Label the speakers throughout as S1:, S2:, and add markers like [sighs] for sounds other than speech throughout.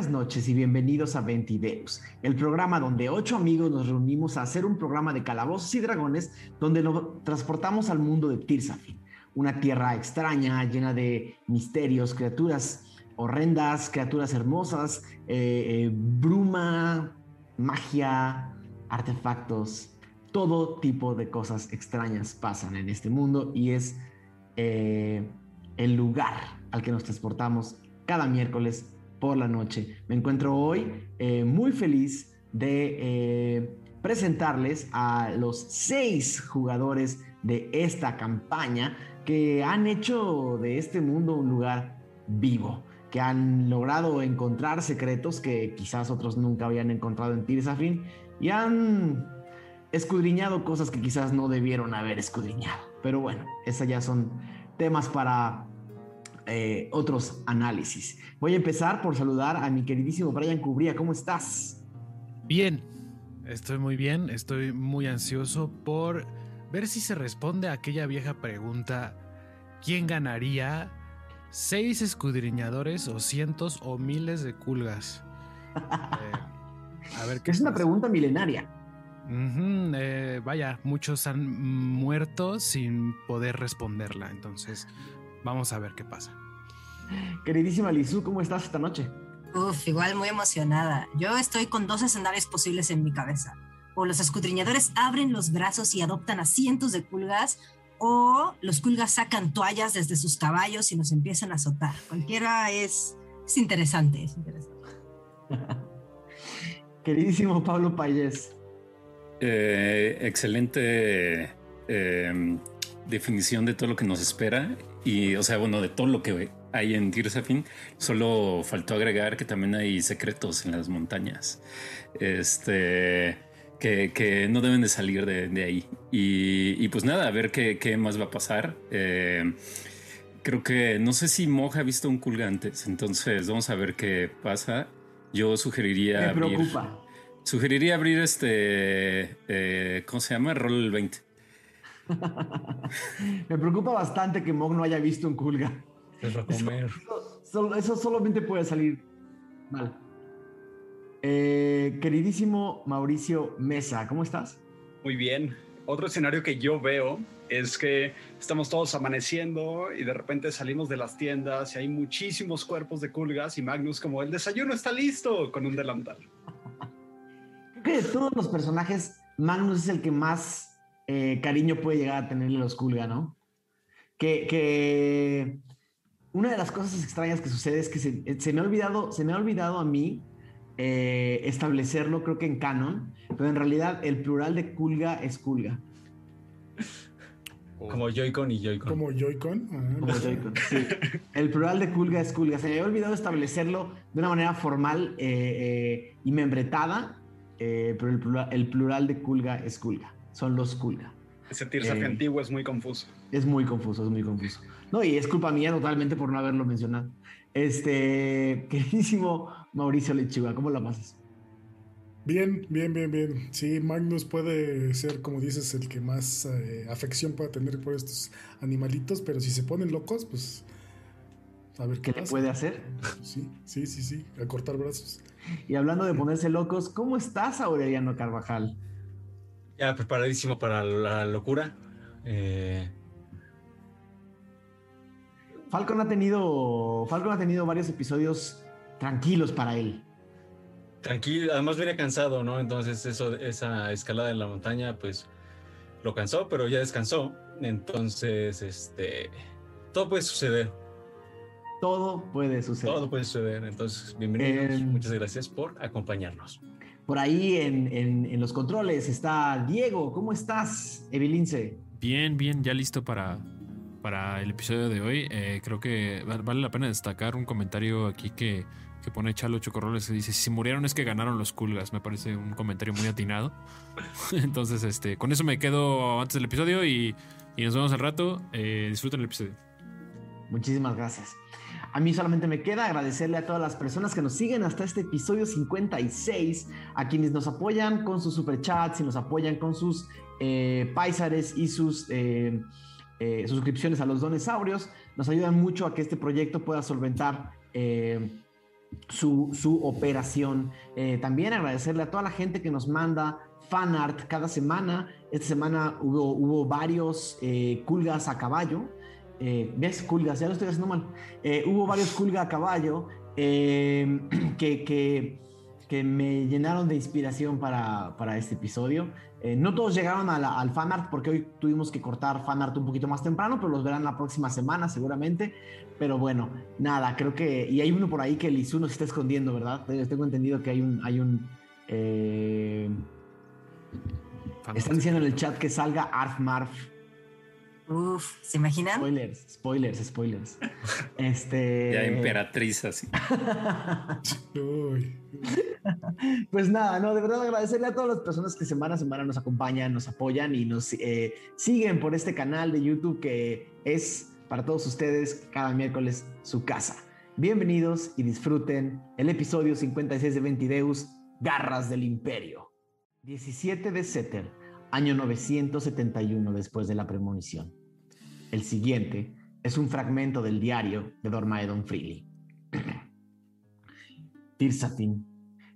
S1: Buenas noches y bienvenidos a Ventideus, el programa donde ocho amigos nos reunimos a hacer un programa de calabozos y dragones donde nos transportamos al mundo de Tirsafin, una tierra extraña llena de misterios, criaturas horrendas, criaturas hermosas, eh, eh, bruma, magia, artefactos, todo tipo de cosas extrañas pasan en este mundo y es eh, el lugar al que nos transportamos cada miércoles por la noche. Me encuentro hoy eh, muy feliz de eh, presentarles a los seis jugadores de esta campaña que han hecho de este mundo un lugar vivo, que han logrado encontrar secretos que quizás otros nunca habían encontrado en Tirsafin y han escudriñado cosas que quizás no debieron haber escudriñado. Pero bueno, esas ya son temas para eh, otros análisis. Voy a empezar por saludar a mi queridísimo Brian Cubría. ¿Cómo estás?
S2: Bien, estoy muy bien. Estoy muy ansioso por ver si se responde a aquella vieja pregunta: ¿quién ganaría? ¿Seis escudriñadores o cientos o miles de culgas?
S1: Eh, a ver [laughs] qué es una pregunta milenaria.
S2: Eh, vaya, muchos han muerto sin poder responderla. Entonces, Vamos a ver qué pasa. [laughs]
S1: Queridísima Lizu, ¿cómo estás esta noche?
S3: Uf, igual muy emocionada. Yo estoy con dos escenarios posibles en mi cabeza. O los escudriñadores abren los brazos y adoptan a cientos de culgas, o los culgas sacan toallas desde sus caballos y nos empiezan a azotar. Cualquiera es, es interesante, es interesante. [laughs]
S1: Queridísimo Pablo Payés.
S4: Eh, excelente eh, definición de todo lo que nos espera y, o sea, bueno, de todo lo que hay en Tirsafin, solo faltó agregar que también hay secretos en las montañas. Este. Que, no deben de salir de, ahí. Y, pues nada, a ver qué, más va a pasar. Eh, creo que no sé si Moja ha visto un culgantes, entonces vamos a ver qué pasa. Yo sugeriría.
S1: Me abrir, preocupa.
S4: Sugeriría abrir este. Eh, ¿Cómo se llama? Roll 20. [laughs]
S1: Me preocupa bastante que Mog no haya visto un Kulga. Eso, solamente puede salir mal. Eh, queridísimo Mauricio Mesa, ¿cómo estás?
S5: Muy bien. Otro escenario que yo veo es que estamos todos amaneciendo y de repente salimos de las tiendas y hay muchísimos cuerpos de Kulgas y Magnus como el desayuno está listo con un delantal.
S1: Creo que de todos los personajes, Magnus es el que más eh, cariño puede llegar a tenerle los Kulga, ¿no? Que, una de las cosas extrañas que sucede es que se, me, ha olvidado, se me ha olvidado a mí eh, establecerlo, creo que en canon, pero en realidad el plural de Kulga es Kulga.
S6: Como Joy-Con y Joy-Con.
S7: Como Joy-Con.
S1: Ah, Como Joy-Con, sí. El plural de Kulga es Kulga. Se me había olvidado establecerlo de una manera formal eh, y membretada, pero el plural, el plural de Kulga es Kulga son los Kulga.
S5: Ese eh, antiguo es muy confuso.
S1: Es muy confuso, es muy confuso. No, y es culpa mía totalmente por no haberlo mencionado. Este, [laughs] queridísimo Mauricio Lechuga, ¿cómo lo pasas?
S7: Bien, bien, bien, bien. Sí, Magnus puede ser, como dices, el que más eh, afección pueda tener por estos animalitos, pero si se ponen locos, pues
S1: a ver qué, le puede hacer.
S7: Sí, sí, sí, sí, a cortar brazos.
S1: Y hablando de ponerse locos, ¿cómo estás, Aureliano Carvajal?
S6: Ya preparadísimo para la locura. Eh...
S1: Falcon ha tenido. Falcon ha tenido varios episodios tranquilos para él.
S6: Tranquilo, además viene cansado, ¿no? Entonces, eso, esa escalada en la montaña, pues lo cansó, pero ya descansó. Entonces, este. Todo puede suceder.
S1: Todo puede suceder.
S6: Todo puede suceder. Entonces, bienvenidos. Em, Muchas gracias por acompañarnos.
S1: Por ahí en, los controles está Diego. ¿Cómo estás, Evilince?
S2: Bien, bien, ya listo para, para el episodio de hoy. Eh, creo que vale la pena destacar un comentario aquí que, pone Chalo Chocorroles que dice: Si murieron es que ganaron los Culgas. Me parece un comentario muy atinado. [laughs] Entonces, este, con eso me quedo antes del episodio y, nos vemos al rato. Eh, disfruten el episodio.
S1: Muchísimas gracias. A mí solamente me queda agradecerle a todas las personas que nos siguen hasta este episodio 56, a quienes nos apoyan con sus superchats y nos apoyan con sus eh, paisares y sus eh, eh, suscripciones a los donesaurios. Nos ayudan mucho a que este proyecto pueda solventar su, su operación. Eh, también agradecerle a toda la gente que nos manda fan art cada semana. Esta semana hubo, hubo varios eh, culgas a caballo. Eh, ¿Ves? Culgas, ya lo estoy haciendo mal. Eh, hubo varios culgas a caballo eh, [clears throat] que, que, que, me llenaron de inspiración para, para este episodio. Eh, no todos llegaron a la, al fan art porque hoy tuvimos que cortar fan art un poquito más temprano, pero los verán la próxima semana seguramente. Pero bueno, nada, creo que. Y hay uno por ahí que el Isu nos está escondiendo, ¿verdad? Tengo entendido que hay un. Hay un están diciendo en el chat que salga Arf Marf.
S3: Uf, ¿se imaginan?
S1: Spoilers, spoilers, spoilers. [laughs] Este.
S4: Ya emperatriz así. [laughs]
S7: Uy.
S1: Pues nada, no, de verdad agradecerle a todas las personas que semana a semana nos acompañan, nos apoyan y nos eh, siguen por este canal de YouTube que es para todos ustedes cada miércoles su casa. Bienvenidos y disfruten el episodio 56 de Ventideus, Garras del Imperio. 17 de Seter, año 971 después de la premonición. El siguiente es un fragmento del diario de Dormaedon Freely. [clears throat] Tirsafin,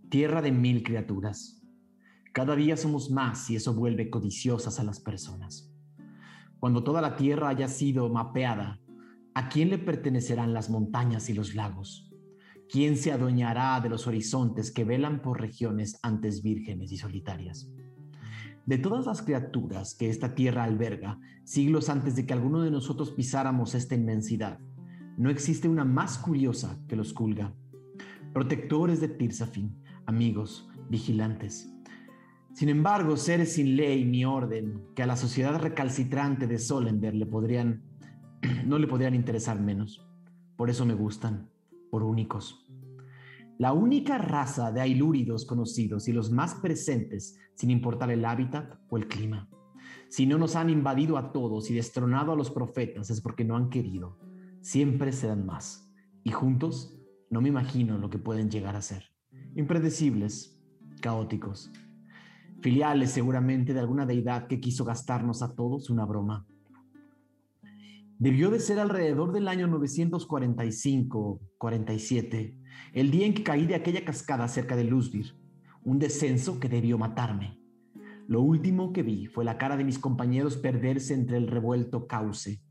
S1: tierra de mil criaturas. Cada día somos más y eso vuelve codiciosas a las personas. Cuando toda la tierra haya sido mapeada, ¿a quién le pertenecerán las montañas y los lagos? ¿Quién se adueñará de los horizontes que velan por regiones antes vírgenes y solitarias? De todas las criaturas que esta tierra alberga, siglos antes de que alguno de nosotros pisáramos esta inmensidad, no existe una más curiosa que los Kulga. Protectores de Tirsafin, amigos, vigilantes. Sin embargo, seres sin ley ni orden, que a la sociedad recalcitrante de Solender le podrían, [clears throat] no le podrían interesar menos. Por eso me gustan, por únicos. La única raza de ailúridos conocidos y los más presentes, sin importar el hábitat o el clima. Si no nos han invadido a todos y destronado a los profetas es porque no han querido. Siempre serán más. Y juntos, no me imagino lo que pueden llegar a ser. Impredecibles, caóticos. Filiales seguramente de alguna deidad que quiso gastarnos a todos una broma. Debió de ser alrededor del año 945-47, el día en que caí de aquella cascada cerca de Luzbir, un descenso que debió matarme. Lo último que vi fue la cara de mis compañeros perderse entre el revuelto cauce.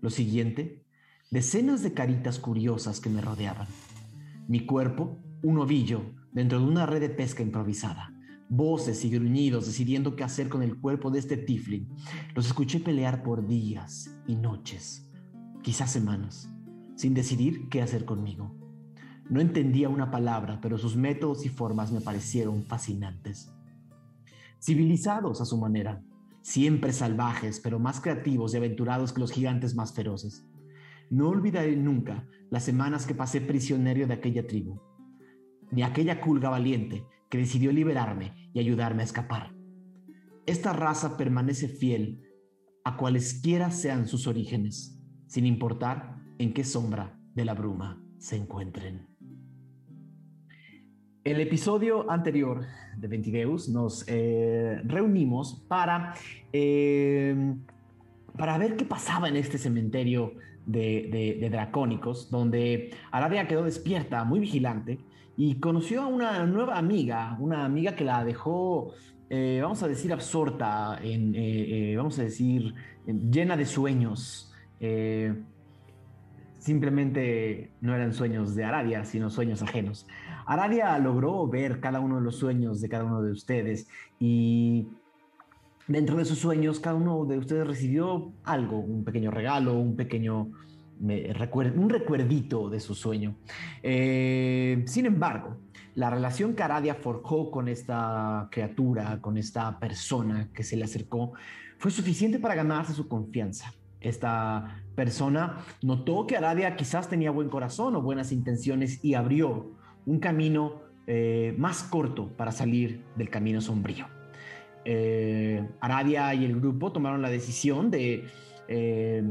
S1: Lo siguiente, decenas de caritas curiosas que me rodeaban. Mi cuerpo, un ovillo dentro de una red de pesca improvisada. Voces y gruñidos decidiendo qué hacer con el cuerpo de este tiflin. Los escuché pelear por días y noches, quizás semanas, sin decidir qué hacer conmigo. No entendía una palabra, pero sus métodos y formas me parecieron fascinantes. Civilizados a su manera, siempre salvajes, pero más creativos y aventurados que los gigantes más feroces. No olvidaré nunca las semanas que pasé prisionero de aquella tribu, ni aquella culga valiente que decidió liberarme y ayudarme a escapar. Esta raza permanece fiel a cualesquiera sean sus orígenes, sin importar en qué sombra de la bruma se encuentren. El episodio anterior de Ventideus nos eh, reunimos para, eh, para ver qué pasaba en este cementerio de, dracónicos, donde Aradia quedó despierta, muy vigilante, y conoció a una nueva amiga, una amiga que la dejó, eh, vamos a decir, absorta, en, vamos a decir, llena de sueños. simplemente no eran sueños de Aradia, sino sueños ajenos. Aradia logró ver cada uno de los sueños de cada uno de ustedes y dentro de esos sueños cada uno de ustedes recibió algo, un pequeño regalo, un pequeño un recuerdito de su sueño. Eh, sin embargo, la relación que Aradia forjó con esta criatura, con esta persona que se le acercó, fue suficiente para ganarse su confianza. Esta persona notó que Aradia quizás tenía buen corazón o buenas intenciones y abrió un camino eh, más corto para salir del camino sombrío. Eh, Aradia y el grupo tomaron la decisión de eh,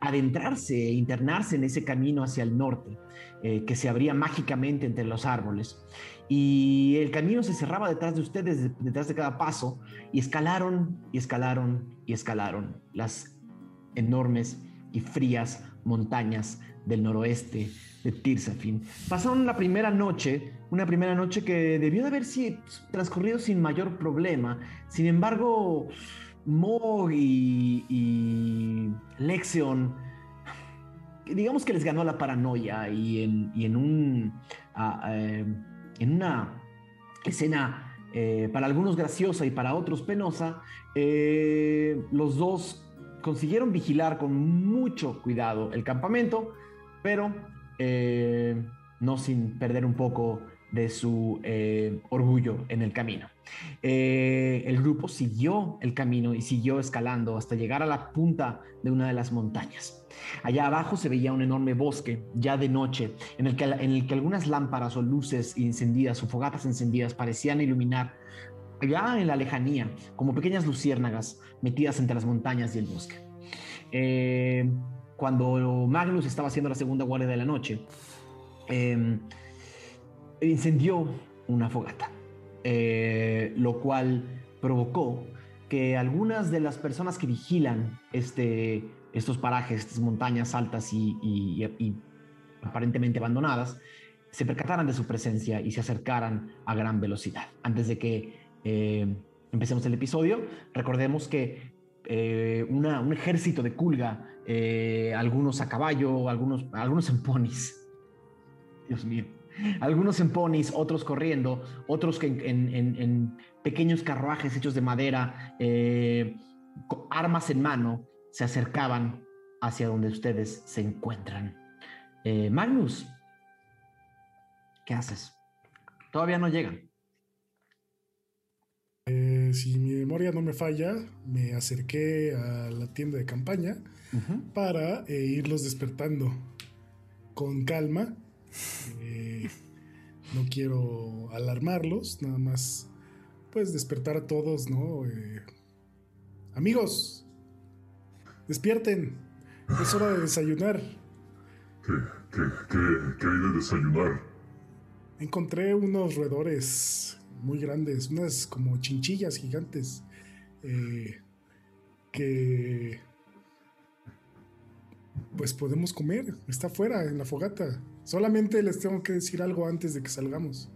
S1: adentrarse e internarse en ese camino hacia el norte, que se abría mágicamente entre los árboles. Y el camino se cerraba detrás de ustedes, detrás de cada paso, y escalaron y escalaron y escalaron las enormes y frías montañas del noroeste de Tirsafin. Pasaron la primera noche, una primera noche que debió de haber sido transcurrido sin mayor problema. Sin embargo, Mog y, y Lexion, digamos que les ganó la paranoia y en, eh, una escena eh, para algunos graciosa y para otros penosa, eh, los dos consiguieron vigilar con mucho cuidado el campamento, pero eh, no sin perder un poco de su eh, orgullo en el camino. Eh, el grupo siguió el camino y siguió escalando hasta llegar a la punta de una de las montañas. Allá abajo se veía un enorme bosque, ya de noche, en el que, algunas lámparas o luces encendidas o fogatas encendidas parecían iluminar allá en la lejanía, como pequeñas luciérnagas metidas entre las montañas y el bosque. Cuando Magnus estaba haciendo la segunda guardia de la noche, eh, incendió una fogata, eh, lo cual provocó que algunas de las personas que vigilan este, estos parajes, estas montañas altas y, aparentemente abandonadas, se percataran de su presencia y se acercaran a gran velocidad. Antes de que eh, empecemos el episodio, recordemos que eh, un ejército de Kulga, eh, algunos a caballo, algunos, algunos en ponis, Dios mío, algunos en ponis, otros corriendo, otros en, en- pequeños carruajes hechos de madera, eh, armas en mano, se acercaban hacia donde ustedes se encuentran. Eh, Magnus, ¿qué haces? Todavía no llegan.
S7: Eh, si mi memoria no me falla, me acerqué a la tienda de campaña para eh, irlos despertando con calma. Eh, no quiero alarmarlos, nada más pues despertar a todos, ¿no? Eh, amigos, despierten, es hora de desayunar.
S8: ¿Qué, qué, qué, qué hay de desayunar?
S7: Encontré unos roedores muy grandes, unas como chinchillas gigantes eh, que pues podemos comer. Está afuera en la fogata. Solamente les tengo que decir algo antes de que salgamos.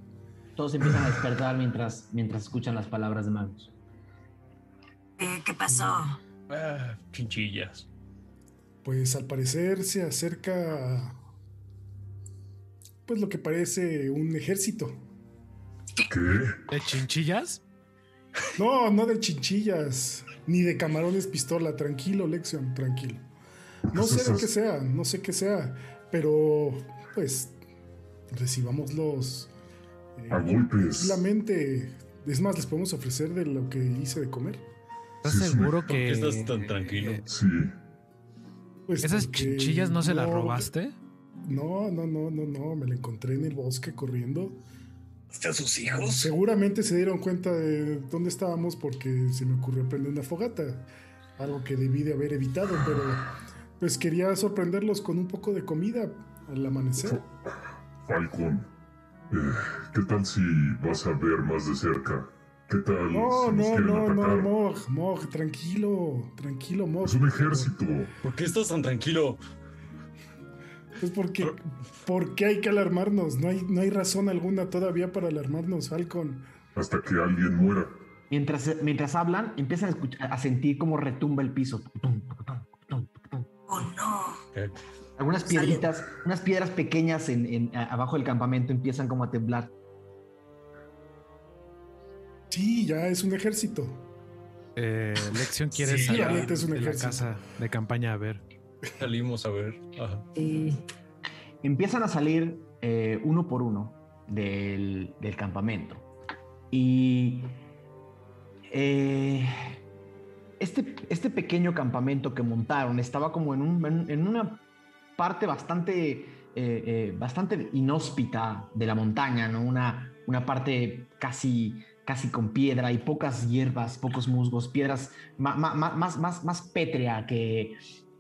S1: Todos empiezan a despertar mientras, mientras escuchan las palabras de Magnus.
S3: Eh, ¿Qué pasó?
S6: Ah, chinchillas.
S7: Pues al parecer se acerca pues lo que parece un ejército.
S8: ¿Qué?
S2: ¿De chinchillas?
S7: No, no de chinchillas, ni de camarones pistola. Tranquilo, Lexion, tranquilo. No sé de qué sea, no sé qué sea, pero pues recibámoslos eh,
S8: A golpes.
S7: tranquilamente. Es más, les podemos ofrecer de lo que hice de comer.
S2: ¿Estás
S8: Sí, sí.
S2: seguro
S6: ¿Por qué
S2: que
S6: estás tan tranquilo?
S2: eh,
S8: Sí.
S7: Pues
S2: esas chinchillas no se las robaste?
S7: No, no, no, no, no, me la encontré en el bosque corriendo.
S5: ¿Hasta sus hijos?
S7: Seguramente se dieron cuenta de dónde estábamos porque se me ocurrió prender una fogata. Algo que debí de haber evitado, pero pues quería sorprenderlos con un poco de comida al amanecer.
S8: Falcon. eh, ¿Qué tal si vas a ver más de cerca? ¿Qué tal
S7: No,
S8: si nos
S7: no, no, no? Mog, Mog, tranquilo, tranquilo, Mog.
S8: Es un ejército.
S6: ¿Por qué estás tan tranquilo?
S7: Es porque, porque hay que alarmarnos. No hay, no hay razón alguna todavía para alarmarnos, Falcon.
S8: Hasta que alguien muera.
S1: Mientras, mientras hablan, empiezan a, escuchar- a sentir cómo retumba el piso.
S3: Oh, no.
S6: Eh,
S1: Algunas piedritas, unas piedras pequeñas en, en- abajo del campamento empiezan como a temblar.
S7: Sí, ya es un ejército.
S2: Eh, Lección quiere
S6: Sí,
S2: salir de la
S7: ejército.
S2: casa de campaña a ver.
S6: Salimos a ver.
S3: Eh,
S1: Empiezan a salir eh, uno por uno del, del campamento. Y eh, este, este pequeño campamento que montaron estaba como en, un- en- una parte bastante, eh, eh, bastante inhóspita de la montaña, ¿no? Una, una parte casi, casi con piedra y pocas hierbas, pocos musgos, piedras ma- más, más, más pétrea que,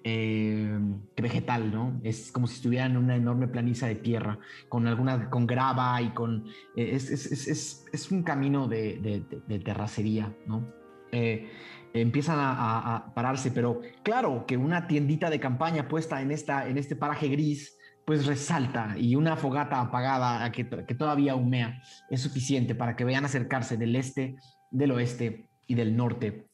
S1: eh, vegetal, ¿no? Es como si estuvieran en una enorme planicie de tierra, con alguna, con grava y con... eh, es, es- es- un camino de, de- de- terracería, ¿no? Eh, empiezan a, a- a pararse, pero claro que una tiendita de campaña puesta en, esta, en este paraje gris pues resalta y una fogata apagada que, que todavía humea es suficiente para que vean acercarse del este, del oeste y del norte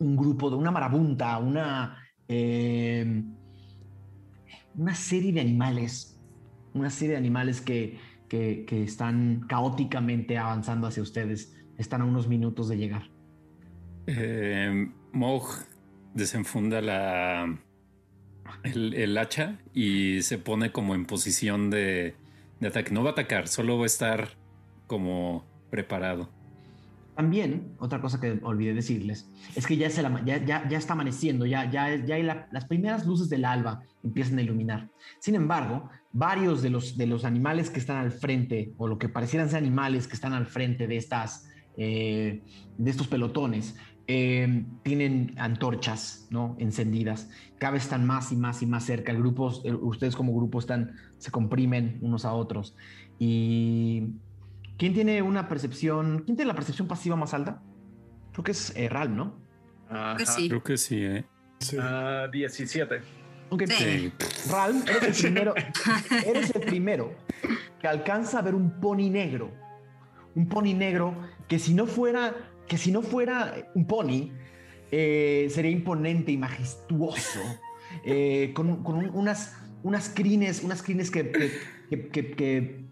S1: un grupo de una marabunta, una, eh, una serie de animales, una serie de animales que, que, están caóticamente avanzando hacia ustedes. Están a unos minutos de llegar.
S4: Eh, desenfunda la, el, el, hacha y se pone como en posición de, de, ataque. No va a atacar, solo va a estar como preparado.
S1: También, otra cosa que olvidé decirles, es que ya, está amaneciendo, ya, ya, ya las primeras luces del alba empiezan a iluminar. Sin embargo, varios de los, de los animales que están al frente, o lo que parecieran ser animales que están al frente de, estas, eh, de estos pelotones, eh, tienen antorchas ¿no? encendidas, cada vez están más y más y más cerca. El grupo, ustedes como grupo están, se comprimen unos a otros. Y ¿quién tiene una percepción, quién tiene la percepción pasiva más alta? Creo que es eh, Ral, ¿no?
S4: Ajá. Que sí. Creo que sí, ¿eh?
S5: Sí. Uh, 17.
S1: Okay. Sí. Ral, eres el primero, [laughs] eres el primero que alcanza a ver un pony negro. Un pony negro que si no fuera que si no fuera un pony, eh, sería imponente y majestuoso, eh, con, con un, unas, unas crines, unas crines que, que, que, que,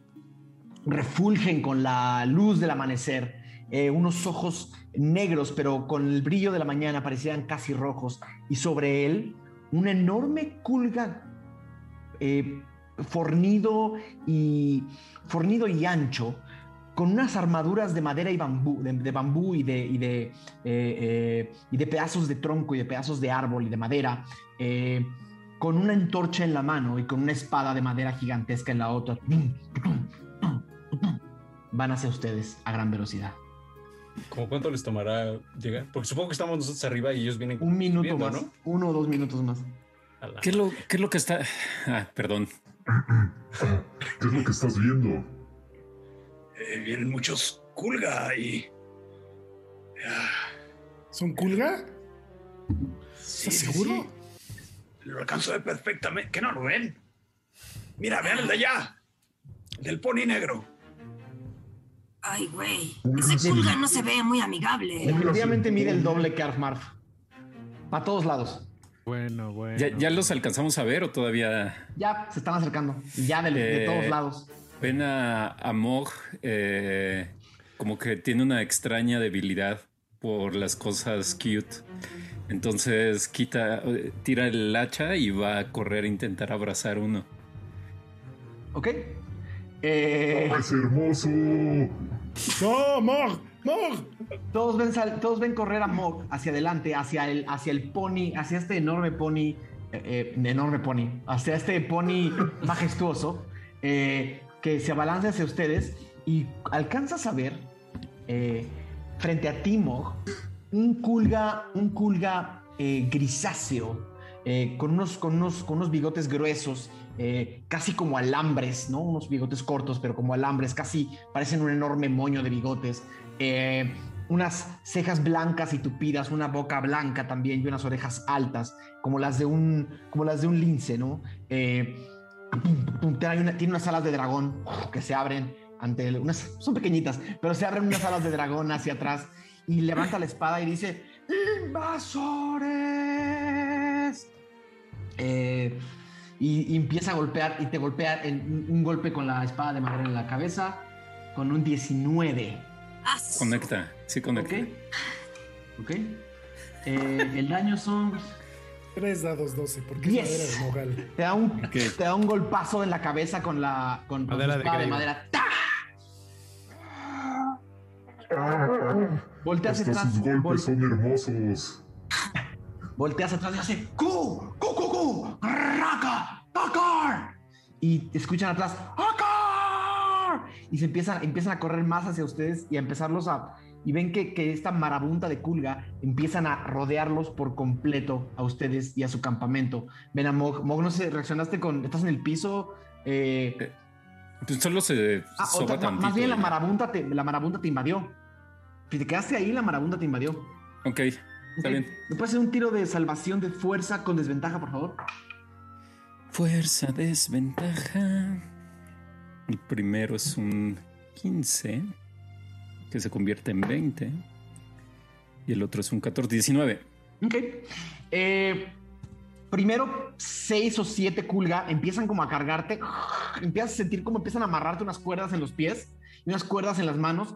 S1: refulgen con la luz del amanecer, eh, unos ojos negros, pero con el brillo de la mañana parecían casi rojos, y sobre él una enorme culga fornido y fornido y ancho con unas armaduras de madera y bambú, de, bambú y de, y de, eh, eh, y de pedazos de tronco y de pedazos de árbol y de madera, eh, con una antorcha en la mano y con una espada de madera gigantesca en la otra. Van hacia ustedes a gran velocidad.
S6: ¿Cómo cuánto les tomará llegar? Porque supongo que estamos nosotros arriba y ellos vienen.
S1: Un minuto más, ¿no? Uno o dos minutos más.
S4: ¿Qué es lo, qué es lo que está.? [sighs] Ah, perdón.
S8: ¿Qué es lo que estás viendo?
S5: Eh, vienen muchos Kulga y.
S7: ¿Son Kulga?
S5: Sí, ¿Estás seguro? Sí. Lo alcanzo de perfectamente. ¿Qué no lo ven? Mira, vean el de allá. El del pony negro.
S3: Ay, güey. Ese Kulga no se ve muy amigable.
S1: Definitivamente mide el doble que Arfmarf. A todos lados.
S2: Bueno, bueno.
S4: ¿Ya, ¿Ya, los alcanzamos a ver o todavía?
S1: Ya se están acercando. Ya de, eh, de todos lados.
S4: Ven a, a Mog eh, como que tiene una extraña debilidad por las cosas cute. Entonces quita, tira el hacha y va a correr a intentar abrazar uno.
S1: Ok. Eh...
S8: ¡Es hermoso!
S7: ¡No, Mog! ¡Mog!
S1: Todos ven, todos ven correr a Mog hacia adelante, hacia el, hacia el pony, hacia este enorme pony, eh, enorme pony, hacia este pony [laughs] majestuoso. Eh, que se abalanza hacia ustedes y alcanzas a ver eh, frente a Timog un culga, un culga eh, grisáceo eh, con, unos, con, unos, con unos bigotes gruesos, eh, casi como alambres, ¿no? Unos bigotes cortos, pero como alambres, casi parecen un enorme moño de bigotes. Eh, unas cejas blancas y tupidas, una boca blanca también y unas orejas altas, como las de un, como las de un lince, ¿no? Eh, tiene, una, tiene unas alas de dragón que se abren ante él, unas, son pequeñitas, pero se abren unas alas de dragón hacia atrás y levanta la espada y dice invasores eh, y, y, empieza a golpear y te golpea en un golpe con la espada de madera en la cabeza con un 19
S4: conecta sí conecta
S1: ok, okay. Eh, el daño son
S7: 3 dados 12, porque yes. es madera de mogal.
S1: Te da un, okay. te da un golpazo en la cabeza con la con, con madera de, de, madera. ¡Tá! Volteas atrás.
S8: sus golpes vol son hermosos. [laughs]
S1: Volteas atrás y hace ¡Cu! ¡Cu, cu, cu! ¡Raka! ¡Takar! Y te escuchan atrás ¡Takar! Y se empiezan, empiezan a correr más hacia ustedes y a empezarlos a y ven que, que, esta marabunta de Kulga empiezan a rodearlos por completo a ustedes y a su campamento. Ven a Mog. Mog, no sé, reaccionaste con. ¿Estás en el piso? Eh,
S4: eh solo se.
S1: Ah, otra, tantito, más bien la marabunta, te, la marabunta te invadió. Si te quedaste ahí, la marabunta te invadió.
S4: Ok, está okay. bien.
S1: ¿Me puedes hacer un tiro de salvación de fuerza con desventaja, por favor?
S4: Fuerza, desventaja. El primero es un 15, que se convierte en 20. Y el otro es un 14, 19.
S1: Ok. Eh, primero, seis o siete culga empiezan como a cargarte. Empiezas a sentir como empiezan a amarrarte unas cuerdas en los pies y unas cuerdas en las manos.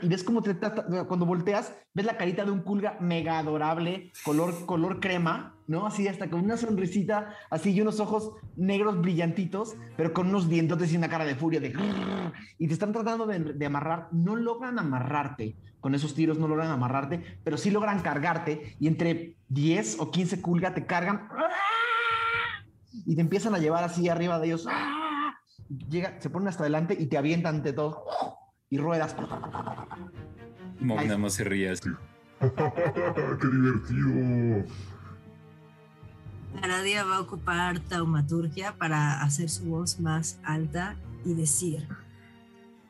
S1: Y ves cómo te trata, cuando volteas, ves la carita de un culga mega adorable, color, color crema, ¿no? Así hasta con una sonrisita, así y unos ojos negros brillantitos, pero con unos dientotes y una cara de furia de... Y te están tratando de, de amarrar, no logran amarrarte, con esos tiros no logran amarrarte, pero sí logran cargarte. Y entre 10 o 15 culga te cargan y te empiezan a llevar así arriba de ellos. Llega, se ponen hasta adelante y te avientan de todo y ruedas.
S4: Más se ríe así. [laughs]
S8: ¡Qué divertido!
S3: Aradia va a ocupar taumaturgia para hacer su voz más alta y decir: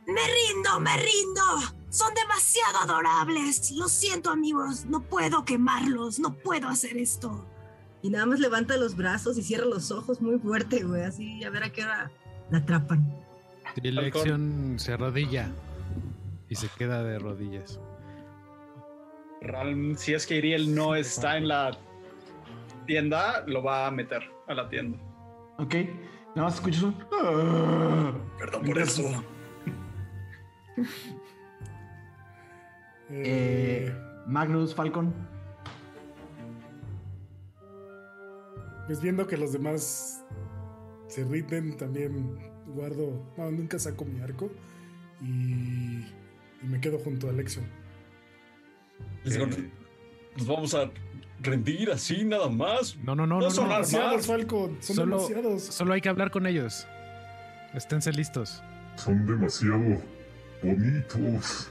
S3: ¡Me rindo, me rindo! Son demasiado adorables. Lo siento, amigos. No puedo quemarlos. No puedo hacer esto. Y nada más levanta los brazos y cierra los ojos muy fuerte, güey. Así, a ver a qué hora la atrapan.
S9: Dirección se arrodilla y se queda de rodillas.
S5: Ralm, si es que Iriel no está en la tienda, lo va a meter a la tienda.
S1: Ok. Nada más escuchas un. "Ah".
S5: Perdón por eso. [laughs]
S1: Eh, Magnus Falcon.
S7: Pues viendo que los demás se rinden, también guardo. No, nunca saco mi arco. Y, y me quedo junto a Lexion.
S6: Les digo, Nos vamos a rendir así nada más.
S9: No, no, no,
S6: No
S9: no.
S6: son
S9: no.
S7: Demasiados, Falcon. Son
S9: Solo,
S7: demasiados.
S9: solo hay que hablar con ellos. Esténse listos.
S8: Son demasiado bonitos.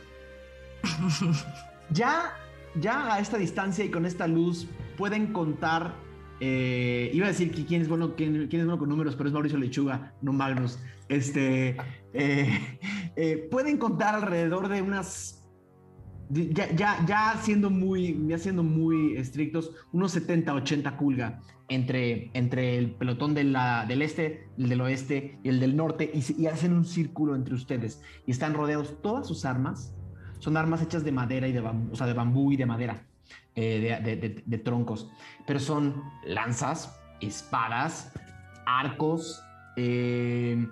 S8: [laughs]
S1: Ya, ya a esta distancia y con esta luz pueden contar. eh, iba a decir que quién es bueno, quién, quién es bueno con números, pero es Mauricio Lechuga, no Magnus. Este, eh, [laughs] eh, pueden contar alrededor de unas. Ya, ya, ya siendo muy, ya siendo muy estrictos, unos 70, 80 culga entre, entre el pelotón de la- del este, el del oeste y el del norte, y, y hacen un círculo entre ustedes. Y están rodeados todas sus armas son armas hechas de madera y de bambú, o sea, de bambú y de madera, eh, de, de- de- de troncos. Pero son lanzas, espadas, arcos, eh,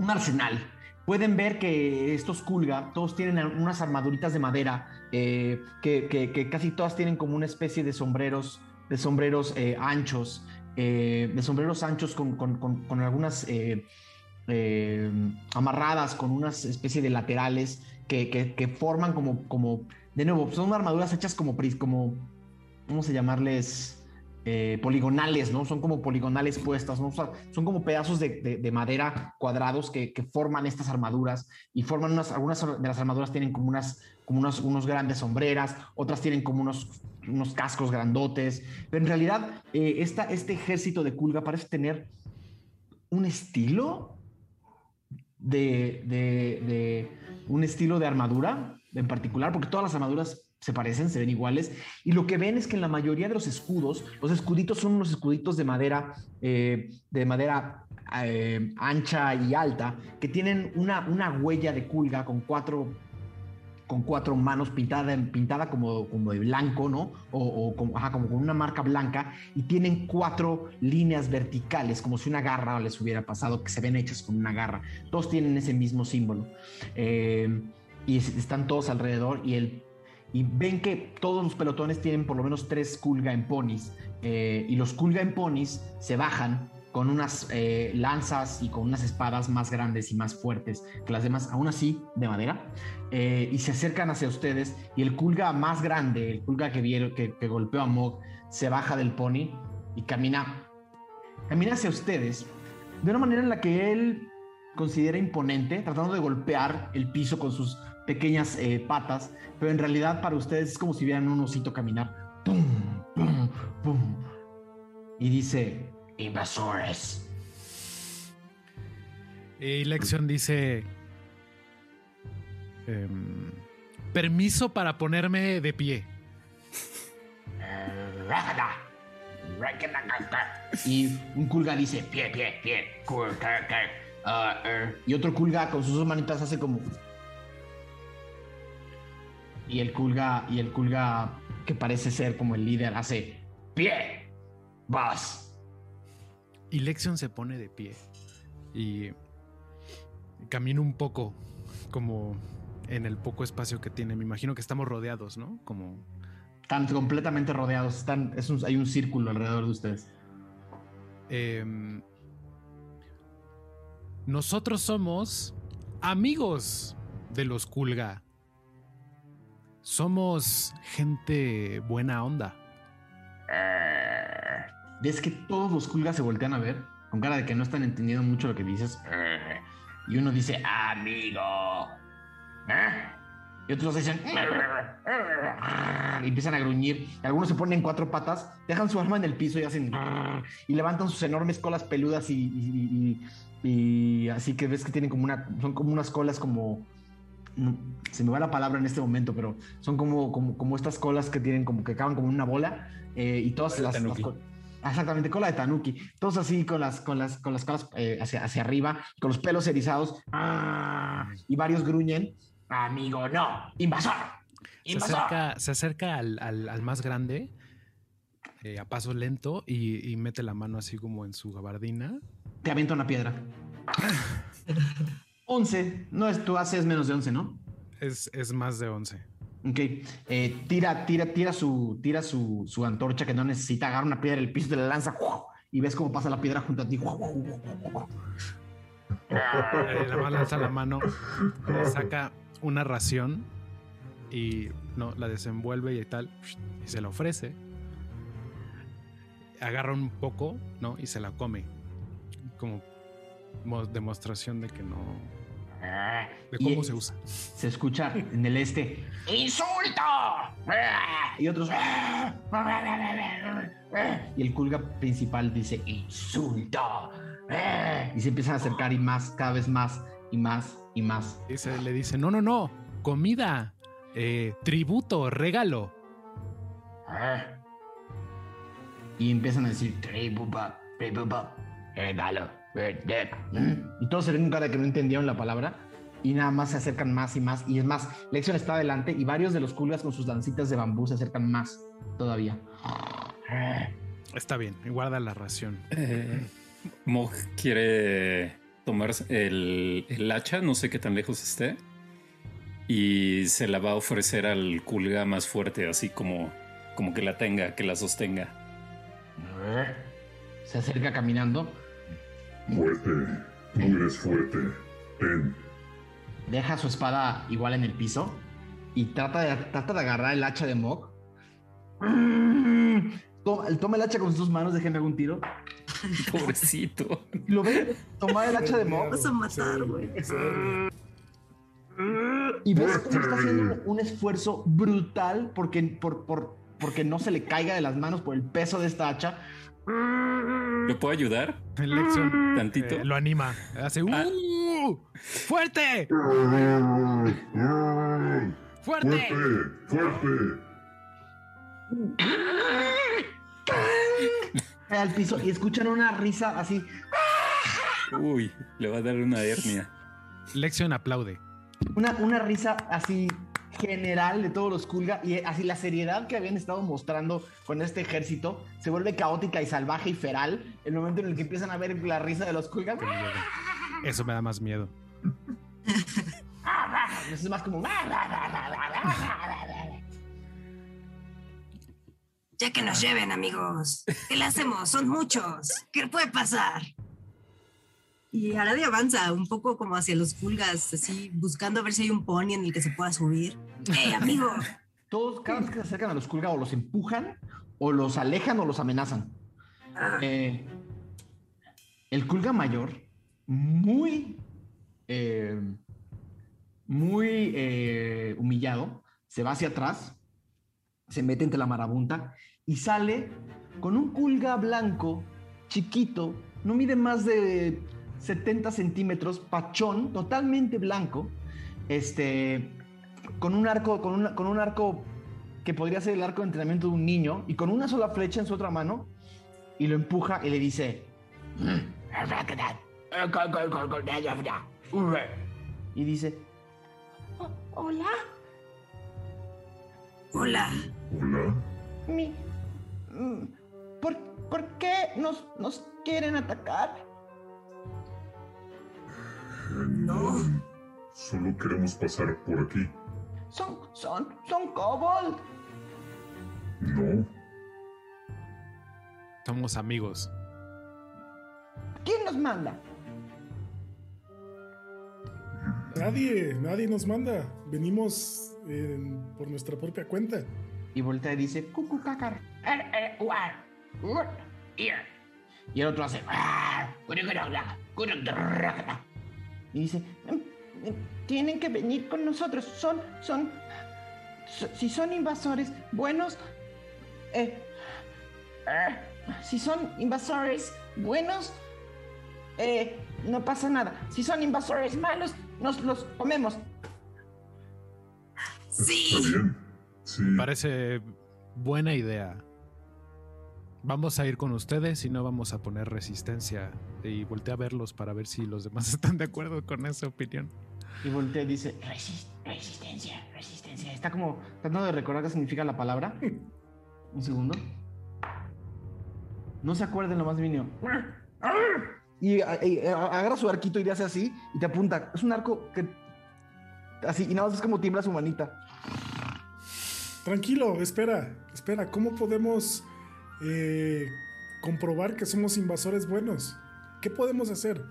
S1: un arsenal. Pueden ver que estos Kulga, todos tienen unas armaduritas de madera, eh, que, casi todas tienen como una especie de sombreros, de sombreros eh, anchos, eh, de sombreros anchos con, con- con- con algunas amarradas, con unas especie de laterales que, que- forman como, como, de nuevo, son armaduras hechas como, como ¿cómo se llamarles? Eh, poligonales, ¿no? Son como poligonales puestas, ¿no? Son como pedazos de, de- de madera cuadrados que, forman estas armaduras y forman unas, algunas de las armaduras tienen como unas, unos, grandes sombreras, otras tienen como unos, unos cascos grandotes, pero en realidad eh, esta, este ejército de Kulga parece tener un estilo de- de- un estilo de armadura en particular, porque todas las armaduras se parecen, se ven iguales, y lo que ven es que en la mayoría de los escudos, los escuditos son unos escuditos de madera, eh, de madera eh, ancha y alta, que tienen una, una huella de culga con cuatro con cuatro manos pintada, pintada como, como de blanco, ¿no? O, o como, como con una marca blanca y tienen cuatro líneas verticales, como si una garra les hubiera pasado, que se ven hechas con una garra. Todos tienen ese mismo símbolo. Eh, y es- están todos alrededor y, el, y ven que todos los pelotones tienen por lo menos tres Kulga en ponis. eh, y los Kulga en ponis se bajan con unas eh, lanzas y con unas espadas más grandes y más fuertes que las demás, aún así de madera, eh, y se acercan hacia ustedes y el Kulga más grande, el Kulga que vieron que, golpeó a Mog, se baja del pony y camina, camina hacia ustedes de una manera en la que él considera imponente, tratando de golpear el piso con sus pequeñas eh, patas, pero en realidad para ustedes es como si vieran un osito caminar. ¡Pum! ¡Pum! ¡Pum! Y dice, invasores.
S9: Y Lexion dice: em, Permiso para ponerme de pie.
S1: Y un culga dice, pie, pie, pie, ah, er. Y otro culga con sus dos manitas hace como... Y el culga, y el culga que parece ser como el líder hace, pie, vas.
S9: Y Lexion se pone de pie y camina un poco como en el poco espacio que tiene. Me imagino que estamos rodeados, ¿no? Como
S1: están completamente rodeados. Están, es hay un círculo alrededor de ustedes.
S9: Em, nosotros somos amigos de los Kulga. Somos gente buena onda.
S1: Ves que todos los Kulga se voltean a ver con cara de que no están entendiendo mucho lo que dices. Y uno dice, amigo. ¿Eh? Y otros dicen. Y empiezan a gruñir. algunos se ponen en cuatro patas, dejan su arma en el piso y hacen. Y levantan sus enormes colas peludas y, y, así que ves que tienen como una. Son como unas colas como. Se me va la palabra en este momento, pero son como, como, como estas colas que tienen como que acaban como una bola eh, y todas las, Exactamente, cola de tanuki. Todos así con las, con las, con las colas eh, hacia, hacia arriba, con los pelos erizados. Y varios gruñen. Amigo, no. Invasor.
S9: Se acerca, al, más grande eh, a paso lento y, mete la mano así como en su gabardina.
S1: Te avienta una piedra. [laughs] 11. No es, tú haces menos de 11, ¿no?
S9: Es, es más de 11.
S1: Ok. Eh, tira, tira, tira, su, tira su, su, antorcha que no necesita. Agarra una piedra del piso, te la lanza y ves cómo pasa la piedra junto a ti.
S9: Eh, la mano lanza la mano, saca una ración y no la desenvuelve y tal y se la ofrece. Agarra un poco, ¿no? Y se la come. Como demostración de que no de cómo se usa.
S1: Se escucha en el este ¡Insulto! Y otros y el culga principal dice ¡Insulto! Y se empiezan a acercar y más, cada vez más y más y más.
S9: Y se le dice, no, no, no, comida, eh, tributo, regalo.
S1: Y empiezan a decir, tributo, tributo, regalo. Y todos se ven con cara de que no entendieron la palabra y nada más se acercan más y más. Y es más, Lexion está adelante y varios de los culgas con sus lancitas de bambú se acercan más todavía.
S9: Está bien, guarda la ración.
S4: Eh, Mog quiere tomar el, el, hacha, no sé qué tan lejos esté, y se la va a ofrecer al culga más fuerte, así como, como que la tenga, que la sostenga.
S1: Se acerca caminando
S8: Fuerte, tú eres fuerte. Ven.
S1: Deja su espada igual en el piso y trata de, trata de agarrar el hacha de Mog. Toma, toma, el hacha con sus manos, déjenme un tiro. [laughs]
S4: Pobrecito.
S1: ¿Lo ven? Toma el hacha de Mog.
S3: Vas a matar, güey.
S1: Y ves cómo está haciendo un esfuerzo brutal porque, por, por, porque no se le caiga de las manos por el peso de esta hacha.
S4: ¿Lo puedo ayudar? Tantito.
S9: Eh, lo anima. Hace ah. ¡Uh! ¡Fuerte! ¡Fuerte!
S8: ¡Fuerte!
S1: Al piso y escuchan una risa así.
S4: Uy, le va a dar una hernia.
S9: Lección aplaude.
S1: Una, una risa así general de todos los Kulga y así la seriedad que habían estado mostrando con este ejército se vuelve caótica y salvaje y feral el momento en el que empiezan a ver la risa de los Kulga.
S9: Eso me da más miedo. [laughs]
S1: Eso es más como.
S3: Ya que nos lleven, amigos. ¿Qué le hacemos? Son muchos. ¿Qué puede pasar? Y Aradia avanza un poco como hacia los pulgas, así buscando a ver si hay un pony en el que se pueda subir. ¡Eh, [laughs] amigo!
S1: Todos, cada vez que se acercan a los Kulga, o los empujan, o los alejan, o los amenazan. Ah. Eh, el Kulga mayor, muy, eh, muy eh, humillado, se va hacia atrás, se mete entre la marabunta y sale con un Kulga blanco, chiquito, no mide más de 70 centímetros, pachón, totalmente blanco, este, con un arco, con, un arco que podría ser el arco de entrenamiento de un niño, y con una sola flecha en su otra mano, y lo empuja y le dice. Y dice. Hola.
S3: Hola.
S8: Hola.
S1: Mi, mm, ¿por, ¿Por qué nos, nos quieren atacar?
S8: No. Solo queremos pasar por aquí.
S1: Son, son, son kobold.
S8: No.
S9: Somos amigos.
S1: ¿Quién nos manda?
S7: Nadie, nadie nos manda. Venimos eh, por nuestra propia cuenta.
S1: Y voltea y dice, cucu cacar. er, er, uar, ur, ir". Y el otro hace. "Ah, Y dice, "Em, em, tienen que venir con nosotros. Son, son, so- si son invasores buenos, eh, eh, si son invasores buenos, eh, no pasa nada. Si son invasores malos, nos los comemos.
S3: Sí.
S8: Está bien. Sí.
S9: Parece buena idea. Vamos a ir con ustedes y no vamos a poner resistencia. Y volteé a verlos para ver si los demás [laughs] están de acuerdo con esa opinión.
S1: Y voltea y dice, "Resis- resistencia, resistencia. Está como tratando de recordar qué significa la palabra. Un segundo. No se acuerden lo más mínimo. Y, agarra su arquito y le hace así y te apunta. Es un arco que... Así, y nada más es como tiembla su manita.
S7: Tranquilo, espera, espera. ¿Cómo podemos eh, comprobar que somos invasores buenos? ¿Qué podemos hacer?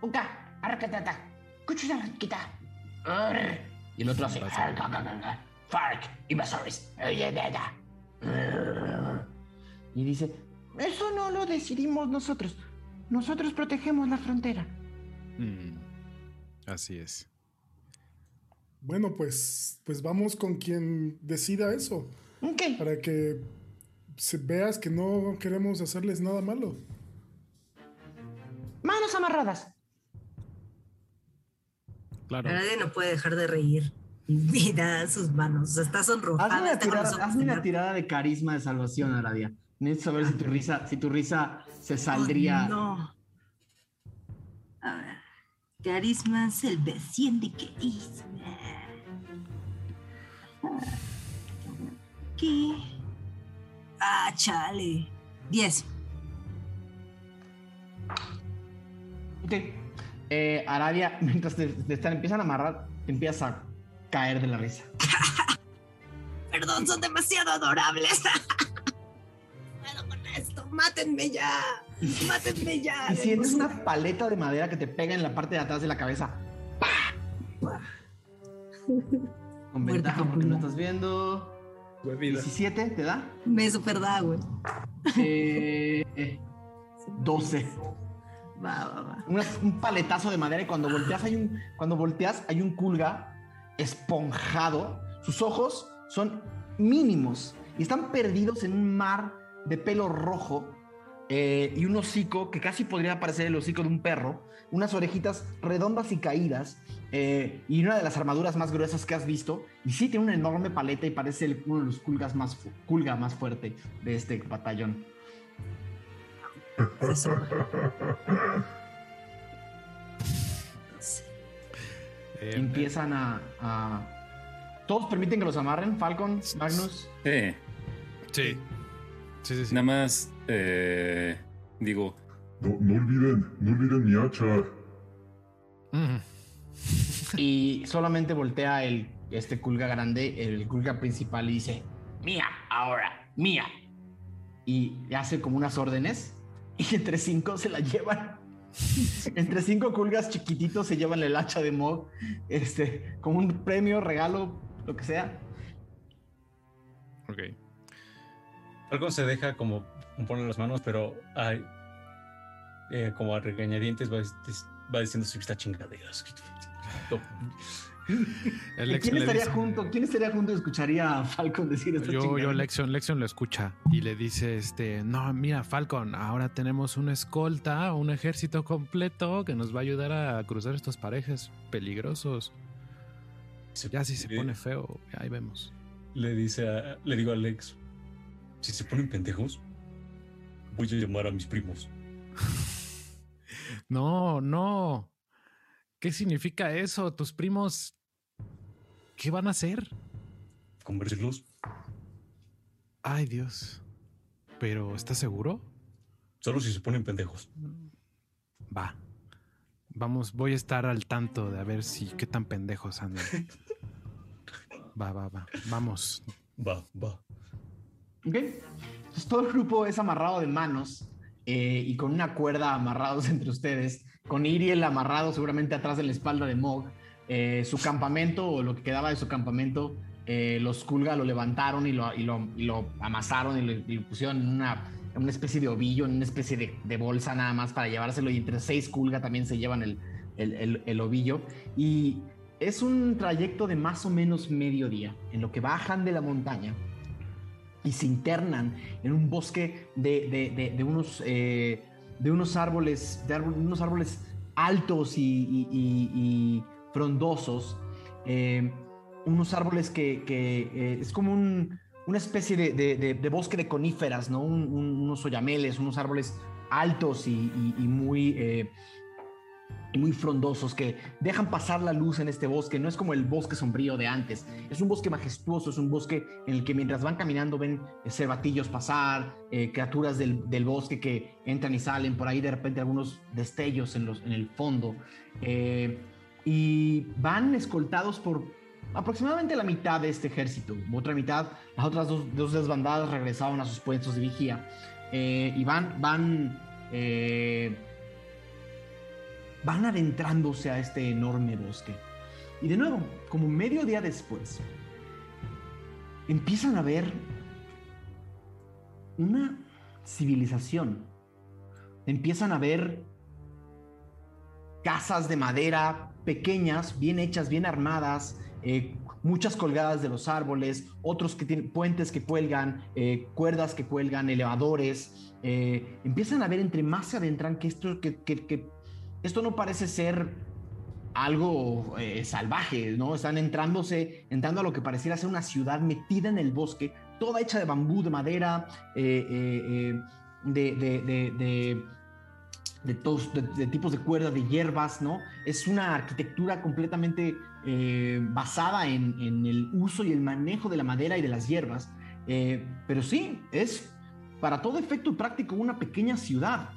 S1: Uka, arcatata, cuchurarquita. Arr. Y el otro hace. Fark, invasores. Y dice: Eso no lo decidimos nosotros. Nosotros protegemos la frontera.
S9: Mm, así es.
S7: Bueno, pues, pues vamos con quien decida eso.
S1: Ok.
S7: Para que se- veas que no queremos hacerles nada malo.
S1: Manos amarradas.
S9: Claro.
S3: Nadie no puede dejar de reír. [laughs] Da sus manos. O sea, está sonrojada.
S1: Hazme una, tirada,
S3: ojos
S1: hazme una
S3: cerrados.
S1: tirada de carisma de salvación, Aradia. Necesito saber si tu risa, si tu risa se saldría.
S3: Oh, no. A ver. Carisma, salvación de carisma. ¿Qué? Ah, chale. 10.
S1: Ok. Eh, Aradia, [laughs] mientras te, te están, empiezan a amarrar, te empiezas a caer de la risa. [laughs]
S3: Perdón, son demasiado adorables. [laughs] Puedo con esto. Mátenme ya. Mátenme ya.
S1: Y sientes una paleta de madera que te pega en la parte de atrás de la cabeza. ¡Pah! Con
S3: Muerte
S1: ventaja porque no estás viendo.
S5: Bebida.
S1: 17, ¿te da?
S3: Me super da, güey.
S1: Eh, eh, 12.
S3: Va,
S1: un paletazo de madera y cuando volteas hay un cuando volteas hay un culga esponjado. Sus ojos son mínimos y están perdidos en un mar de pelo rojo eh, y un hocico que casi podría parecer el hocico de un perro, unas orejitas redondas y caídas eh, y una de las armaduras más gruesas que has visto. Y sí tiene una enorme paleta y parece el- uno de los culgas más culga más fuerte de este batallón.
S3: Eso.
S9: Eh,
S1: Empiezan a, a- todos permiten que los amarren. Falcon, Magnus.
S4: Eh,
S9: sí. Sí, sí, sí.
S4: nada más eh, digo,
S8: No, no olviden, no olviden mi hacha.
S9: Mm,
S1: Y solamente voltea el, este culga grande, el culga principal, y dice: Mía, ahora, mía. Y le hace como unas órdenes. Y entre cinco se la llevan. [laughs] entre cinco culgas chiquititos se llevan el hacha de Mog. Este, como un premio, regalo, lo que sea.
S9: ok.
S6: Falcon se deja como pone las manos, pero ay, eh, como a regañadientes va, va diciendo su está chingaderas. [laughs]
S9: El
S1: ¿Y
S9: Lexion
S1: ¿Quién
S9: le
S1: estaría
S9: dice-
S1: junto? ¿Quién estaría junto y escucharía a Falcon decir esto?
S9: Yo, yo, Lexion, Lexion lo escucha y le dice, este, no, mira, Falcon, ahora tenemos una escolta, un ejército completo que nos va a ayudar a cruzar estos parejes peligrosos. Ya si se pone feo, ahí vemos.
S6: le dice a, le digo a Alex, si se ponen pendejos, voy a llamar a mis primos. [laughs]
S9: No, no. ¿Qué significa eso? ¿Tus primos qué van a hacer?
S6: Convertirlos.
S9: Ay, Dios. Pero, ¿estás seguro?
S6: Solo si se ponen pendejos.
S9: Va. Vamos, voy a estar al tanto de a ver si qué tan pendejos andan. [laughs] Va, va, va. Vamos.
S6: Va, va.
S1: Ok. Entonces todo el grupo es amarrado de manos eh, y con una cuerda amarrados [laughs] entre ustedes, con Iriel amarrado seguramente atrás de la espalda de Mog. Eh, su campamento o lo que quedaba de su campamento, eh, los Kulga lo levantaron y lo, y lo, amasaron y lo, pusieron en una, en una especie de ovillo, en una especie de, bolsa nada más para llevárselo y entre seis Kulga también se llevan el, el, el, el ovillo. Y es un trayecto de más o menos medio día en lo que bajan de la montaña y se internan en un bosque de, de, de, unos, eh, de unos árboles, de unos árboles altos y frondosos, eh, unos árboles que, eh, es como un- una especie de, bosque de coníferas, ¿no? Un- un- unos oyameles, unos árboles altos eh, y muy frondosos que dejan pasar la luz en este bosque. No es como el bosque sombrío de antes. Es un bosque majestuoso, es un bosque en el que mientras van caminando ven cervatillos pasar, criaturas del, bosque que entran y salen, por ahí de repente algunos destellos en, los, en el fondo. Y van escoltados por aproximadamente la mitad de este ejército. Otra mitad, las otras dos, dos desbandadas regresaron a sus puestos de vigía. Eh, y van, van eh, van adentrándose a este enorme bosque. Y de nuevo, como medio día después, empiezan a ver una civilización. Empiezan a ver casas de madera pequeñas, bien hechas, bien armadas, eh, muchas colgadas de los árboles, otros que tienen puentes que cuelgan, eh, cuerdas que cuelgan, elevadores. eh, empiezan a ver entre más se adentran que esto, que, esto no parece ser algo salvaje, ¿no? Están entrándose, entrando a lo que pareciera ser una ciudad metida en el bosque, toda hecha de bambú, de madera, de, de, de, de, de todos, de, de tipos de cuerdas, de hierbas, ¿no? Es una arquitectura completamente eh, basada en, en el uso y el manejo de la madera y de las hierbas. Eh, pero sí, es para todo efecto práctico una pequeña ciudad.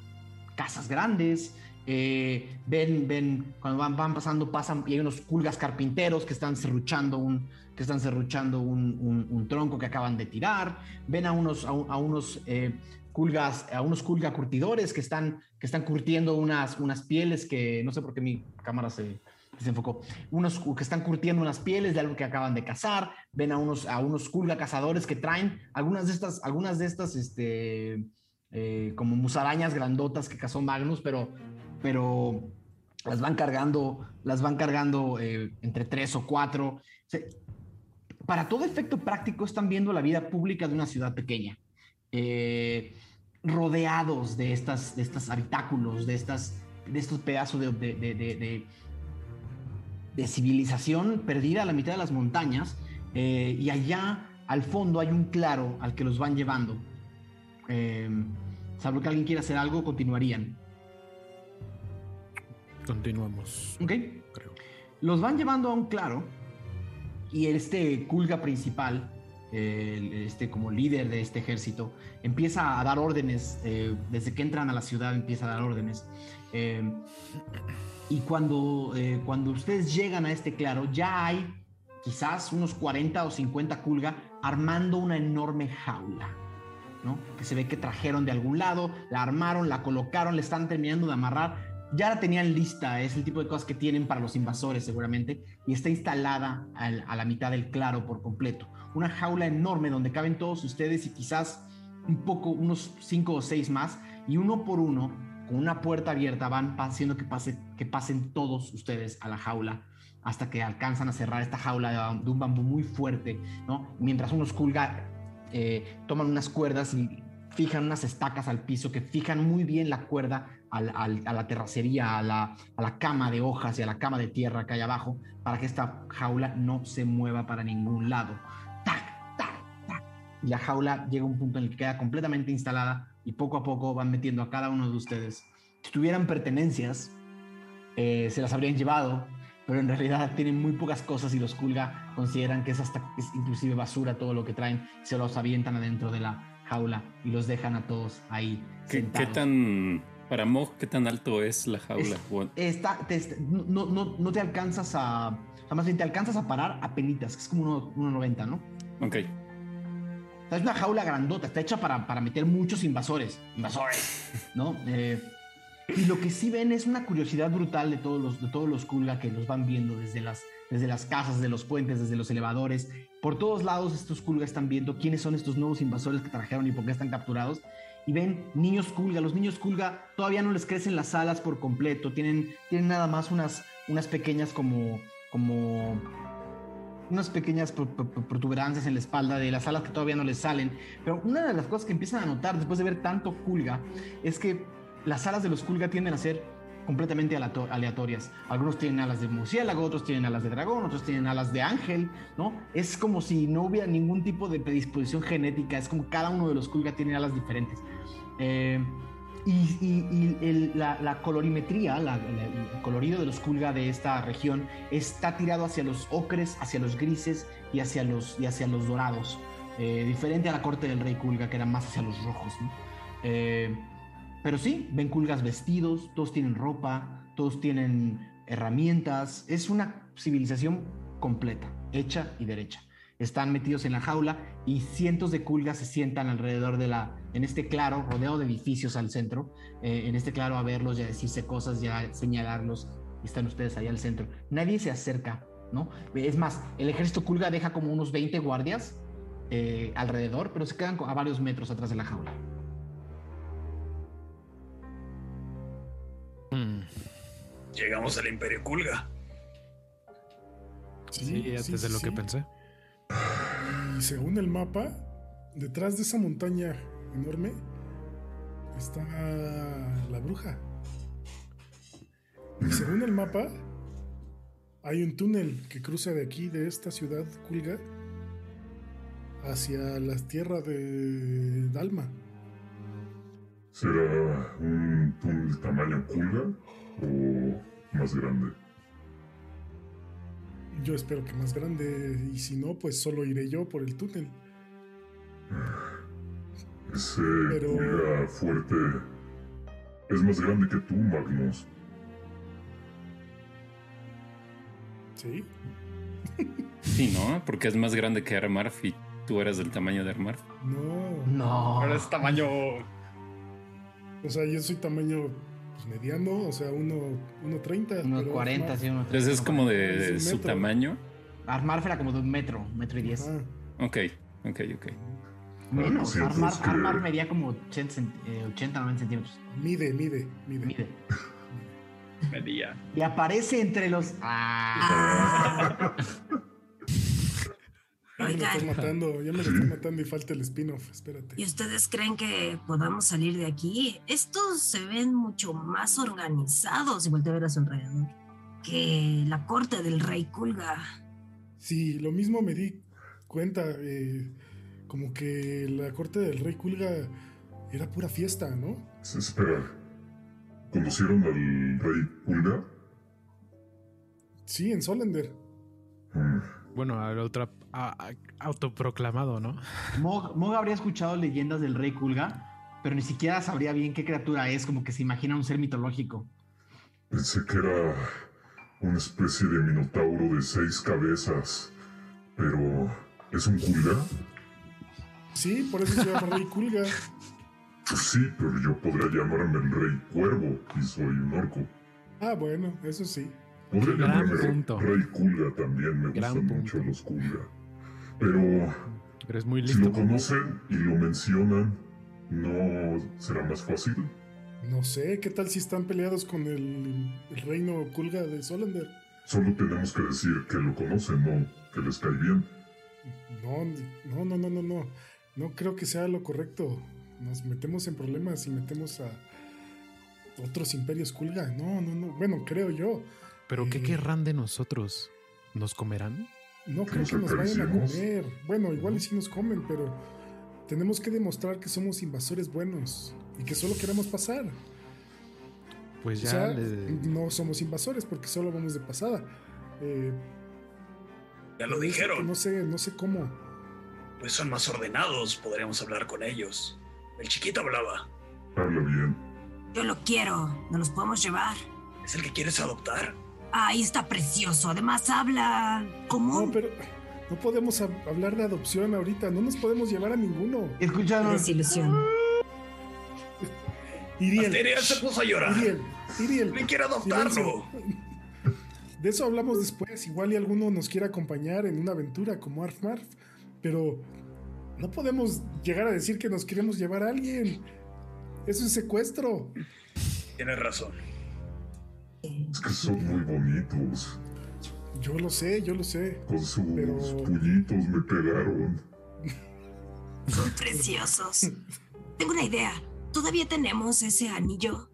S1: Casas grandes, eh, ven, ven, cuando van, van pasando, pasan y hay unos culgas carpinteros que están serruchando un, que están serruchando un, un- un tronco que acaban de tirar. Ven a unos, a, a unos eh, culgas, a unos culga curtidores que están, que están curtiendo unas, unas pieles que no sé por qué mi cámara se desenfocó. Unos que están curtiendo unas pieles de algo que acaban de cazar. Ven a unos, a unos culga cazadores que traen algunas de estas, algunas de estas, este, eh, como musarañas grandotas que cazó Magnus, pero, pero las van cargando, las van cargando eh, entre tres o cuatro. O sea, para todo efecto práctico están viendo la vida pública de una ciudad pequeña, eh, rodeados de estas, de estas habitáculos, de estas, de estos pedazos de, de, de- de- de- de civilización perdida a la mitad de las montañas, eh, y allá al fondo hay un claro al que los van llevando. Eh, salvo que alguien quiera hacer algo, continuarían.
S9: Continuamos.
S1: ¿Ok?
S9: Creo.
S1: Los van llevando a un claro y este culga principal, este como líder de este ejército, empieza a dar órdenes, eh, desde que entran a la ciudad empieza a dar órdenes. Eh, y cuando, eh, cuando ustedes llegan a este claro, ya hay quizás unos 40 o 50 culga armando una enorme jaula. Que se ve que trajeron de algún lado, la armaron, la colocaron, le están terminando de amarrar. Ya la tenían lista, es el tipo de cosas que tienen para los invasores seguramente, y está instalada al- a la mitad del claro por completo. Una jaula enorme donde caben todos ustedes y quizás un poco, unos cinco o seis más, y uno por uno, con una puerta abierta, van haciendo que, pase, que pasen todos ustedes a la jaula hasta que alcanzan a cerrar esta jaula de, un bambú muy fuerte, ¿no? Mientras unos culga eh, toman unas cuerdas y fijan unas estacas al piso que fijan muy bien la cuerda al- al- a la terracería, a la, a la cama de hojas y a la cama de tierra que hay abajo para que esta jaula no se mueva para ningún lado. ¡Tac! y la jaula llega a un punto en el que queda completamente instalada y poco a poco van metiendo a cada uno de ustedes. Si tuvieran pertenencias, eh, se las habrían llevado, pero en realidad tienen muy pocas cosas y los Kulga consideran que es hasta es inclusive basura todo lo que traen, se los avientan adentro de la jaula y los dejan a todos ahí.
S4: ¿Qué,
S1: sentados.
S4: qué tan, para Mog, qué tan alto es la jaula? O-
S1: Está, te- est- no, no, no te alcanzas a, más bien te alcanzas a parar a penitas, que es como uno- 1.90, ¿no?
S4: ok.
S1: O sea, es una jaula grandota, está hecha para, para meter muchos invasores. Invasores, ¿no? [laughs] Eh, y lo que sí ven es una curiosidad brutal de todos los, de todos los Kulga que los van viendo desde las, desde las casas, desde los puentes, desde los elevadores. Por todos lados estos Kulga están viendo quiénes son estos nuevos invasores que trajeron y por qué están capturados. Y ven niños Kulga. Los niños Kulga todavía no les crecen las alas por completo. Tienen, tienen nada más unas, unas pequeñas como, como unas pequeñas pro- pro- pro- protuberancias en la espalda de las alas que todavía no les salen. Pero una de las cosas que empiezan a notar después de ver tanto Kulga es que las alas de los Kulga tienden a ser completamente aleatorias. Algunos tienen alas de murciélago, otros tienen alas de dragón, otros tienen alas de ángel, ¿no? Es como si no hubiera ningún tipo de predisposición genética, es como cada uno de los Kulga tiene alas diferentes. Eh, y, la, colorimetría, el colorido de los Kulga de esta región está tirado hacia los ocres, hacia los grises y hacia los, y hacia los dorados. Eh, diferente a la corte del rey Kulga, que era más hacia los rojos. Eh, pero sí, ven Kulgas vestidos, todos tienen ropa, todos tienen herramientas. Es una civilización completa, hecha y derecha. Están metidos en la jaula y cientos de Kulgas se sientan alrededor de la, en este claro, rodeado de edificios al centro, eh, en este claro a verlos y a decirse cosas y a señalarlos. Están ustedes ahí al centro. Nadie se acerca, ¿no? Es más, el ejército Kulga deja como unos 20 guardias eh, alrededor, pero se quedan a varios metros atrás de la jaula.
S9: Mm,
S5: Llegamos al Imperio Kulga.
S9: Sí, antes de lo que
S7: sí.
S9: pensé.
S7: Y según el mapa, detrás de esa montaña enorme está la bruja. Y según el mapa, hay un túnel que cruza de aquí, de esta ciudad Kulga, hacia las tierras de Dalma.
S8: ¿Será un túnel tamaño Kulga o más grande?
S7: Yo espero que más grande, y si no, pues solo iré yo por el túnel. [laughs]
S8: Ese
S7: Pero-
S8: fuerte es más grande que tú, Magnus.
S7: ¿Sí?
S4: Sí, ¿no? Porque es más grande que Armarf y tú eres del tamaño de Armarf.
S7: No.
S1: No.
S5: Ahora es tamaño.
S7: O sea, yo soy tamaño pues, mediano, o sea, 1.30.
S1: Unos
S7: pero
S1: 40,
S7: más-
S1: sí, unos
S4: Entonces es como de
S7: Es
S4: su
S7: metro.
S4: tamaño.
S1: Armarf era como de un metro, metro y diez.
S7: Ajá.
S4: Ok, ok, ok.
S1: Menos.
S8: Sí,
S1: Armar,
S8: que-
S1: Armar medía como 80, cent- eh, 80 90 centímetros.
S7: Mide, mide, mide.
S1: Mide.
S5: Medía.
S1: Y aparece entre los. ¡Ah!
S7: Ya me lo
S3: Oigan.
S7: están matando, ya me lo están matando y falta el spin-off, espérate.
S3: ¿Y ustedes creen que podamos salir de aquí? Estos se ven mucho más organizados, y voltea a ver a su alrededor, que la corte del rey Kulga.
S7: Sí, lo mismo me di cuenta, eh, como que la corte del rey Kulga era pura fiesta, ¿no?
S8: S- Espera. ¿Conocieron al rey Kulga?
S7: Sí, en Solender.
S8: Mm,
S9: Bueno, al otro a- a- autoproclamado, ¿no?
S1: Mog, Mog habría escuchado leyendas del rey Kulga, pero ni siquiera sabría bien qué criatura es, como que se imagina un ser mitológico.
S8: Pensé que era una especie de minotauro de seis cabezas. Pero, ¿es un Kulga?
S7: Sí, por eso se llama rey Kulga.
S8: Pues sí, pero yo podría llamarme el rey cuervo y soy un orco.
S7: Ah, bueno, eso sí.
S8: Podría
S9: Gran
S8: llamarme
S9: punto.
S8: rey Kulga también, me
S9: Gran
S8: gustan
S9: punto.
S8: mucho los Kulga. Pero
S9: Pero es muy
S8: si lo
S9: listo.
S8: conocen y lo mencionan, ¿no será más fácil?
S7: No sé, ¿qué tal si están peleados con el, el reino Kulga de Solender?
S8: Solo tenemos que decir que lo conocen, no que les cae bien.
S7: No, no, no, no, no, no. No creo que sea lo correcto. Nos metemos en problemas y metemos a otros imperios Kulga. No, no, no. Bueno, creo yo.
S9: Pero ¿qué
S7: Eh,
S9: querrán de nosotros? ¿Nos comerán?
S7: No creo que nos vayan a comer. Bueno, igual y sí nos comen, pero tenemos que demostrar que somos invasores buenos y que solo queremos pasar.
S9: Pues
S7: O
S9: ya
S7: sea,
S9: le-
S7: no somos invasores porque solo vamos de pasada. Eh,
S10: Ya lo dijeron.
S7: No sé, no sé cómo.
S10: Pues son más ordenados, podríamos hablar con ellos. El chiquito hablaba.
S8: Habla bien.
S3: Yo lo quiero. ¿Nos los podemos llevar?
S10: ¿Es el que quieres adoptar?
S3: Ahí está precioso. Además habla común.
S7: No, pero no podemos hab- hablar de adopción ahorita. No nos podemos llevar a ninguno.
S1: Escucharon.
S3: Desilusión.
S7: Iriel.
S10: Asteria se puso a llorar.
S7: Iriel. Iriel.
S10: Me quiere adoptarlo.
S7: De eso hablamos después. Igual y alguno nos quiere acompañar en una aventura como Arf Marf. Pero no podemos llegar a decir que nos queremos llevar a alguien. Eso es secuestro.
S10: Tienes razón.
S8: Es que son muy bonitos.
S7: Yo lo sé, yo lo sé.
S8: Con sus
S7: Pero-
S8: pullitos me pegaron.
S3: Son preciosos. Tengo una idea. ¿Todavía tenemos ese anillo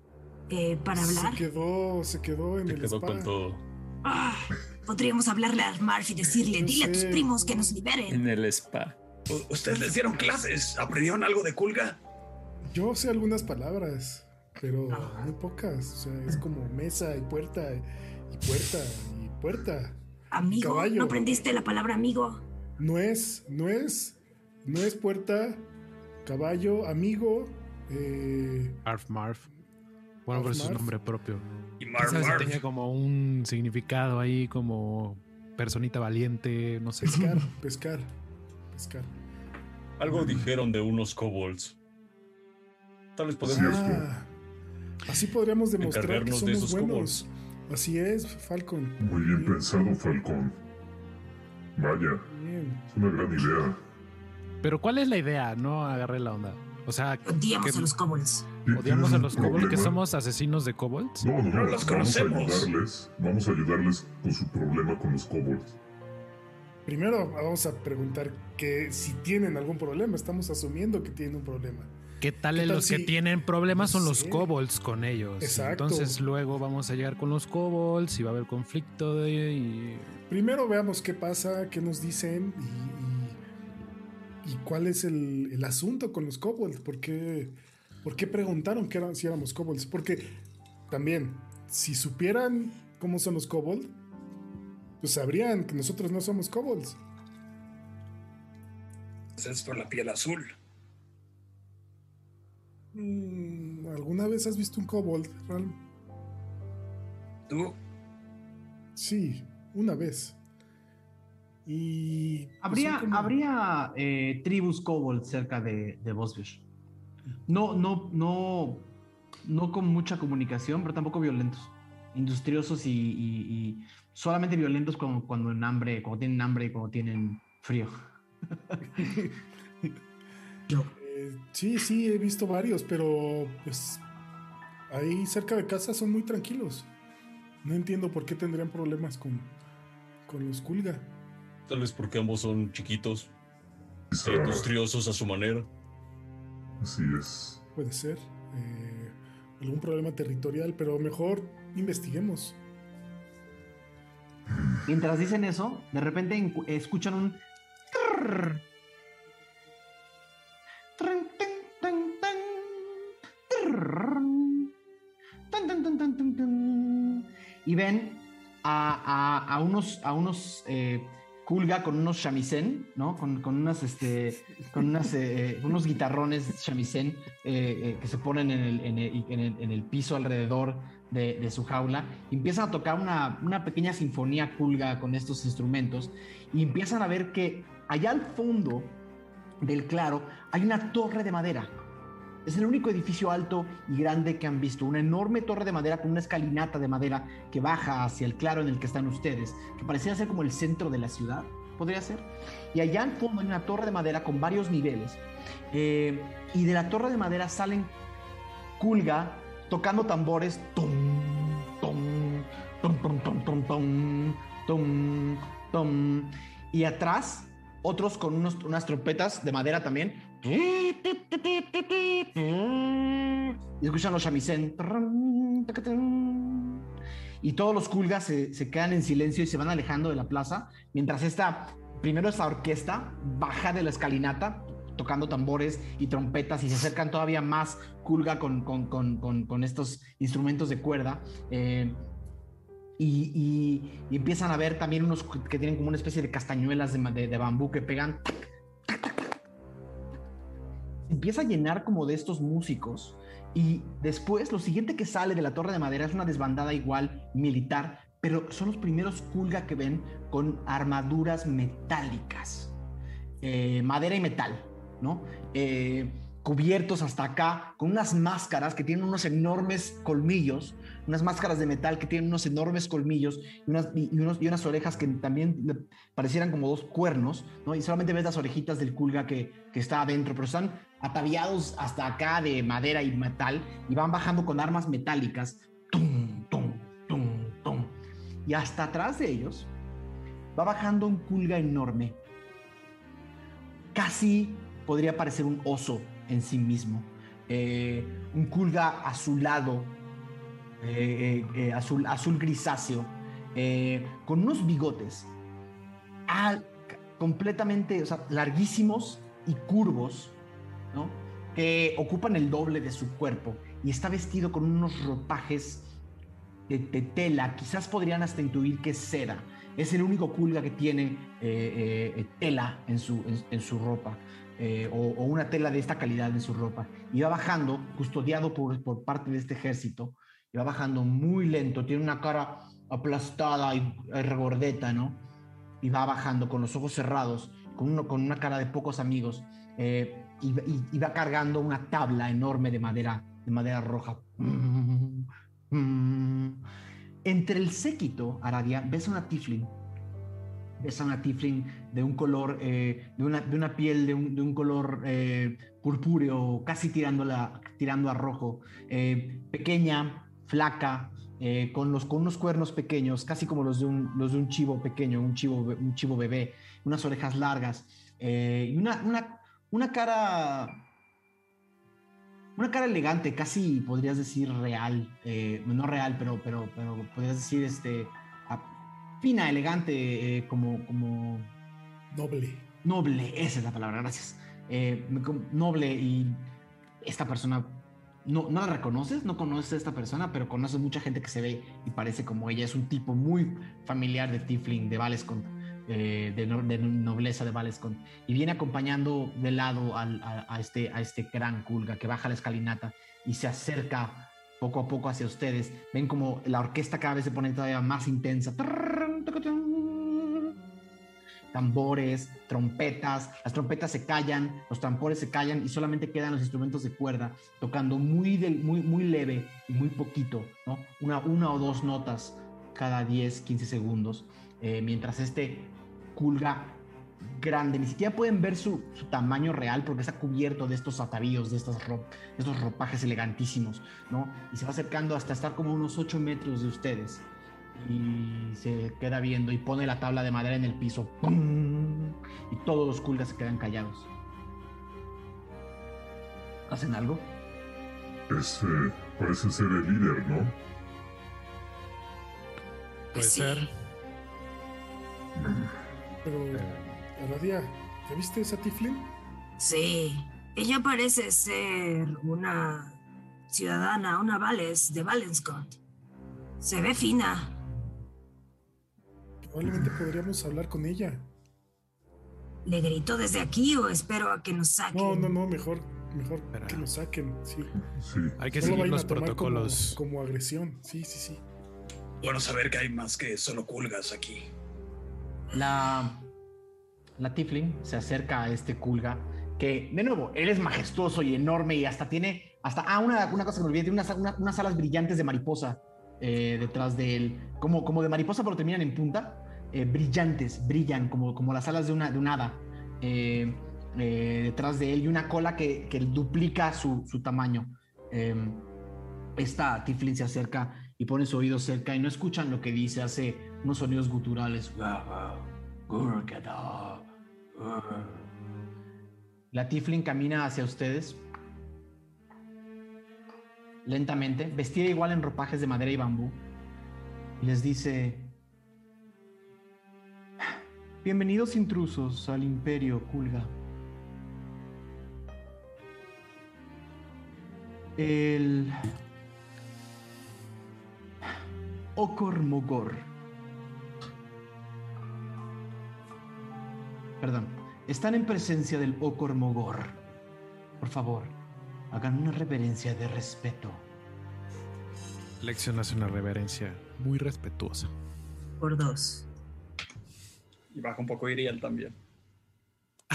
S3: eh, para hablar?
S7: Se quedó, se quedó en
S6: Se
S7: el
S6: quedó
S7: spa.
S6: con todo.
S3: Ah, podríamos hablarle a Marf y decirle, dile a tus primos que nos liberen.
S4: En el spa.
S10: ¿Ustedes les dieron clases? ¿Aprendieron algo de Kulga?
S7: Yo sé algunas palabras, pero
S3: Ah.
S7: muy pocas. O sea, es como mesa y puerta y puerta y puerta.
S3: Amigo,
S7: caballo.
S3: ¿no aprendiste la palabra amigo?
S7: No es, no es, no es puerta, caballo, amigo. eh,
S9: Arf Marf. Bueno, pero es su nombre propio.
S10: Y Marv
S9: ¿Sabes si
S10: Marv.
S9: tenía como un significado ahí, como personita valiente, no sé.
S7: pescar, pescar, pescar.
S6: Algo dijeron de unos kobolds. Tal vez podemos.
S7: Ah, así podríamos demostrar que
S6: Encargarnos de
S7: somos
S6: esos
S7: buenos. Así es, Falcon.
S8: Muy bien pensado, Falcón. Vaya,
S7: Bien.
S8: es una gran idea.
S9: Pero ¿cuál es la idea? No agarré la onda. O sea,
S3: Odiamos
S9: que
S3: a los kobolds.
S8: ¿Tienes
S9: odiamos a los kobolds, que somos asesinos de kobolds.
S8: No, no, no.
S10: No los
S8: vamos a
S10: conocemos.
S8: ayudarles. Vamos a ayudarles con su problema con los kobolds.
S7: Primero vamos a preguntar que si tienen algún problema. Estamos asumiendo que tienen un problema.
S9: ¿Qué tal
S7: ¿Qué tal
S9: los que tienen problemas son
S7: no
S9: los
S7: sé.
S9: kobolds con ellos?
S7: Exacto.
S9: Entonces luego vamos a llegar con los kobolds y va a haber conflicto de, y
S7: Primero veamos qué pasa, qué nos dicen y, y- y cuál es el, el asunto con los kobolds. ¿Por qué, por qué preguntaron que eran- si éramos kobolds? Porque también, si supieran cómo son los kobolds, pues sabrían que nosotros no somos kobolds.
S10: Pues Es por la piel azul.
S7: Mm, ¿Alguna vez has visto un kobold, Ral?
S10: ¿Tú?
S7: Sí, una vez. Y. pues,
S1: Habría,
S7: como-
S1: habría eh, tribus kobold cerca de, de. No, no, no, no con mucha comunicación, pero tampoco violentos. Industriosos y, y- y solamente violentos cuando, cuando en hambre, cuando tienen hambre y cuando tienen frío. [laughs]
S7: Eh, sí, sí, he visto varios, pero pues ahí cerca de casa son muy tranquilos. No entiendo por qué tendrían problemas con, con los Kulga.
S6: Tal vez porque ambos son chiquitos, industriosos a su manera.
S8: Así es.
S7: Puede ser. eh, algún problema territorial, pero mejor investiguemos.
S1: Mientras dicen eso, de repente escuchan un... trrr. Trrr. Y ven a, a- a unos, a unos eh, Kulga con unos shamisen, ¿no? Con, con unas, este, con unas, eh, unos guitarrones shamisen eh, eh, que se ponen en el, en el- en el- piso alrededor de, de su jaula. Y empiezan a tocar una, una pequeña sinfonía Kulga con estos instrumentos. Y empiezan a ver que allá al fondo del claro hay una torre de madera. Es el único edificio alto y grande que han visto, una enorme torre de madera con una escalinata de madera que baja hacia el claro en el que están ustedes, que parecía ser como el centro de la ciudad, podría ser. Y allá en fondo hay una torre de madera con varios niveles. Eh, y de la torre de madera salen Kulga tocando tambores. Tom, tom, tom, tom, tom, tom, tom, tom, Y atrás, otros con unas trompetas de madera también. Y escuchan los shamisen. Y todos los culgas se, se quedan en silencio y se van alejando de la plaza. Mientras esta, primero esta orquesta baja de la escalinata tocando tambores y trompetas y se acercan todavía más Kulga con, con, con, con, estos instrumentos de cuerda. eh, y, y- empiezan a ver también unos que tienen como una especie de castañuelas de, de- de bambú que pegan. Empieza a llenar como de estos músicos. Y después lo siguiente que sale de la torre de madera es una desbandada igual militar, pero son los primeros Kulga que ven con armaduras metálicas. Eh, madera y metal, ¿no? Eh, cubiertos hasta acá con unas máscaras que tienen unos enormes colmillos, unas máscaras de metal que tienen unos enormes colmillos y unas, y, unos- y unas orejas que también parecieran como dos cuernos, ¿no? Y solamente ves las orejitas del Kulga que, que está adentro, pero están ataviados hasta acá de madera y metal y van bajando con armas metálicas. Tum, tum, tum, tum. Y hasta atrás de ellos va bajando un Kulga enorme. Casi podría parecer un oso en sí mismo. Eh, un Kulga azulado, eh, eh, azul, azul grisáceo, con unos bigotes completamente, o sea, larguísimos y curvos, Que ocupan el doble de su cuerpo y está vestido con unos ropajes de, de tela, quizás podrían hasta intuir que es seda. Es el único culga que tiene eh, eh, tela en su, en, su ropa. eh, o, una tela de esta calidad en su ropa. Y va bajando, custodiado por, por parte de este ejército, y va bajando muy lento. Tiene una cara aplastada y y regordeta, ¿no? Y va bajando con los ojos cerrados, con, uno, con una cara de pocos amigos. eh, y, va cargando una tabla enorme de madera, de madera roja. Entre el séquito, Aradia, ves a una tiflin. Ves a una tiflin de un color, eh, de, una, de una piel de un, de un color eh, purpúreo, casi tirando, la, tirando a rojo. eh, pequeña, flaca, eh, con, los, con unos cuernos pequeños, casi como los de un, los de un chivo pequeño, un chivo, un chivo bebé, unas orejas largas eh, y una, una, una cara una cara elegante, casi podrías decir real, eh, no real, pero, pero, pero podrías decir este, fina, elegante, eh, como, como
S7: Noble.
S1: noble, esa es la palabra, gracias. Eh, noble y esta persona, no, no la reconoces, no conoces a esta persona, pero conoces mucha gente que se ve y parece como ella. Es un tipo muy familiar de Tifling, de Valescont, eh, de, no- de nobleza de Valescont. Y viene acompañando de lado a, este, a este gran Kulga que baja la escalinata y se acerca poco a poco hacia ustedes. Ven como la orquesta cada vez se pone todavía más intensa. tambores, trompetas, las trompetas se callan, los tambores se callan y solamente quedan los instrumentos de cuerda tocando muy, muy, muy leve y muy poquito, ¿no? Una, una o dos notas cada 10, 15 segundos, eh, mientras este culga grande, ni siquiera pueden ver su, su tamaño real porque está cubierto de estos atavíos, de ro- de estos ropajes elegantísimos, ¿no? Y se va acercando hasta estar como a unos 8 metros de ustedes y se queda viendo y pone la tabla de madera en el piso. ¡Pum! Y todos los culgas se quedan callados. ¿Hacen algo?
S8: Ese parece ser el líder, ¿no?
S9: Puede
S3: Sí.
S9: ser.
S7: Pero, Aradia, ¿ya viste esa Tiflin?
S3: Sí, ella parece ser una ciudadana, una Vales de Valenscott. Se ve fina.
S7: Probablemente podríamos hablar con ella.
S3: ¿Le grito desde aquí o espero a que nos saquen?
S7: No, no, no, mejor, mejor
S9: Espera.
S7: que nos saquen, sí.
S8: Sí.
S9: Hay que
S7: No
S9: seguir los protocolos.
S7: Como, como agresión, sí, sí, sí.
S10: Bueno saber que hay más que solo culgas aquí.
S1: La, la Tifling se acerca a este culga que, de nuevo, él es majestuoso y enorme y hasta tiene, hasta, ah, una, una cosa que me olvidé, tiene unas, una- unas alas brillantes de mariposa eh, detrás de él, como, como de mariposa pero terminan en punta, eh, brillantes, brillan como, como las alas de una, de un hada eh, detrás de él y una cola que, que duplica su, su tamaño. Eh, esta Tiflin se acerca y pone su oído cerca y no escuchan lo que dice, hace unos sonidos guturales. La Tiflin camina hacia ustedes lentamente, vestida igual en ropajes de madera y bambú. Y les dice: Bienvenidos intrusos al Imperio Kulga. El Okor Mogor Perdón. Están en presencia del Okormogor. Por favor, hagan una reverencia de respeto.
S9: Lección hace una reverencia muy respetuosa.
S3: Por dos.
S5: Y baja un poco Iriel también. [laughs]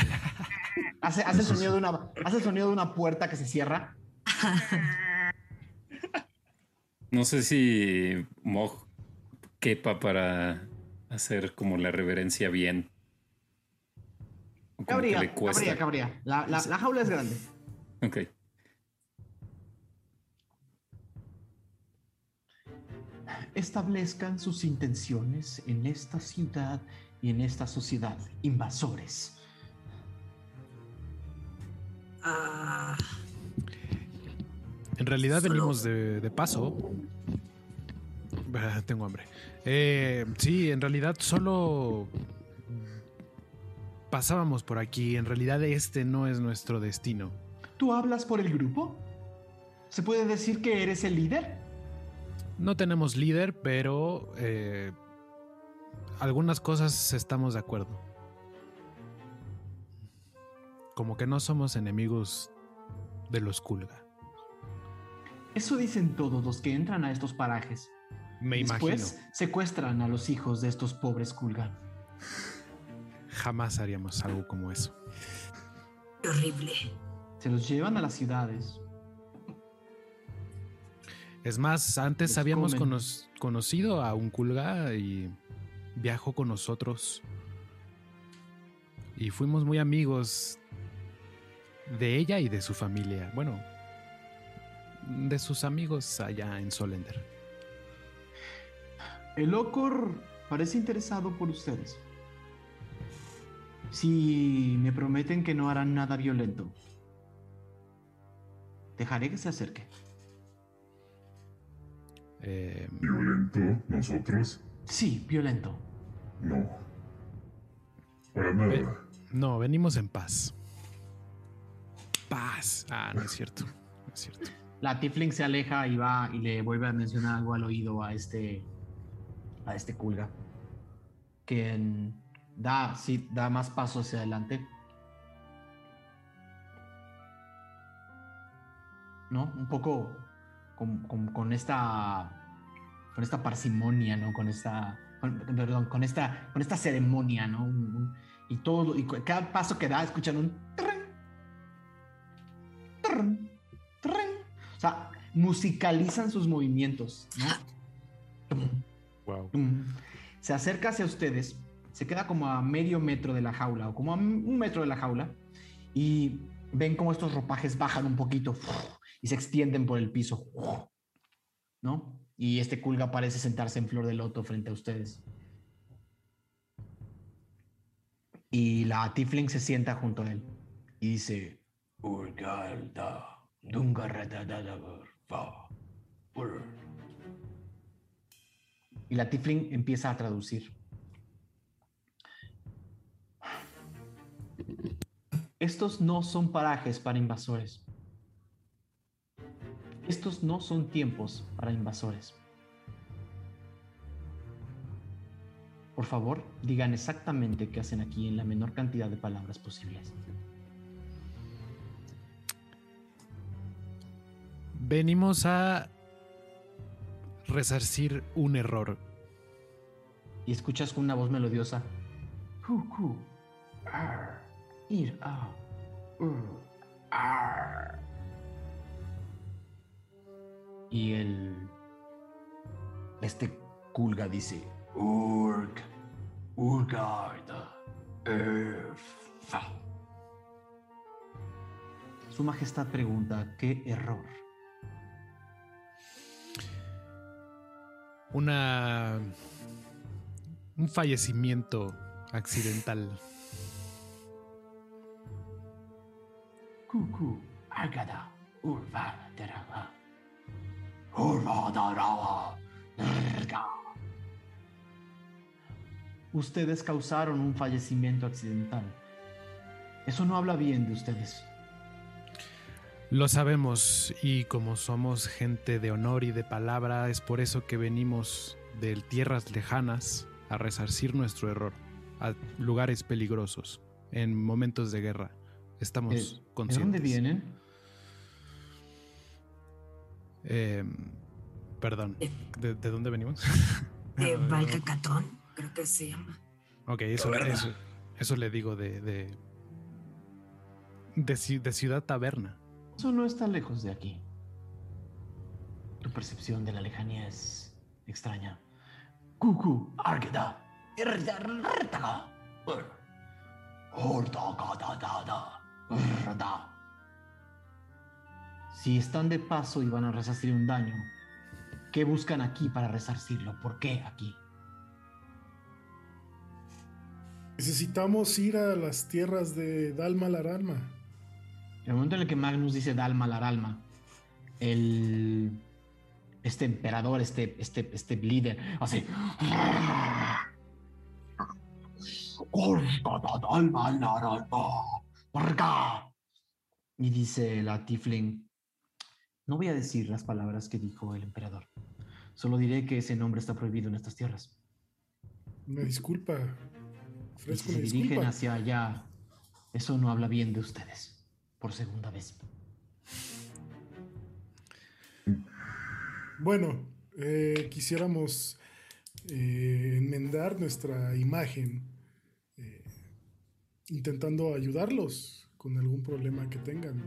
S1: Hace, hace el sonido de una, hace el sonido de una puerta que se cierra. [laughs]
S4: No sé si Mog quepa para hacer como la reverencia bien.
S1: Cabría,
S4: le cuesta.
S1: cabría, cabría. La, la- la jaula es grande.
S4: Ok.
S1: Establezcan sus intenciones en esta ciudad y en esta sociedad. Invasores.
S3: Ah,
S9: En realidad
S3: Solo-
S9: venimos de, de paso. Ah, Tengo hambre. Eh, sí, en realidad solo pasábamos por aquí. En realidad este no es nuestro destino.
S1: ¿Tú hablas por el grupo? ¿Se puede decir que eres el líder?
S9: No tenemos líder, pero eh, algunas cosas estamos de acuerdo. Como que no somos enemigos de los Kulga.
S1: Eso dicen todos los que entran a estos parajes.
S9: Me
S1: Después
S9: imagino.
S1: secuestran a los hijos de estos pobres Kulgan.
S9: Jamás haríamos algo como eso.
S3: qué horrible.
S1: Se los llevan a las ciudades.
S9: Es más, antes
S1: Los
S9: habíamos cono- conocido a un Kulga y viajó con nosotros. Y fuimos muy amigos de ella y de su familia. Bueno, de sus amigos allá en Solender.
S1: El Ocor parece interesado por ustedes. Si me prometen que no harán nada violento, dejaré que se acerque.
S9: Eh,
S8: ¿Violento? ¿Nosotros?
S1: Sí, violento.
S8: No. Para nada.
S9: no, venimos en paz. Paz. Ah, no es cierto. No es cierto.
S1: La Tifling se aleja y va y le vuelve a mencionar algo al oído a este a este Kulga. Que da, sí, da más pasos hacia adelante. ¿No? Un poco con, con- con esta con esta parsimonia, ¿no? Con esta perdón, con esta con esta ceremonia, ¿no? Y todo y cada paso que da escuchan un. O sea, musicalizan sus movimientos.
S9: Wow.
S1: Se acerca hacia ustedes, se queda como a medio metro de la jaula o como a un metro de la jaula y ven como estos ropajes bajan un poquito y se extienden por el piso, ¿no? Y este culga parece sentarse en flor de loto frente a ustedes. Y la Tifling se sienta junto a él y dice. Y la Tifling empieza a traducir. Estos no son parajes para invasores. Estos no son tiempos para invasores. Por favor, digan exactamente qué hacen aquí en la menor cantidad de palabras posibles.
S9: Venimos a resarcir un error.
S1: Y escuchas con una voz melodiosa. Y el. Este Kulga dice. Urg, Urgarda. Su Majestad pregunta: ¿Qué error?
S9: Una. Un fallecimiento accidental.
S1: Kuku, Agada, Urva, Deraga. Urva, Darawa, Derga. Ustedes causaron un fallecimiento accidental. Eso no habla bien de ustedes.
S9: Lo sabemos y como somos gente de honor y de palabra, es por eso que venimos de tierras lejanas a resarcir nuestro error, a lugares peligrosos, en momentos de guerra. Estamos
S1: ¿De- ¿De dónde vienen?
S9: Eh, perdón, ¿De, de dónde venimos? [laughs]
S3: De [laughs] Valcacatón, creo que se llama.
S9: ok, eso, eso, eso le digo de, de, de, ci- de Ciudad Taberna.
S1: Eso no está lejos de aquí. Tu percepción de la lejanía es extraña. Cucu, Argeda, Irdarrtaga, Ur, Ordagadadada, Urda. Si están de paso y van a resarcir un daño, ¿qué buscan aquí para resarcirlo? ¿Por qué aquí?
S7: Necesitamos ir a las tierras de Dalma Laralma.
S1: En el momento en el que Magnus dice Dalma Laralma, el este emperador, este, este, este líder, hace. Varga". Y dice la Tifling: No voy a decir las palabras que dijo el emperador. Solo diré que ese nombre está prohibido en estas tierras.
S7: Una disculpa.
S1: Y si se dirigen
S7: disculpa.
S1: hacia allá, eso no habla bien de ustedes. Por segunda vez.
S7: Bueno, eh, quisiéramos eh, enmendar nuestra imagen, intentando ayudarlos con algún problema que tengan.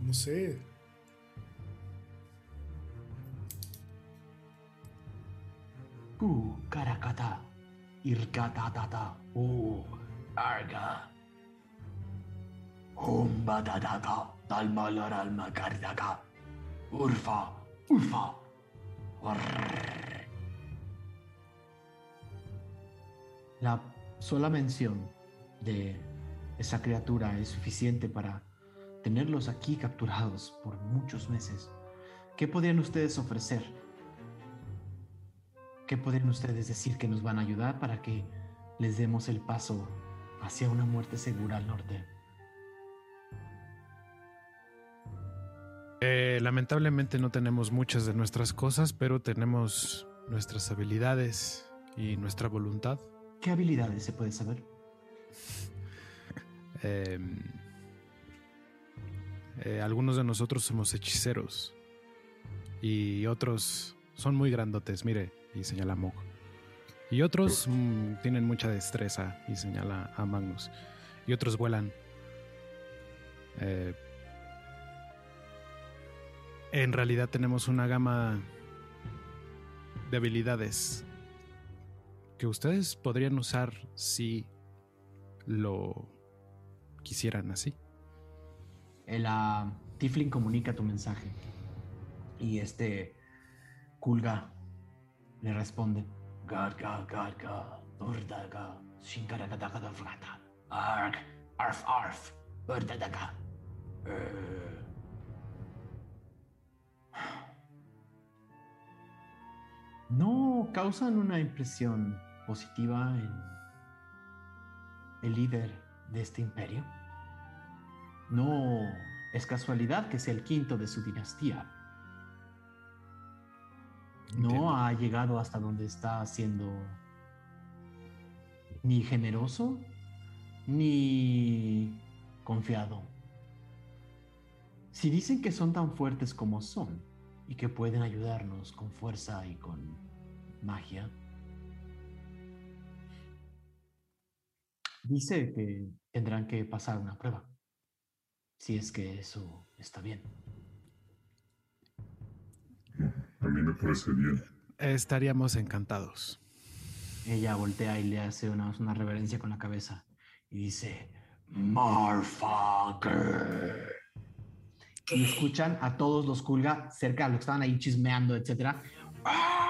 S7: No sé.
S1: Ku karakata irkatatata u arga. Umbadadaka talmalaralma kardaka. Urfa, urfa. La sola mención de esa criatura es suficiente para tenerlos aquí capturados por muchos meses. ¿Qué podrían ustedes ofrecer? ¿Qué podrían ustedes decir que nos van a ayudar para que les demos el paso hacia una muerte segura al norte?
S9: Eh, lamentablemente no tenemos muchas de nuestras cosas, pero tenemos nuestras habilidades y nuestra voluntad.
S1: ¿Qué habilidades se puede saber? [laughs]
S9: Em, eh, algunos de nosotros somos hechiceros y otros son muy grandotes, mire, y señala Mog. Y otros mm, tienen mucha destreza y señala a Magnus. Y otros vuelan. Eh, en realidad tenemos una gama de habilidades que ustedes podrían usar si lo quisieran así.
S1: El ah, Tiflin comunica tu mensaje. Y este Kulga le responde. Garga, garga, arg, arf, arf. Eh. [sighs] No causan una impresión positiva en el líder de este imperio. No es casualidad que sea el quinto de su dinastía. No
S9: Entiendo.
S1: ha llegado hasta donde está siendo ni generoso ni confiado. Si dicen que son tan fuertes como son y que pueden ayudarnos con fuerza y con magia, dice que tendrán que pasar una prueba. Si es que eso está bien.
S8: A mí me parece bien.
S9: Estaríamos encantados.
S1: Ella voltea y le hace una, una reverencia con la cabeza y dice, Marfucker. Y escuchan a todos los Kulga cerca de los que estaban ahí chismeando, etcétera. Y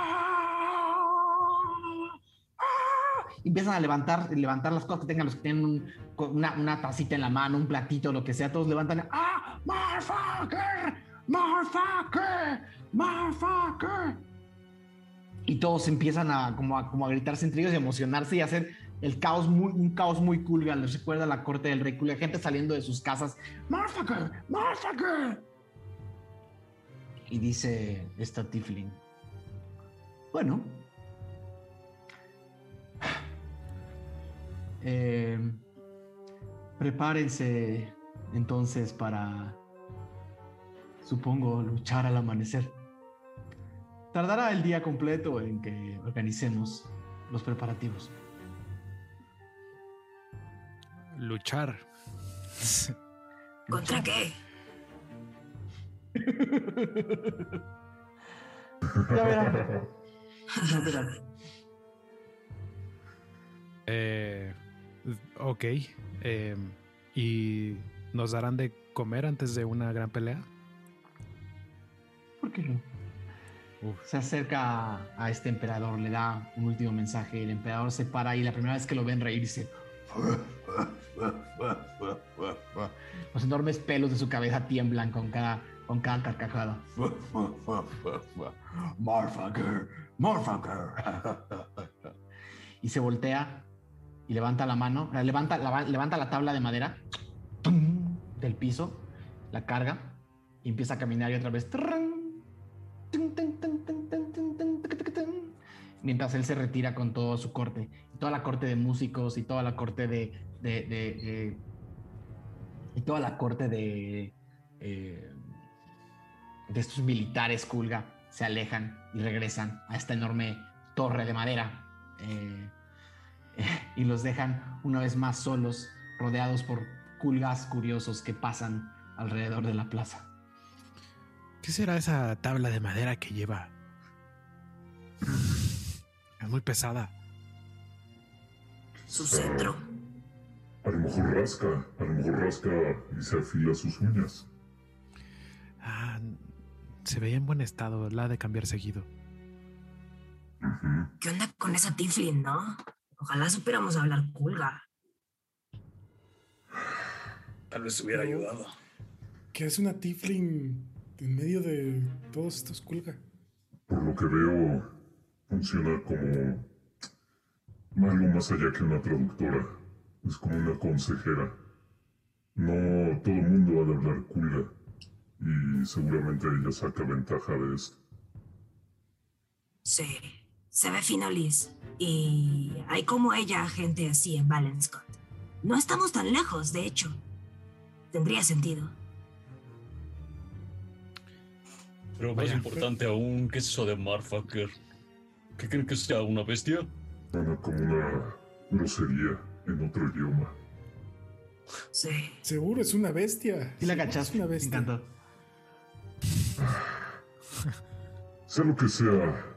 S1: empiezan a levantar, levantar las cosas que tengan los que tienen un- una, una tacita en la mano, un platito, lo que sea. Todos levantan. ¡Ah! ¡Marfucker! ¡Marfucker! ¡Marfucker! Y todos empiezan a como, a como a gritarse entre ellos y emocionarse y hacer el caos muy, un caos muy culga, les recuerda la corte del rey culga, gente saliendo de sus casas, ¡Motherfucker! ¡Motherfucker! Y dice esta Tiflin, bueno, eh, prepárense entonces para, supongo, luchar al amanecer. Tardará el día completo en que organicemos los preparativos.
S9: Luchar.
S3: ¿Contra qué? [laughs]
S1: Ya verán. Ya [laughs] verán.
S9: Eh, ok. eh, ¿Y nos darán de comer antes de una gran pelea?
S1: ¿Por qué no? Se acerca a, este emperador, le da un último mensaje. El emperador se para y la primera vez que lo ven reír dice: [laughs] Los enormes pelos de su cabeza tiemblan con cada, con cada carcajada. [laughs] Motherfucker, motherfucker. Y se voltea y levanta la mano, levanta la, levanta la tabla de madera del piso, la carga y empieza a caminar y otra vez. Mientras él se retira con todo su corte, toda la corte de músicos y toda la corte de. y toda la corte de. De estos militares Kulga se alejan y regresan a esta enorme torre de madera. Eh, [laughs] y los dejan una vez más solos, rodeados por Kulgas curiosos que pasan alrededor de la plaza.
S9: ¿Qué será esa tabla de madera que lleva? Es muy pesada.
S3: Su centro.
S8: A lo mejor rasca, a lo mejor rasca y se afila sus uñas.
S9: Ah, se veía en buen estado. La ha de cambiar seguido.
S3: ¿Qué onda con esa Tiflin, no? Ojalá supiéramos hablar culga.
S10: Tal vez hubiera ayudado.
S7: Que es una Tiflin en medio de todos estos culga.
S8: Por lo que veo, funciona como algo más allá que una traductora. Es como una consejera. No todo el mundo ha de hablar culga. Y seguramente ella saca ventaja de esto.
S3: Sí, se ve fino Liz. Y hay como ella gente así en Valenscott. No estamos tan lejos, de hecho. Tendría sentido.
S6: Pero más
S9: Vaya.
S6: importante aún, ¿qué es eso de Marfucker? ¿Qué creen que sea una bestia?
S8: Suena como una grosería en otro idioma.
S3: Sí.
S7: Seguro es una bestia.
S1: ¿Sí la cachaste?
S7: Una
S1: Me
S7: bestia.
S1: encantó.
S8: Sea lo que sea,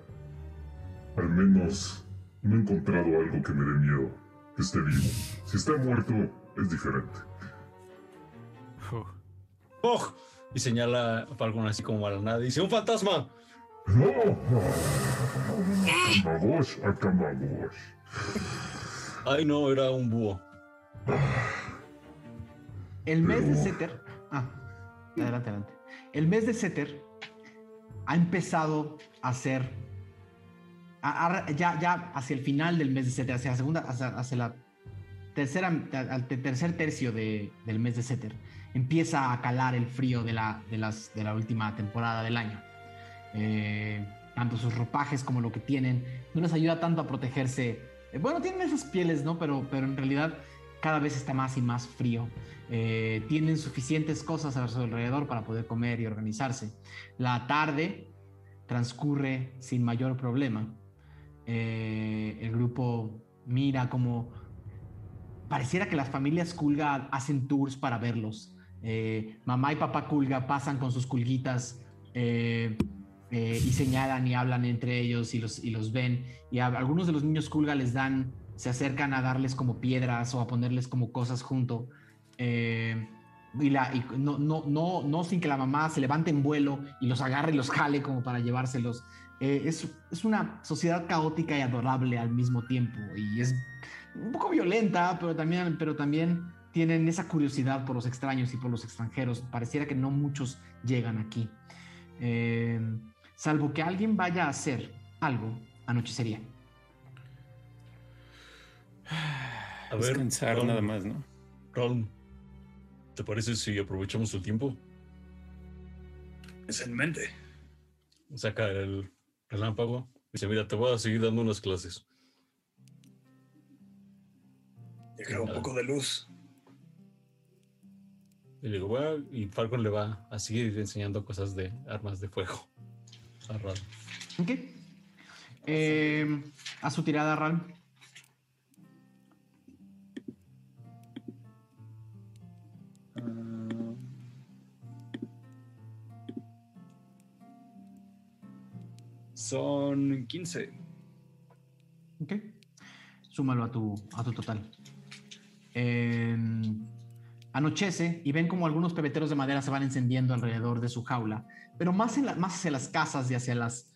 S8: al menos no he encontrado algo que me dé miedo. Que esté vivo. Si está muerto, es diferente.
S9: Uf.
S6: ¡Oh! Y señala a Falcon así como a la nada. y Dice: ¡Un fantasma!
S8: ¡No! Akamagosh, Akamagosh.
S6: Ay, no, era un búho.
S1: El mes de Seter. Ah, adelante, adelante. El mes de Seter ha empezado a ser. A- a- ya, ya hacia el final del mes de Seter, hacia la segunda, hacia, hacia la tercera, al te- tercer tercio de- del mes de Seter, empieza a calar el frío de la, de las, de la última temporada del año. Eh, tanto sus ropajes como lo que tienen no les ayuda tanto a protegerse. Eh, bueno, tienen esas pieles, ¿no? Pero, pero en realidad cada vez está más y más frío. Eh, tienen suficientes cosas a su alrededor para poder comer y organizarse. La tarde transcurre sin mayor problema. Eh, el grupo mira como pareciera que las familias Kulga hacen tours para verlos. Eh, mamá y papá Kulga pasan con sus culguitas eh, y señalan y hablan entre ellos y los, y los ven. Y algunos de los niños Kulga les dan, se acercan a darles como piedras o a ponerles como cosas junto. Y la, y no, no, no, no sin que la mamá se levante en vuelo y los agarre y los jale como para llevárselos. Eh, es, es una sociedad caótica y adorable al mismo tiempo. Y es un poco violenta, pero también, pero también tienen esa curiosidad por los extraños y por los extranjeros. Pareciera que no muchos llegan aquí. Eh, salvo que alguien vaya a hacer algo, anochecería.
S6: A ver,
S4: Descansar
S6: Ron,
S4: nada más, ¿no?
S6: Ron, ¿te parece si aprovechamos el tiempo?
S10: Es en mente.
S6: Saca el relámpago. Dice, mira, te voy a seguir dando unas clases.
S10: Deja un poco de luz.
S6: Y le digo, bueno, y Falcon le va a seguir enseñando cosas de armas de fuego. A.
S1: Ok. Eh, a su tirada, Ral.
S5: Son 15.
S1: Ok. Súmalo a tu, a tu total. Eh, anochece y ven como algunos pebeteros de madera se van encendiendo alrededor de su jaula, pero más, en más hacia las casas y hacia las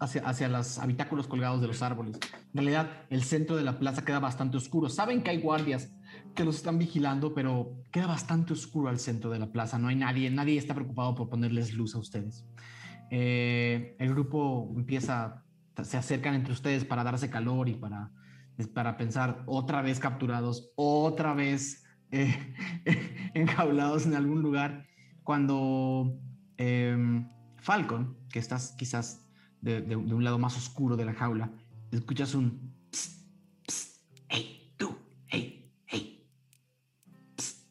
S1: hacia, hacia los habitáculos colgados de los árboles. En realidad, el centro de la plaza queda bastante oscuro. Saben que hay guardias que los están vigilando, pero queda bastante oscuro al centro de la plaza. No hay nadie, nadie está preocupado por ponerles luz a ustedes. Eh, el grupo empieza, se acercan entre ustedes para darse calor y para, para pensar otra vez capturados, otra vez eh, [laughs] enjaulados en algún lugar. Cuando em, Falcon, que estás quizás de, de- un lado más oscuro de la jaula, escuchas un psst, psst, hey, tú, hey, hey. psst".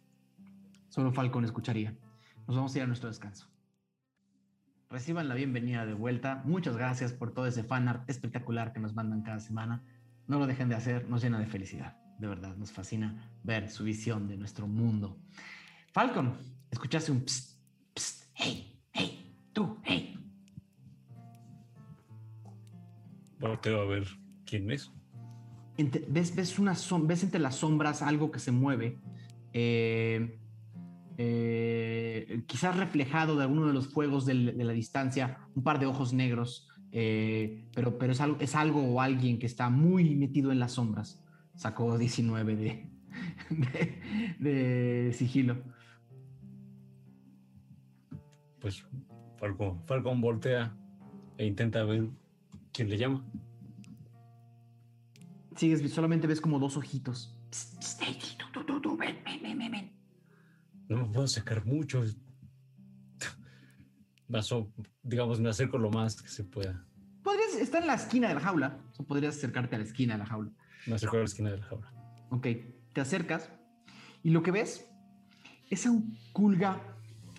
S1: Solo Falcon escucharía. Nos vamos a ir a nuestro descanso. Reciban la bienvenida de vuelta. Muchas gracias por todo ese fanart espectacular que nos mandan cada semana. No lo dejen de hacer, nos llena de felicidad. De verdad, nos fascina ver su visión de nuestro mundo. Falcon, escuchaste un psst, psst, hey, hey, tú, hey.
S6: Volteo a ver quién es.
S1: Ves, ves, una ves entre las sombras algo que se mueve, eh, eh, quizás reflejado de alguno de los fuegos del- de la distancia, un par de ojos negros, eh, pero, pero es, algo, es algo o alguien que está muy metido en las sombras. Sacó 19 de, [laughs] de, de sigilo.
S6: Pues Falcon, Falcon voltea e intenta ver quién le llama.
S1: Sigues, solamente ves como dos ojitos. Psst, psst, hey, tú, tú, tú, tú, ven, ven, ven, ven, ven.
S6: No me puedo sacar mucho. Paso, digamos, me acerco lo más que se pueda.
S1: Podrías estar en la esquina de la jaula. O podrías acercarte a la esquina de la jaula.
S6: Me acerco a la esquina de la jaula.
S1: Ok, te acercas y lo que ves es a un culga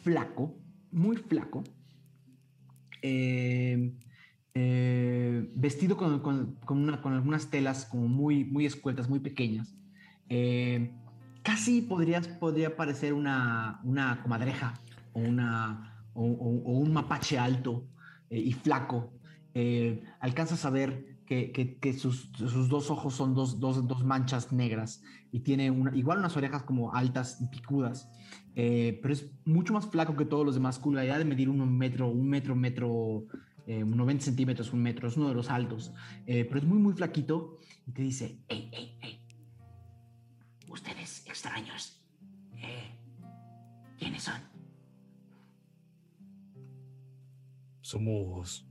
S1: flaco, muy flaco, eh, eh, vestido con, con- con una- con algunas telas como muy, muy escueltas, muy pequeñas. Eh, casi podrías, podría parecer una, una comadreja o, una, o, un mapache alto eh, y flaco. Eh, alcanzas a ver que, que- sus, sus dos ojos son dos, dos- dos manchas negras y tiene una, igual unas orejas como altas y picudas, eh, pero es mucho más flaco que todos los demás. Culga, ya de medir un metro, un metro, metro, eh, 90 centímetros, un metro, es uno de los altos, eh, pero es muy, muy flaquito y te dice, hey, hey, hey, extraños, eh, ¿quiénes son?
S6: Somos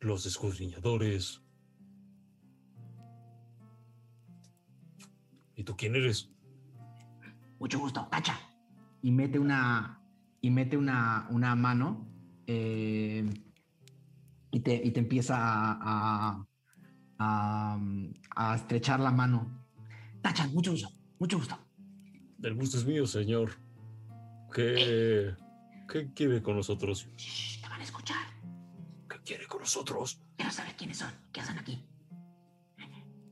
S6: los escudriñadores. ¿Y tú quién eres?
S1: mucho gusto, tacha. Y mete una, y mete una, una mano eh, y, te, y te empieza a, a, a- a estrechar la mano. Tacha, mucho gusto, mucho gusto.
S6: El gusto es mío, señor. ¿Qué, qué quiere con nosotros?
S1: Shh, te van a escuchar.
S6: ¿Qué quiere con nosotros?
S1: Quiero saber quiénes son, qué hacen aquí.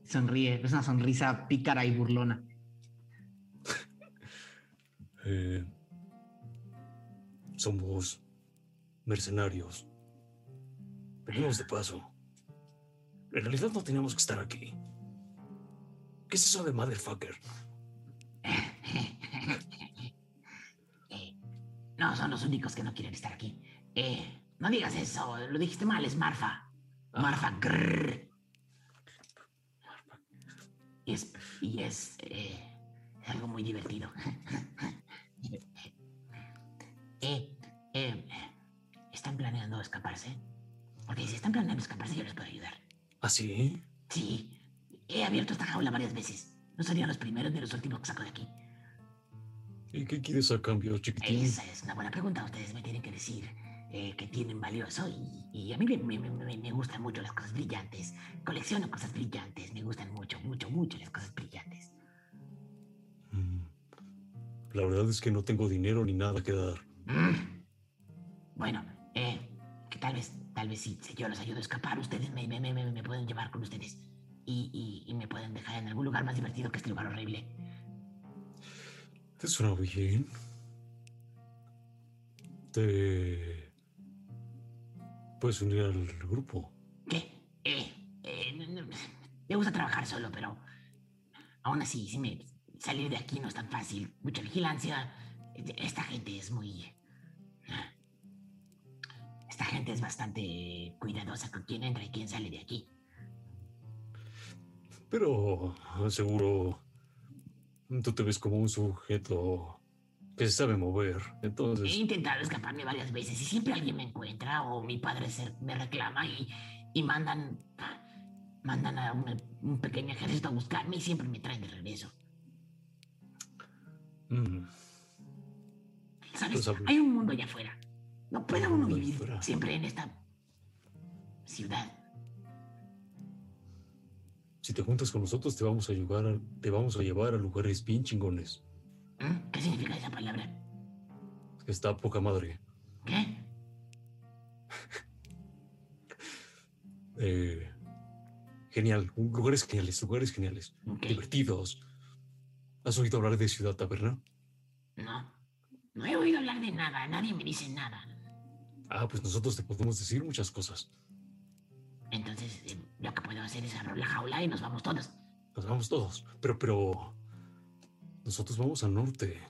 S1: Sonríe, es una sonrisa pícara y burlona. [laughs]
S6: Eh, somos mercenarios. Venimos de paso. En realidad no teníamos que estar aquí. ¿Qué es eso de motherfucker? [laughs]
S1: Eh, no son los únicos que no quieren estar aquí. Eh, no digas eso, lo dijiste mal, es Marfa. Marfa, grrr. Y es, y es, eh, es algo muy divertido. [laughs] eh, eh, ¿Están planeando escaparse? Porque si están planeando escaparse, yo les puedo ayudar.
S6: ¿Ah, sí?
S1: Sí,
S11: He abierto esta jaula varias veces. No serían los primeros ni los últimos que saco de aquí.
S6: ¿Y qué quieres a cambio, chiquitín?
S11: Esa es una buena pregunta. Ustedes me tienen que decir eh, qué tienen valioso. Y, y a mí me, me- me- me gustan mucho las cosas brillantes. Colecciono cosas brillantes. Me gustan mucho, mucho, mucho las cosas brillantes.
S6: Mm. La verdad es que no tengo dinero ni nada que dar.
S11: Mm. Bueno, eh, que tal vez, tal vez si, si yo los ayudo a escapar, ustedes me pueden llevar con ustedes. Y, y- y me pueden dejar en algún lugar más divertido que este lugar horrible.
S6: ¿Te suena bien? Te... Puedes unir al grupo.
S11: ¿Qué? Eh, eh, no- no- me gusta trabajar solo, pero aún así, si me salir de aquí no es tan fácil. Mucha vigilancia. Esta gente es muy. Esta gente es bastante cuidadosa con quién entra y quién sale de aquí.
S6: Pero seguro tú te ves como un sujeto que se sabe mover.
S11: He
S6: Entonces,
S11: intentado escaparme varias veces y siempre alguien me encuentra o mi padre se- me reclama y, y mandan mandan a una- un pequeño ejército a buscarme y siempre me traen de regreso.
S6: mm,
S11: ¿Sabes? Hay un mundo allá afuera. No puede uno vivir siempre en esta ciudad.
S6: Si te juntas con nosotros te vamos a llevar a, te vamos a llevar a lugares bien chingones.
S11: ¿Mm? ¿Qué significa esa palabra?
S6: Está poca madre.
S11: ¿Qué? [laughs]
S6: Eh, genial, lugares geniales, lugares geniales, divertidos. ¿Has oído hablar de Ciudad Taberna?
S11: No. No he oído hablar de nada. Nadie me dice nada.
S6: Ah, pues nosotros te podemos decir muchas cosas.
S11: Entonces, eh, lo que puedo hacer es abrir la jaula y nos vamos todos.
S6: Nos vamos todos. Pero, pero. Nosotros vamos al norte.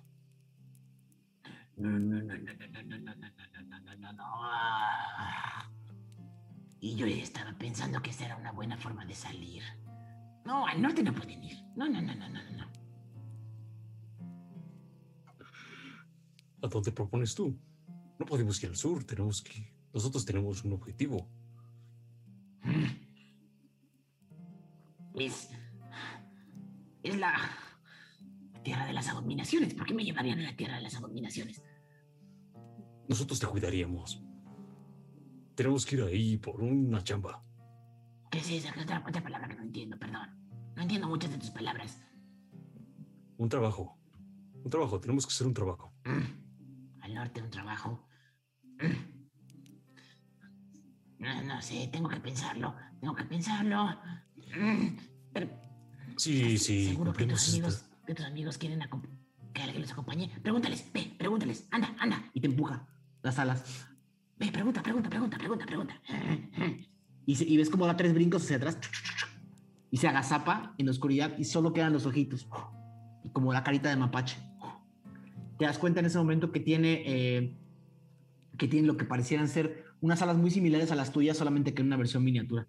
S11: No, no, no, no, no, no, no, no, no, no, no, no. Ah. Y yo estaba pensando que esa era una buena forma de salir. No, al norte no pueden ir. No, no, no, no, no, no, no.
S6: ¿A dónde propones tú? No podemos ir al sur. Tenemos que. Nosotros tenemos un objetivo.
S11: Es. Es la. Tierra de las abominaciones. ¿Por qué me llevarían a la tierra de las abominaciones?
S6: Nosotros te cuidaríamos. Tenemos que ir ahí por una chamba.
S11: ¿Qué es esa? ¿Qué otra, otra palabra que no entiendo? Perdón. No entiendo muchas de tus palabras.
S6: Un trabajo. Un trabajo. Tenemos que hacer un trabajo.
S11: Mm. Al norte un trabajo. Mm. No, no sé, tengo que pensarlo. Tengo que pensarlo. Mm. Pero
S6: Sí, sí.
S11: seguro que tus amigos, que tus amigos quieren que alguien los acompañe. Pregúntales, ve, pregúntales. Anda, anda.
S1: Y te empuja las alas.
S11: Ve, pregunta, pregunta, pregunta, pregunta, pregunta. [laughs]
S1: Y, se- y ves como da tres brincos hacia atrás. Y se agazapa en la oscuridad y solo quedan los ojitos. Y como la carita de mapache. Te das cuenta en ese momento que tiene, eh, que tiene lo que parecieran ser unas alas muy similares a las tuyas, solamente que en una versión miniatura.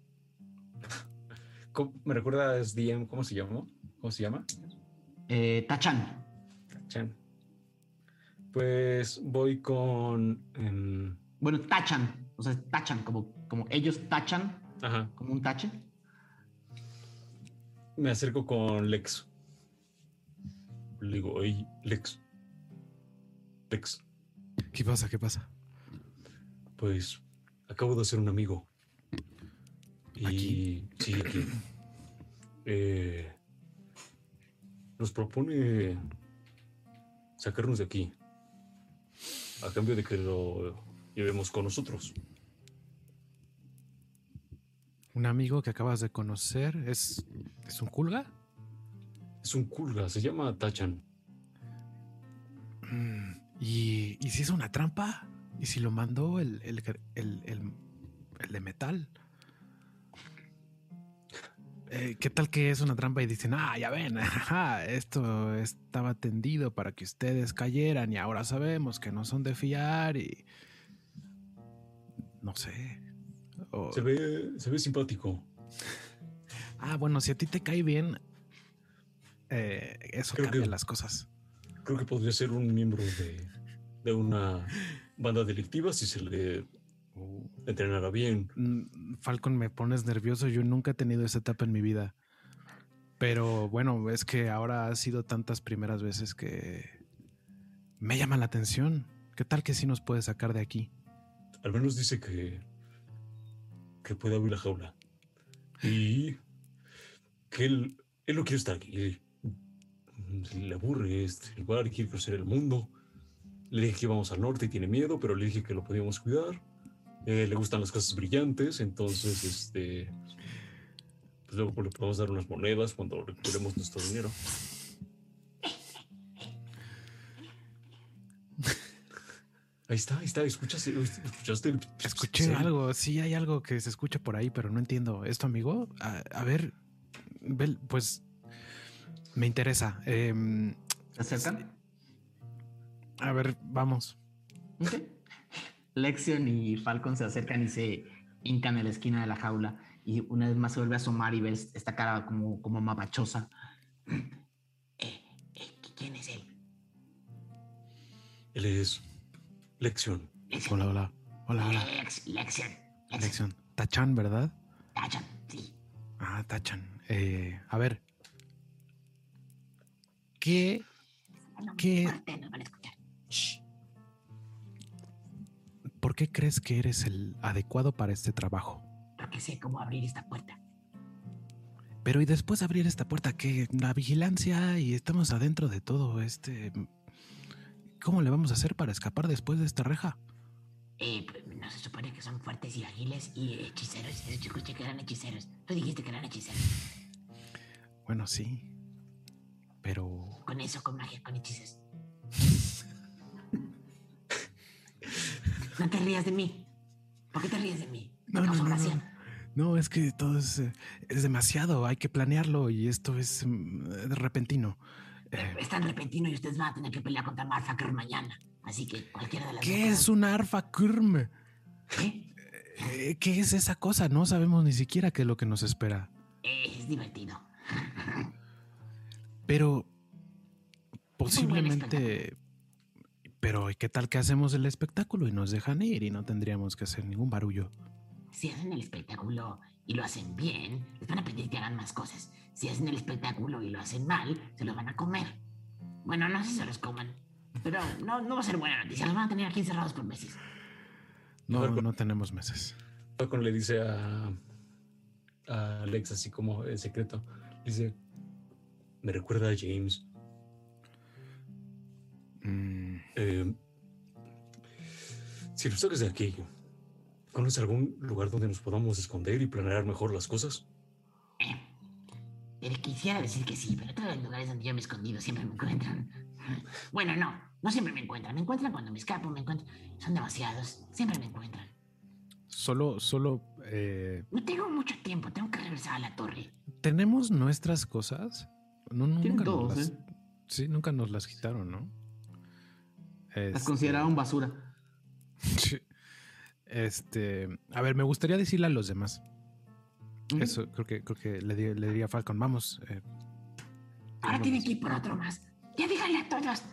S6: ¿Cómo- ¿Me recuerdas, DM, cómo se llamó? ¿Cómo se llama?
S1: Eh, Tachan.
S6: Chan. Pues voy con. em,
S1: Bueno, tachan. O sea, tachan, como, como ellos tachan,
S6: ajá.
S1: como un tache.
S6: Me acerco con Lex. Le digo, oye, Lex. Lex,
S9: ¿Qué pasa? ¿Qué pasa?
S6: pues acabo de hacer un amigo. Y
S9: ¿Aquí?
S6: sí, aquí. Eh, nos propone sacarnos de aquí. A cambio de que lo llevemos con nosotros.
S9: Un amigo que acabas de conocer es. ¿Es un culga?
S6: Es un culga, se llama Tachan.
S9: Mm, ¿Y, ¿Y si es una trampa? ¿Y si lo mandó el, el, el, el- de metal? Eh, ¿Qué tal que es una trampa y dicen, ah, ya ven, [laughs] ajá, esto estaba tendido para que ustedes cayeran y ahora sabemos que no son de fiar y... No sé. O-
S6: Se ve, se ve simpático.
S9: Ah, bueno, si a ti te cae bien, eh, eso
S6: Creo
S9: cambia
S6: que-
S9: las cosas.
S6: Creo que podría ser un miembro de, de una banda delictiva si se le entrenara bien.
S9: Mm, Falcon, me pones nervioso. Yo nunca he tenido esa etapa en mi vida. Pero bueno, es que ahora ha sido tantas primeras veces que me llama la atención. ¿Qué tal que sí nos puede sacar de aquí?
S6: Al menos dice que. que puede abrir la jaula. Y. que él. él no quiere estar aquí. Le aburre este lugar, quiere conocer el mundo. Le dije que íbamos al norte y tiene miedo, pero le dije que lo podíamos cuidar. Eh, le gustan las cosas brillantes, entonces, este. Pues luego le podemos dar unas monedas cuando recuperemos nuestro dinero. Ahí está, ahí está, escuchaste, escuchaste el-
S9: Escuché
S6: sí.
S9: algo, sí hay algo que se escucha por ahí, pero no entiendo. ¿Es tu amigo? A, a ver, Bel, pues me interesa.
S1: ¿Se acercan?
S9: A ver, vamos.
S1: Ok. Lexion y Falcon se acercan y se hincan en la esquina de la jaula. Y una vez más se vuelve a asomar y ves esta cara como, como mapachosa. [clears throat]
S11: ¿Quién es él?
S6: Él es Lección.
S9: Hola, hola. Hola, hola.
S11: Lex, Lexion.
S9: Lección. Tachan, ¿verdad?
S11: Tachan, sí.
S9: Ah, Tachan. Eh, a ver. ¿Qué? ¿Qué?
S11: Escuchar.
S9: ¿Por qué crees que eres el adecuado para este trabajo?
S11: Porque sé cómo abrir esta puerta.
S9: Pero y después abrir esta puerta, que la vigilancia y estamos adentro de todo este... ¿Cómo le vamos a hacer para escapar después de esta reja?
S11: Eh, pues, no se supone que son fuertes y ágiles y hechiceros. Yo escuché que eran hechiceros. Tú dijiste que eran hechiceros.
S9: Bueno, sí. Pero...
S11: Con eso, con magia, con hechizos. No te rías de mí. ¿Por qué te ríes de mí?
S9: No, no, no, no. No, es que todo es, eh, es demasiado, hay que planearlo y esto es mm, repentino. Eh,
S11: Es tan repentino y ustedes van a tener que pelear contra Marfaker mañana. Así que cualquiera de las
S9: ¿Qué es una arfa kurm?
S11: ¿Qué?
S9: Eh, ¿Qué es esa cosa? No sabemos ni siquiera qué es lo que nos espera.
S11: Es divertido. [laughs]
S9: Pero
S11: un
S9: posiblemente... Pero ¿y ¿qué tal que hacemos el espectáculo y nos dejan ir y no tendríamos que hacer ningún barullo?
S11: Si hacen el espectáculo y lo hacen bien, les van a pedir que hagan más cosas. Si hacen el espectáculo y lo hacen mal, se los van a comer. Bueno, no sé si se los coman. Pero no, no va a ser buena noticia. Los van a tener aquí encerrados por meses.
S9: No, no tenemos meses.
S6: Falcon le dice a, a Alex así como en secreto, dice, me recuerda a James.
S9: Mm,
S6: Eh, si nos sacas de aquí, ¿conoces algún lugar donde nos podamos esconder y planear mejor las cosas?
S11: Pero quisiera decir que sí, pero todos los lugares donde yo me he escondido siempre me encuentran. Bueno, no, no siempre me encuentran. Me encuentran cuando me escapo, me encuentran. Son demasiados. Siempre me encuentran.
S9: solo, solo... eh,
S11: No tengo mucho tiempo, tengo que regresar a la torre.
S9: ¿Tenemos nuestras cosas? No, nunca nos
S1: todos,
S9: las,
S1: ¿eh?
S9: Sí, nunca nos las quitaron, ¿no?
S1: Las
S9: Este,
S1: consideraron basura.
S9: sí. Este, a ver, me gustaría decirle a los demás. Eso creo que creo que le, di- le diría a Falcon, vamos. eh,
S11: Ahora tienen que ir por otro más. Ya díganle a todos.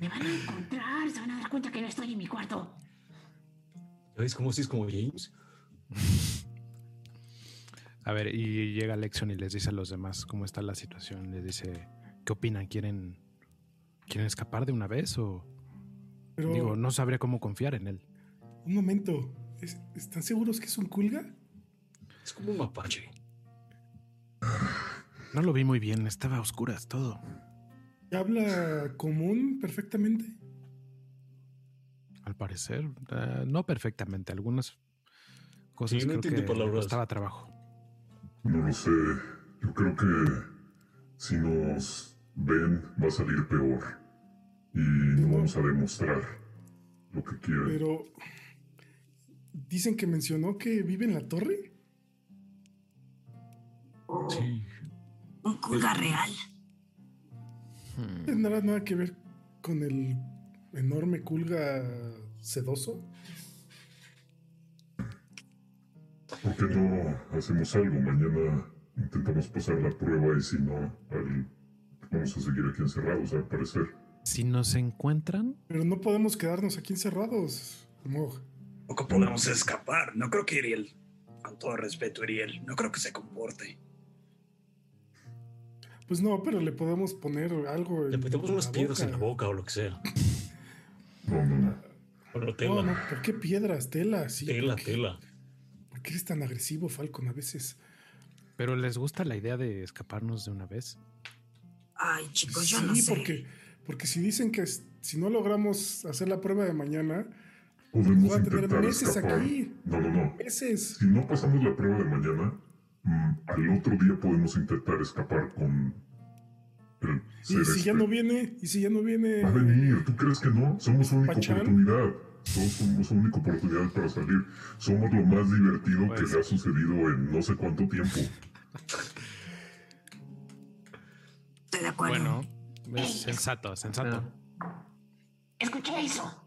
S11: Me van a encontrar, se van a dar cuenta que no estoy en mi cuarto.
S6: ¿Ya ves cómo así es como James?
S9: a ver, y llega Lexion y les dice a los demás cómo está la situación. Les dice, ¿qué opinan? ¿Quieren, quieren escapar de una vez o...?
S7: Pero-
S9: Digo, no sabría cómo confiar en él.
S7: Un momento. ¿es- ¿Están seguros que es un culga?
S6: Es como un mapache.
S9: No lo vi muy bien, estaba a oscuras todo.
S7: ¿Habla común perfectamente?
S9: Al parecer, eh, no perfectamente. Algunas cosas
S6: Sí, no
S9: creo que
S6: palabras.
S9: costaba trabajo.
S8: No lo sé. Yo creo que si nos ven va a salir peor. Y no vamos a demostrar lo que quieren.
S7: Pero dicen que mencionó que vive en la torre.
S6: Sí.
S3: Un culga real.
S7: ¿Tendrá nada que ver con el enorme culga sedoso?
S8: ¿Por qué no hacemos algo? Mañana intentamos pasar la prueba y si no, al- vamos a seguir aquí encerrados, al parecer.
S9: Si nos encuentran,
S7: Pero no podemos quedarnos aquí encerrados. Moj.
S10: Poco podemos escapar. No creo que Iriel, con todo respeto, Iriel, no creo que se comporte.
S7: Pues no, pero le podemos poner algo.
S6: Le metemos unas piedras en la boca o lo que sea. Tela.
S7: No, no, ¿por qué piedras? Tela, sí.
S6: Tela, tela.
S7: ¿Por qué eres tan agresivo, Falcon, a veces?
S9: Pero ¿les gusta la idea de escaparnos de una vez?
S3: Ay, chicos, yo
S7: sí,
S3: no sé.
S7: porque, porque si dicen que si no logramos hacer la prueba de mañana,
S8: Podemos
S7: voy a tener
S8: intentar
S7: meses
S8: escapar.
S7: aquí.
S8: No, no, no.
S7: Meses.
S8: Si no pasamos la prueba de mañana, mm, al otro día podemos intentar escapar con el
S7: Y si ya
S8: este.
S7: no viene, y si ya no viene.
S8: Va a venir, ¿tú crees que no? Somos su única
S7: Pachán.
S8: oportunidad. Somos, somos su única oportunidad para salir. Somos lo más divertido
S9: Pues-
S8: que le ha sucedido en no sé cuánto tiempo. [laughs]
S3: Estoy de acuerdo.
S9: Bueno, es sensato, sensato.
S11: Escuché eso.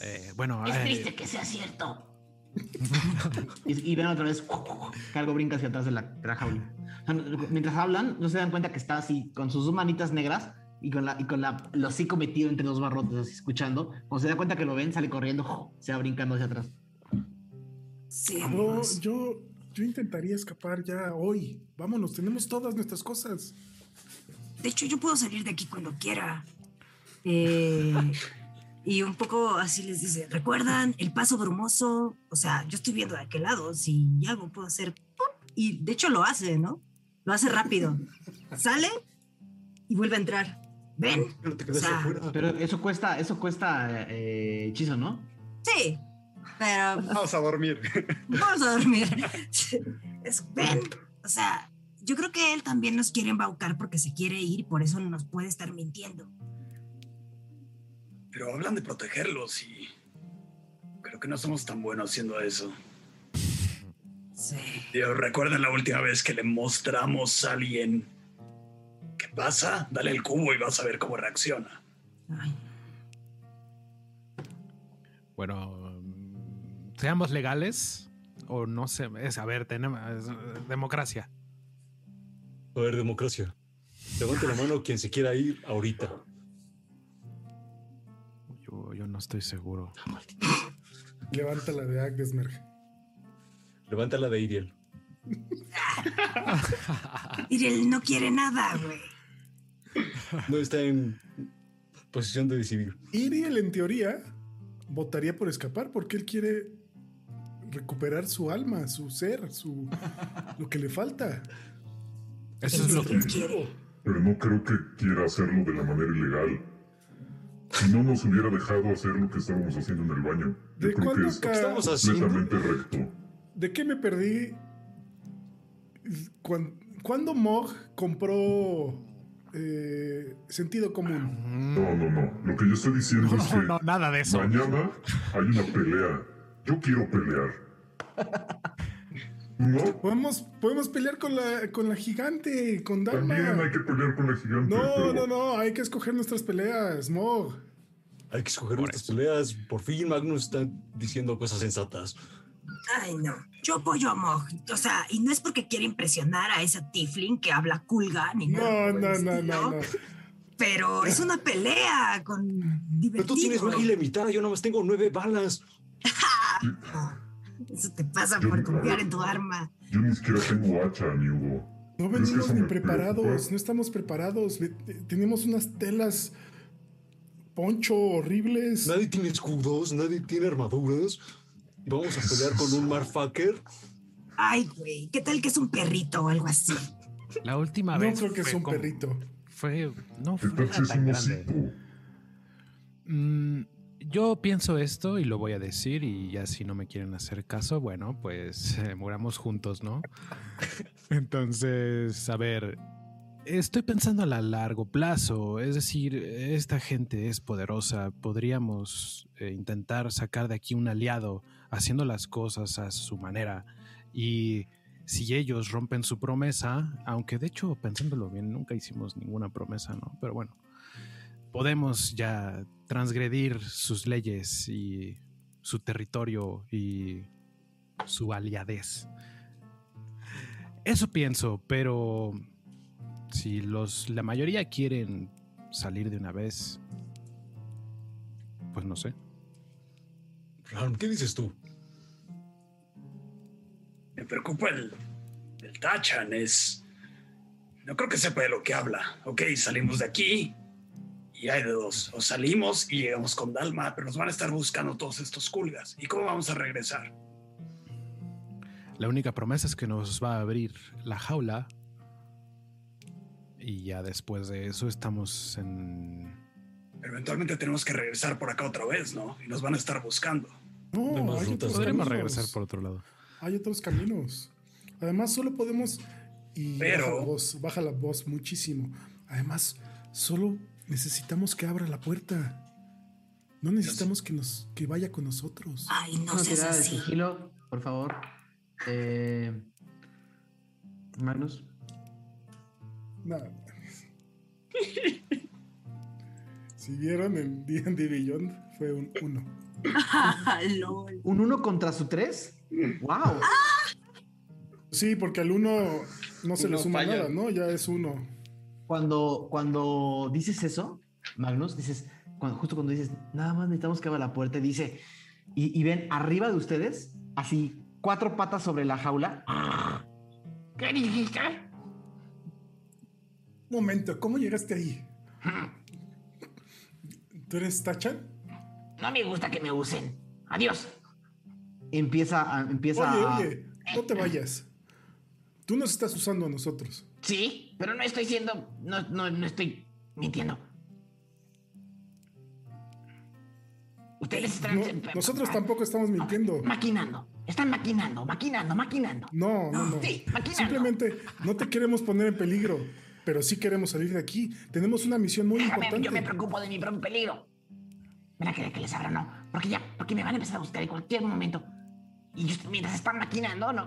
S9: Eh, bueno,
S11: Es
S9: eh,
S11: triste que sea cierto. [laughs]
S1: Y, y ven otra vez que algo brinca hacia atrás de la, de la jaula. O sea, no- mientras hablan, no se dan cuenta que está así con sus dos manitas negras y con la y con la el hocico metido entre dos barrotes, así escuchando. Cuando se da cuenta que lo ven, sale corriendo, se va brincando hacia atrás.
S3: Sí, amigos.
S7: yo, yo intentaría escapar ya hoy. Vámonos, tenemos todas nuestras cosas.
S3: De hecho, yo puedo salir de aquí cuando quiera. Eh, [laughs] y un poco así les dice, ¿recuerdan el paso brumoso? O sea, yo estoy viendo de aquel lado, si algo puedo hacer. ¡pum! Y de hecho lo hace, ¿no? Lo hace rápido. Sale y vuelve a entrar. ¿Ven?
S6: No te
S3: O sea.
S1: Pero eso cuesta, eso cuesta eh, hechizo, ¿no?
S3: sí, pero
S5: Vamos a dormir.
S3: vamos a dormir. [laughs] Es- ¿Ven? O sea, yo creo que él también nos quiere embaucar porque se quiere ir y por eso nos puede estar mintiendo.
S10: Pero hablan de protegerlos y creo que no somos tan buenos haciendo eso.
S3: Sí.
S10: Dios, ¿recuerdan la última vez que le mostramos a alguien qué pasa? Dale el cubo y vas a ver cómo reacciona.
S3: Ay,
S9: bueno, seamos legales o no sé, es, a ver, tenemos es, democracia.
S6: A ver, democracia. Levante la mano quien se quiera ir ahorita.
S9: Yo, yo no estoy seguro.
S7: Levanta la de Agdesmerg.
S6: Levanta la de Iriel.
S3: Él no quiere nada, güey.
S6: No está en posición de decidir.
S7: Iriel, en teoría, votaría por escapar porque él quiere recuperar su alma, su ser, su [laughs] lo que le falta.
S9: Eso es lo que...
S3: quiere.
S8: Pero no creo que quiera hacerlo de la manera ilegal. Si no nos hubiera dejado hacer lo que estábamos haciendo en el baño. Yo
S7: ¿De
S8: creo
S7: cuándo
S8: que es
S6: Estamos haciendo.
S8: completamente recto.
S7: ¿De qué me perdí? Cuan- ¿Cuándo Mog compró eh, sentido común?
S8: No, no, no. Lo que yo estoy diciendo es que
S9: No, no, nada de eso.
S8: mañana hay una pelea. Yo quiero pelear. ¿Tú ¿No?
S7: Podemos, podemos pelear con la, con la gigante, con Dharma.
S8: También hay que pelear con la gigante.
S7: No,
S8: pero
S7: no, no, hay que escoger nuestras peleas, Mog.
S6: Hay que escoger nuestras peleas. Por fin Magnus está diciendo cosas sensatas.
S3: Ay, no. Yo apoyo a Mog. O sea, y no es porque quiera impresionar a esa Tiflin que habla culga ni nada.
S7: No,
S3: por
S7: no, no, no, no.
S3: Pero es una pelea con
S6: Pero tú tienes
S3: divertido.
S6: una ilimitada, yo nomás tengo nueve balas. [laughs]
S3: Eso te pasa
S8: Yo-
S3: por confiar en tu arma.
S8: Yo ni siquiera tengo hacha, mi Hugo.
S7: No
S8: Es que
S7: venimos ni preparados,
S8: preocupa.
S7: no estamos preparados. Tenemos unas telas poncho horribles.
S6: Nadie tiene escudos, nadie tiene armaduras. Vamos a pelear con un marfucker.
S3: Ay, güey, ¿qué tal que es un perrito o algo así?
S9: La última
S7: No
S9: vez.
S7: creo que
S9: fue
S7: es un
S9: como-
S7: perrito.
S9: Fue. No
S8: ¿Qué
S9: fue tan
S8: un
S9: grande. Mm, yo pienso esto y lo voy a decir y ya si no me quieren hacer caso, bueno, pues eh, muramos juntos, ¿no? [laughs] Entonces, a ver, estoy pensando a la largo plazo, es decir, esta gente es poderosa, podríamos eh, intentar sacar de aquí un aliado haciendo las cosas a su manera y si ellos rompen su promesa, aunque de hecho pensándolo bien, nunca hicimos ninguna promesa, ¿no? Pero bueno, podemos ya transgredir sus leyes y su territorio y su aliadez. Eso pienso, pero si los la mayoría quieren salir de una vez, pues no sé.
S6: Ram, ¿qué dices tú?
S10: Me preocupa el, el Tachan. Es, No creo que sepa de lo que habla. Ok, salimos de aquí y hay de dos. O salimos y llegamos con Dalma, pero nos van a estar buscando todos estos culgas. ¿Y cómo vamos a regresar?
S9: La única promesa es que nos va a abrir la jaula. Y ya después de eso estamos en.
S10: Pero eventualmente tenemos que regresar por acá otra vez, ¿no? Y nos van a estar buscando.
S7: No,
S6: Hay más
S7: hay otros
S9: Podremos
S7: caminos.
S9: regresar por otro lado.
S7: Hay otros caminos. Además, solo podemos. Y
S10: Pero-
S7: baja la voz, baja la voz muchísimo. Además, solo necesitamos que abra la puerta. No necesitamos que nos que vaya con nosotros.
S3: Ay, no seas
S1: tirada de
S3: así.
S1: sigilo, por favor. Eh, Magnus.
S7: Nada. si vieron en D&D Beyond, fue un 1. [laughs]
S3: Lol.
S1: ¿Un 1 contra su 3? ¡Wow!
S7: Sí, porque al 1 no se le
S5: Uno
S7: suma
S5: falla.
S7: nada, ¿no? Ya es 1.
S1: Cuando, cuando dices eso, Magnus, dices, cuando, justo cuando dices, nada más necesitamos que abra la puerta, y dice, y, y ven arriba de ustedes, así, cuatro patas sobre la jaula.
S11: ¿Qué dijiste?
S7: Momento, ¿cómo llegaste ahí? ¿Tú eres Tachan?
S11: No me gusta que me usen. Adiós.
S1: Empieza a, empieza
S7: Oye,
S1: a-
S7: oye, no te vayas. Tú nos estás usando a nosotros.
S11: Sí, pero no estoy siendo. No, no, no estoy mintiendo. Ustedes están.
S7: No, nosotros tampoco estamos mintiendo.
S11: Maquinando. Están maquinando, maquinando, maquinando.
S7: No, no, no.
S11: Sí, maquinando.
S7: Simplemente no te queremos poner en peligro, pero sí queremos salir de aquí. Tenemos una misión muy
S11: Déjame,
S7: importante.
S11: yo me preocupo de mi propio peligro. ¿Van a querer que les abra o no? Porque ya, porque me van a empezar a buscar en cualquier momento. Y yo- mientras están maquinando, no.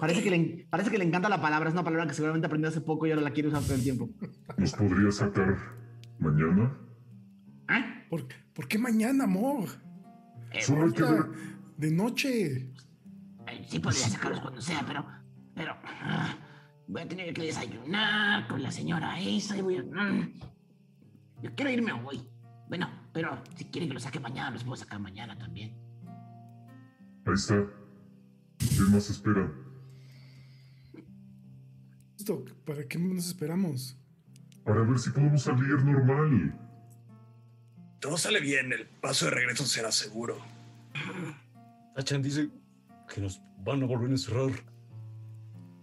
S1: Parece, que le, parece que le encanta la palabra, es una palabra que seguramente aprendió hace poco y ahora la quiere usar todo el tiempo.
S8: ¿Nos podría sacar mañana?
S7: ¿Por, por qué mañana, amor?
S8: Solo hay que ver.
S7: De noche.
S11: Eh, Sí podría sacarlos cuando sea, pero. Pero. ah, voy a tener que desayunar con la señora esa y voy a. mm. yo quiero irme hoy. Bueno, pero si quieren que los saque mañana, los puedo sacar mañana también.
S8: Ahí está. ¿Qué más esperan?
S7: Esto, ¿Para qué nos esperamos?
S8: Para ver si podemos salir normal.
S10: Todo sale bien, el paso de regreso será seguro.
S6: Tachan dice que nos van a volver a encerrar.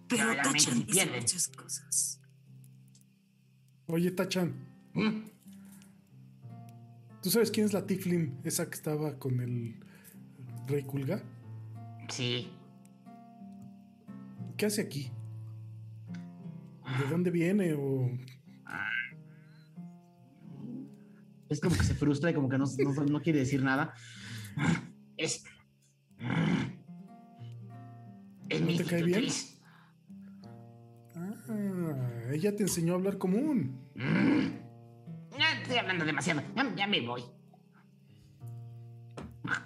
S3: Pero Tachan dice muchas cosas.
S7: Oye, Tachan,
S11: ¿Mm?
S7: ¿tú sabes quién es la Tiflin? Esa que estaba con el Rey Kulga.
S11: Sí.
S7: ¿Qué hace aquí? ¿De dónde viene? O
S1: Es como que se frustra y como que no, no- no quiere decir nada.
S11: Es. Es
S7: ¿No
S11: mi
S7: te cae bien? Ah, ella te enseñó a hablar común.
S11: Mm. Ya estoy hablando demasiado. Ya, ya me voy.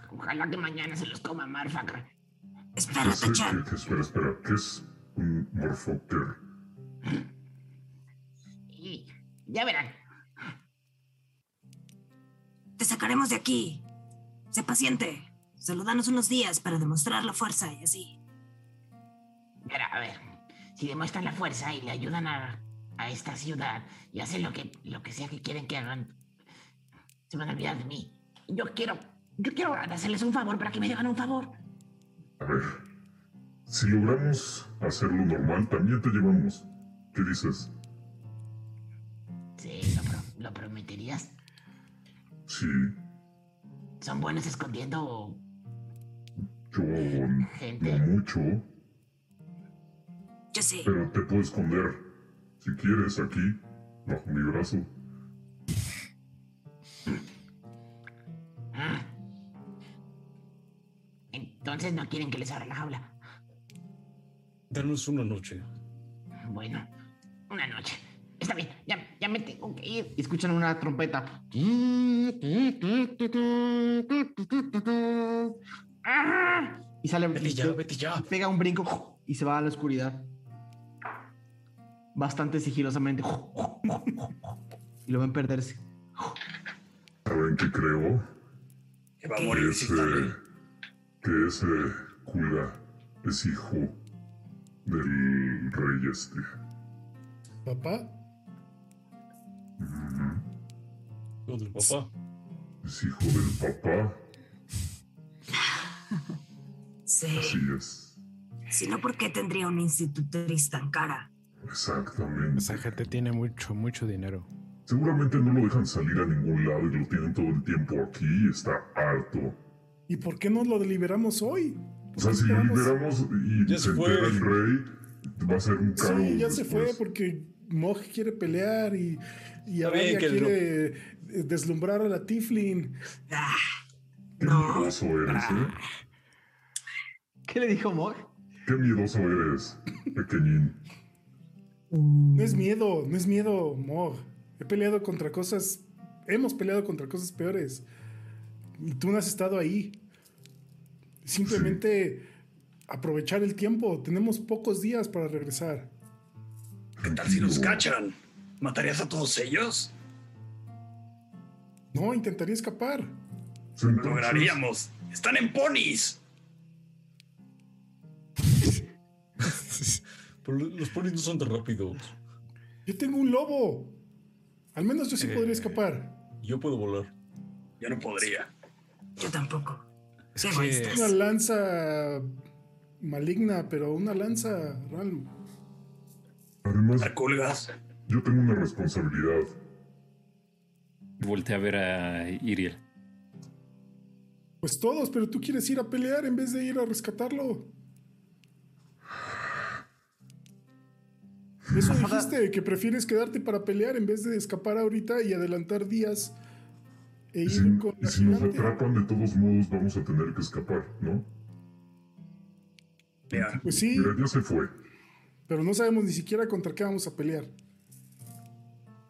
S11: Ojalá que mañana se los coma Marfacra.
S8: ¿Qué
S3: Espera,
S8: es, espera, espera. ¿Qué es un morfoker?
S11: Y ya verán.
S3: Te sacaremos de aquí. Sé paciente. Solo danos unos días para demostrar la fuerza y así.
S11: Mira, a ver. Si demuestran la fuerza y le ayudan a, a esta ciudad y hacen lo que, lo que sea que quieren que hagan, se van a olvidar de mí. Yo quiero. Yo quiero hacerles un favor para que me hagan un favor.
S8: A ver. Si logramos hacerlo normal, también te llevamos. ¿Qué dices?
S11: Sí, lo, pro- lo prometerías.
S8: Sí,
S11: Son buenos escondiendo.
S8: yo no mucho,
S3: Yo sé.
S8: pero te puedo esconder. Si quieres, aquí, bajo mi brazo.
S11: Entonces no quieren que les abra la jaula.
S6: Danos una noche.
S11: Bueno, una noche. Está bien, ya, ya me tengo que ir.
S1: Y escuchan una trompeta. Y sale.
S6: Vete ya, vete ya.
S1: Pega un brinco y se va a la oscuridad. Bastante sigilosamente. Y lo ven perderse.
S8: ¿Saben qué creo?
S10: Que va a morir
S8: ese. Que ese Kulga es hijo del rey este.
S7: ¿Papá?
S6: Hijo del papá.
S8: Es hijo del papá.
S3: Sí.
S8: Así es.
S3: Si no, ¿por qué tendría una institutriz tan cara?
S8: Exactamente.
S9: Esa gente tiene mucho, mucho dinero.
S8: Seguramente no lo dejan salir a ningún lado y lo tienen todo el tiempo aquí y está harto.
S7: ¿Y por qué no lo deliberamos hoy?
S8: O sea, si lo liberamos y
S6: Ya
S8: se
S6: se fue.
S8: entera el rey, va a ser un caro.
S7: Sí, ya se fue porque Mog quiere pelear y, y
S6: lo-
S7: quiere deslumbrar a la Tiflin.
S3: Ah,
S8: Qué
S3: No.
S8: miedoso eres, ¿eh?
S1: ¿Qué le dijo Mog?
S8: Qué miedoso eres, pequeñín.
S7: No es miedo, no es miedo, Mog. He peleado contra cosas. Hemos peleado contra cosas peores. Y tú no has estado ahí. Simplemente aprovechar el tiempo. Tenemos pocos días para regresar.
S10: ¿Qué tal si nos cachan? ¿Matarías a todos ellos?
S7: No, intentaría escapar.
S8: Entonces,
S10: Lo lograríamos. Están en ponis. [laughs]
S6: Pero los polis no son tan rápidos.
S7: Yo tengo un lobo. Al menos yo sí
S6: Eh.
S7: podría escapar.
S6: Yo puedo volar.
S10: Yo no podría.
S3: Yo tampoco.
S9: Es que-.
S7: Una lanza maligna, pero una lanza real.
S8: Además,
S10: Arculgas.
S8: yo tengo una responsabilidad.
S4: Voltea a ver a Iriel.
S7: Pues todos, pero tú quieres ir a pelear en vez de ir a rescatarlo. Eso dijiste, que prefieres quedarte para pelear en vez de escapar ahorita y adelantar días e
S8: Y
S7: ir
S8: si,
S7: con
S8: y
S7: la
S8: si nos atrapan, de todos modos vamos a tener que escapar, ¿no?
S10: Mira,
S7: Pues sí,
S8: Mira, ya se fue.
S7: pero no sabemos ni siquiera contra qué vamos a pelear.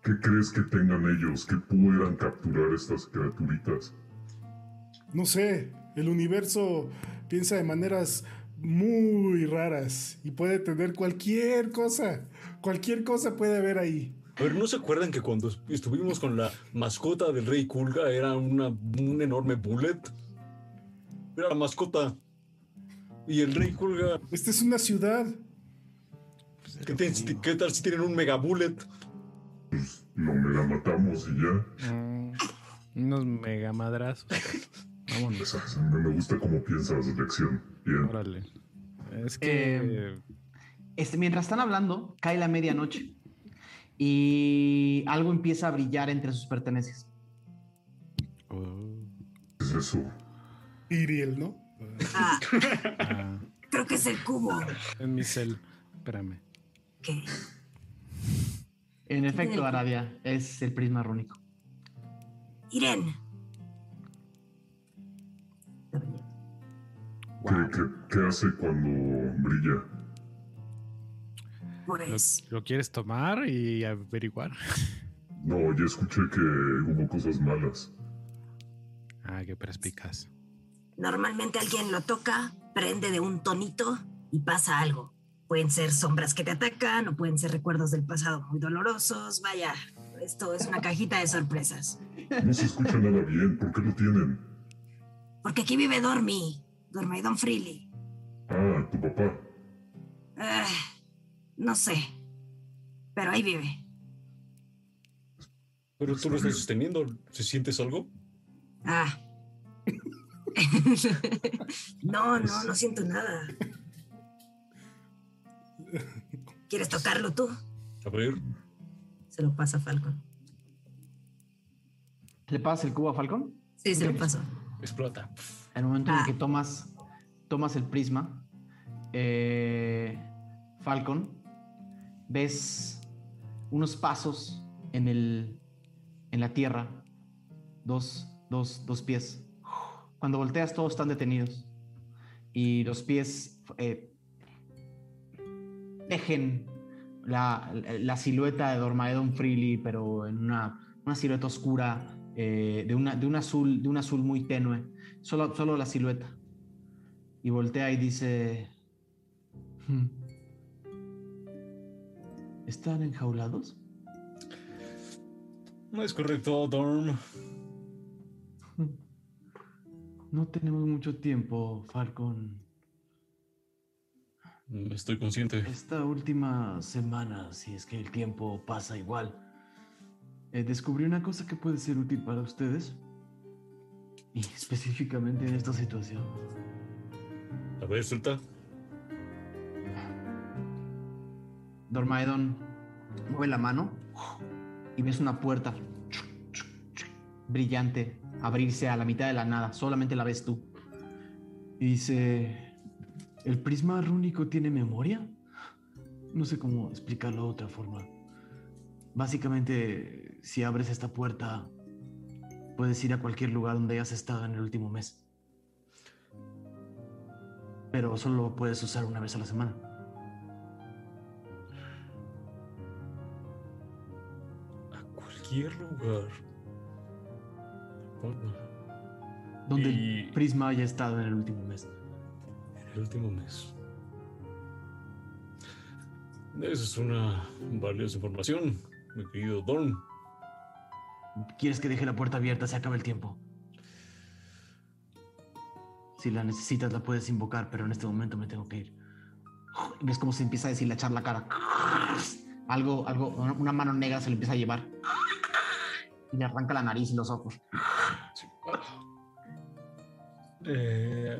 S8: ¿Qué crees que tengan ellos que puedan capturar estas criaturitas?
S7: No sé, el universo piensa de maneras muy raras y puede tener cualquier cosa. Cualquier cosa puede haber ahí.
S6: A ver, ¿no se acuerdan que cuando estuvimos con la mascota del rey Kulga era una, un enorme bullet? Era la mascota. Y el rey Kulga,
S7: Esta es una ciudad.
S6: ¿qué, te- qué tal si tienen un mega bullet?
S8: Lo mega matamos y ya.
S9: Mm, unos mega madrazos. [laughs] Vámonos.
S8: Esa- Me me gusta cómo piensas, lección. Bien.
S9: Órale. Es que.
S1: Este, mientras están hablando, cae la medianoche y algo empieza a brillar entre sus pertenencias.
S9: Oh,
S8: ¿Qué es eso?
S7: Iriel, ¿no?
S3: Ah,
S9: ah, [laughs]
S3: creo que es el cubo.
S9: en mi cel. Espérame.
S3: ¿Qué?
S1: En efecto, Aradia, es el prisma rúnico.
S3: Irene.
S8: ¿Qué, qué, qué hace cuando brilla?
S9: ¿Lo,
S3: Pues,
S9: lo quieres tomar y averiguar? [laughs]
S8: No, ya escuché que hubo cosas malas.
S9: Ah, qué perspicaz.
S3: normalmente alguien lo toca, prende de un tonito y pasa algo. Pueden ser sombras que te atacan o pueden ser recuerdos del pasado muy dolorosos. Vaya, esto es una cajita de sorpresas.
S8: No se escucha nada bien. ¿Por qué lo tienen?
S3: Porque aquí vive Dormi, Dormi Don Freely.
S8: Ah, tu papá.
S3: Ah, no sé, pero ahí vive.
S6: Pero tú lo estás sosteniendo. ¿Se sientes algo?
S3: Ah. [laughs] no, no, no siento nada. ¿Quieres tocarlo tú?
S6: A ver.
S3: Se lo pasa a Falcon.
S1: ¿Le pasas el cubo a Falcon?
S3: Sí, se lo paso.
S6: Explota.
S1: En el momento en
S3: Ah.
S1: el que tomas, tomas el prisma, eh, Falcon, ves unos pasos en, el, en la tierra, dos, dos, dos pies. Cuando volteas todos están detenidos y los pies eh, tejen la, la silueta de Dormaedon Freely, pero en una, una silueta oscura, eh, de, una, de, un azul, de un azul muy tenue. Solo, solo la silueta. Y voltea y dice... "Hmm. ¿Están enjaulados?
S6: No es correcto, Dorm.
S1: No tenemos mucho tiempo, Falcon.
S6: Estoy consciente.
S1: Esta última semana, si es que el tiempo pasa igual, eh, descubrí una cosa que puede ser útil para ustedes. Y específicamente en esta situación.
S6: A ver, suelta.
S1: Dormaedon mueve la mano y ves una puerta brillante abrirse a la mitad de la nada. Solamente la ves tú. Y dice, ¿el prisma rúnico tiene memoria? No sé cómo explicarlo de otra forma. Básicamente, si abres esta puerta, puedes ir a cualquier lugar donde hayas estado en el último mes. Pero solo lo puedes usar una vez a la semana.
S6: Cualquier lugar.
S1: Donde
S6: Y-
S1: el prisma haya estado en el último mes.
S6: en el último mes. Esa es una valiosa información, mi querido Don.
S1: ¿Quieres que deje la puerta abierta? Se acaba el tiempo. Si la necesitas, la puedes invocar, pero en este momento me tengo que ir. ¿Ves cómo se empieza a deshilachar la cara? Algo, algo, una mano negra se le empieza a llevar. Y le arranca la nariz y los ojos.
S6: Eh,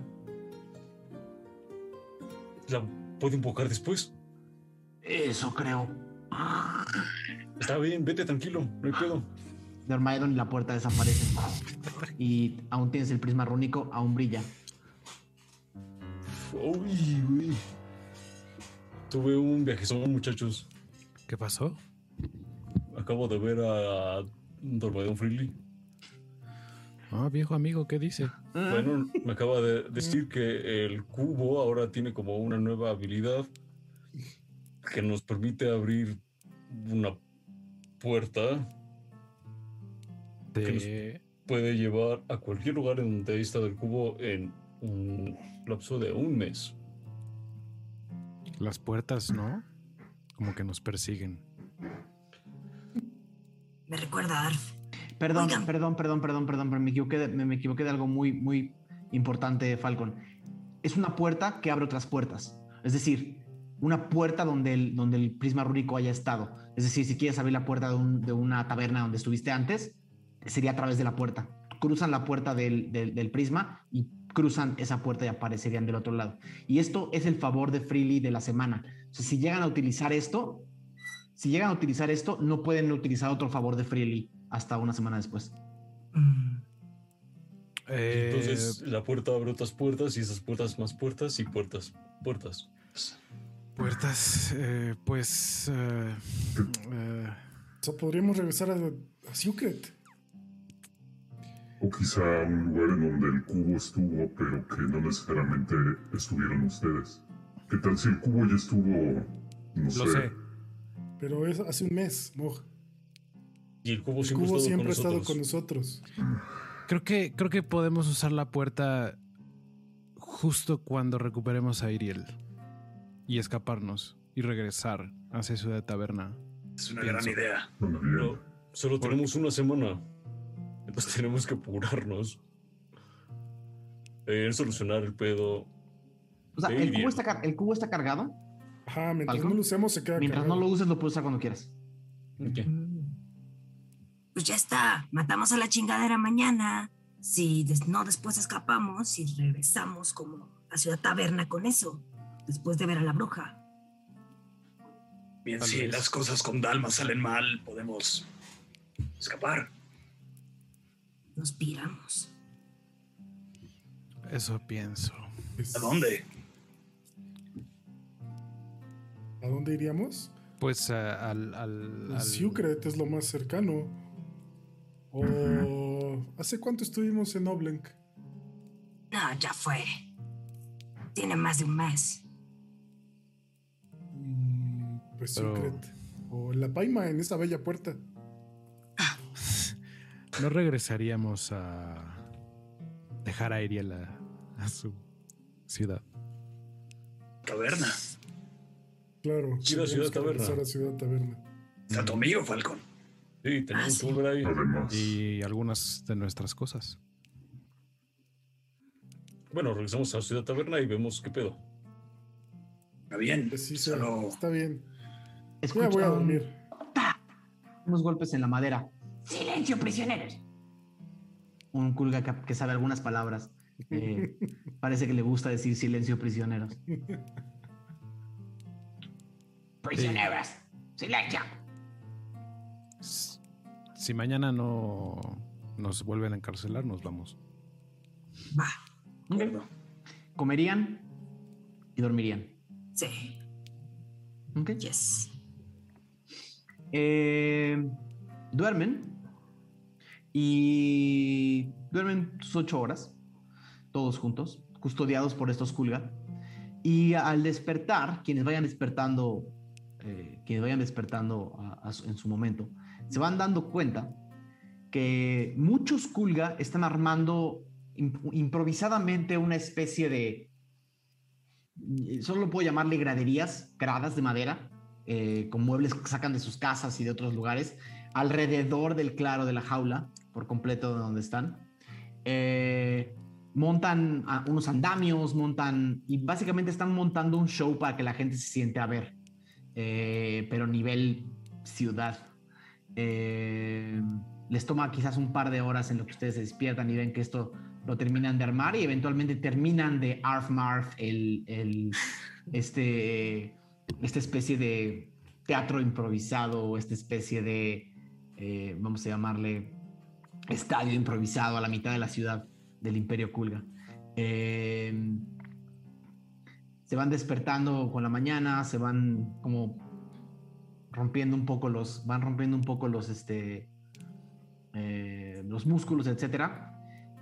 S6: ¿La puedo invocar después?
S1: Eso creo.
S6: Está bien, vete tranquilo, no hay pedo.
S1: Dormaedon y la puerta desaparecen. Y aún tienes el prisma rúnico, aún brilla.
S6: Uy, güey. Tuve un viajezón, muchachos.
S9: ¿Qué pasó?
S6: Acabo de ver a Dormedon Freely.
S9: Ah, viejo amigo, ¿qué dice?
S6: Bueno, me acaba de decir que el cubo ahora tiene como una nueva habilidad que nos permite abrir una puerta que nos
S9: De...
S6: puede llevar a cualquier lugar en donde estado el cubo en un lapso de un mes.
S9: Las puertas, ¿no? Como que nos persiguen.
S3: Me recuerda a Arf.
S1: Perdón,
S3: Oigan.
S1: perdón, perdón, perdón, perdón, pero me equivoqué, de, me, me equivoqué de algo muy, muy importante, Falcon. Es una puerta que abre otras puertas. Es decir, una puerta donde el, donde el prisma rúnico haya estado. Es decir, si quieres abrir la puerta de, un- de una taberna donde estuviste antes, sería a través de la puerta. Cruzan la puerta del, del- del prisma y cruzan esa puerta y aparecerían del otro lado. Y esto es el favor de Freely de la semana. O sea, si llegan a utilizar esto, si llegan a utilizar esto, no pueden utilizar otro favor de Freely hasta una semana después.
S3: Mm,
S9: Eh,
S6: Entonces la puerta abre otras puertas y esas puertas más puertas y puertas, puertas.
S9: puertas, eh, pues... eh, eh,
S7: O sea, podríamos regresar a, a Secret.
S8: O quizá a un lugar en donde el cubo estuvo, pero que no necesariamente estuvieron ustedes. ¿Qué tal si el cubo ya estuvo, no
S9: lo
S8: sé,
S9: sé.
S7: Pero es hace un mes, Moj.
S6: Y el cubo
S7: El
S6: siempre,
S7: cubo
S6: ha estado
S7: siempre ha
S6: con
S7: estado
S6: nosotros.
S7: con nosotros.
S9: Creo que, creo que podemos usar la puerta justo cuando recuperemos a Iriel y escaparnos y regresar hacia Ciudad Taberna.
S10: Es una
S9: Pienso.
S10: gran idea.
S6: No, solo tenemos una semana. Entonces tenemos que apurarnos. En solucionar el pedo.
S1: O sea, el cubo, está, el cubo está cargado.
S7: Ajá, mientras
S1: ¿Falcon?
S7: no lo usemos se queda
S1: Mientras no lo uses, lo puedes usar cuando quieras.
S6: Ok.
S3: Pues ya está. Matamos a la chingadera mañana. Si des- no después escapamos y regresamos como a Ciudad Taberna con eso. Después de ver a la bruja.
S10: Bien,
S9: Tal
S10: si
S9: vez.
S10: las cosas con Dalma salen mal, podemos escapar.
S3: Nos piramos.
S9: Eso pienso.
S10: ¿A dónde?
S7: ¿A dónde iríamos?
S9: Pues eh, al... al, al-
S7: Secret es lo más cercano. O... ¿Hace cuánto estuvimos en Oblenk?
S3: No, ya fue. Tiene más de un mes.
S7: Mm, Pues
S9: Pero-
S7: Secret. O en La Paima, en esa bella puerta.
S9: No regresaríamos a dejar a Iriel a, a su ciudad.
S10: Taberna.
S7: Claro.
S6: La
S7: tendríamos
S6: Ciudad Taberna.
S7: a Ciudad Taberna.
S10: Está tu amigo, Falcon.
S6: Sí, tenemos
S3: Ah,
S6: que
S3: sí.
S6: volver ahí.
S8: Además,
S9: Y algunas de nuestras cosas.
S6: Bueno, regresamos a Ciudad Taberna y vemos qué pedo.
S10: Está bien.
S7: Pues sí, sí,
S10: Solo
S7: está bien. Ya
S1: Escucha
S7: voy a
S1: un-
S7: dormir.
S1: unos golpes en la madera.
S11: Silencio, prisioneros.
S1: Un culga que, que sabe algunas palabras. Eh, [laughs] parece que le gusta decir silencio prisioneros. [laughs]
S11: Prisioneros. Silencio.
S9: S- Si mañana no nos vuelven a encarcelar, nos vamos.
S3: Va.
S10: acuerdo.
S1: Comerían y dormirían.
S3: Sí.
S1: ¿ok?
S3: Yes.
S1: Eh, duermen y duermen sus ocho horas, todos juntos, custodiados por estos Kulga. Y al despertar, quienes vayan despertando, eh, quienes vayan despertando en su momento, se van dando cuenta que muchos Kulga están armando imp- improvisadamente una especie de, solo puedo llamarle graderías, gradas de madera, eh, con muebles que sacan de sus casas y de otros lugares, alrededor del claro de la jaula, por completo de donde están. Eh, montan unos andamios, montan, y básicamente están montando un show para que la gente se siente a ver, eh, pero nivel ciudad. Eh, les toma quizás un par de horas en lo que ustedes se despiertan y ven que esto lo terminan de armar y eventualmente terminan de arf marf el, el- [laughs] este, esta especie de teatro improvisado, esta especie de, eh, vamos a llamarle, estadio improvisado a la mitad de la ciudad del Imperio Kulga. Eh, se van despertando con la mañana, se van como rompiendo un poco los, van rompiendo un poco los, este, eh, los músculos, etcétera.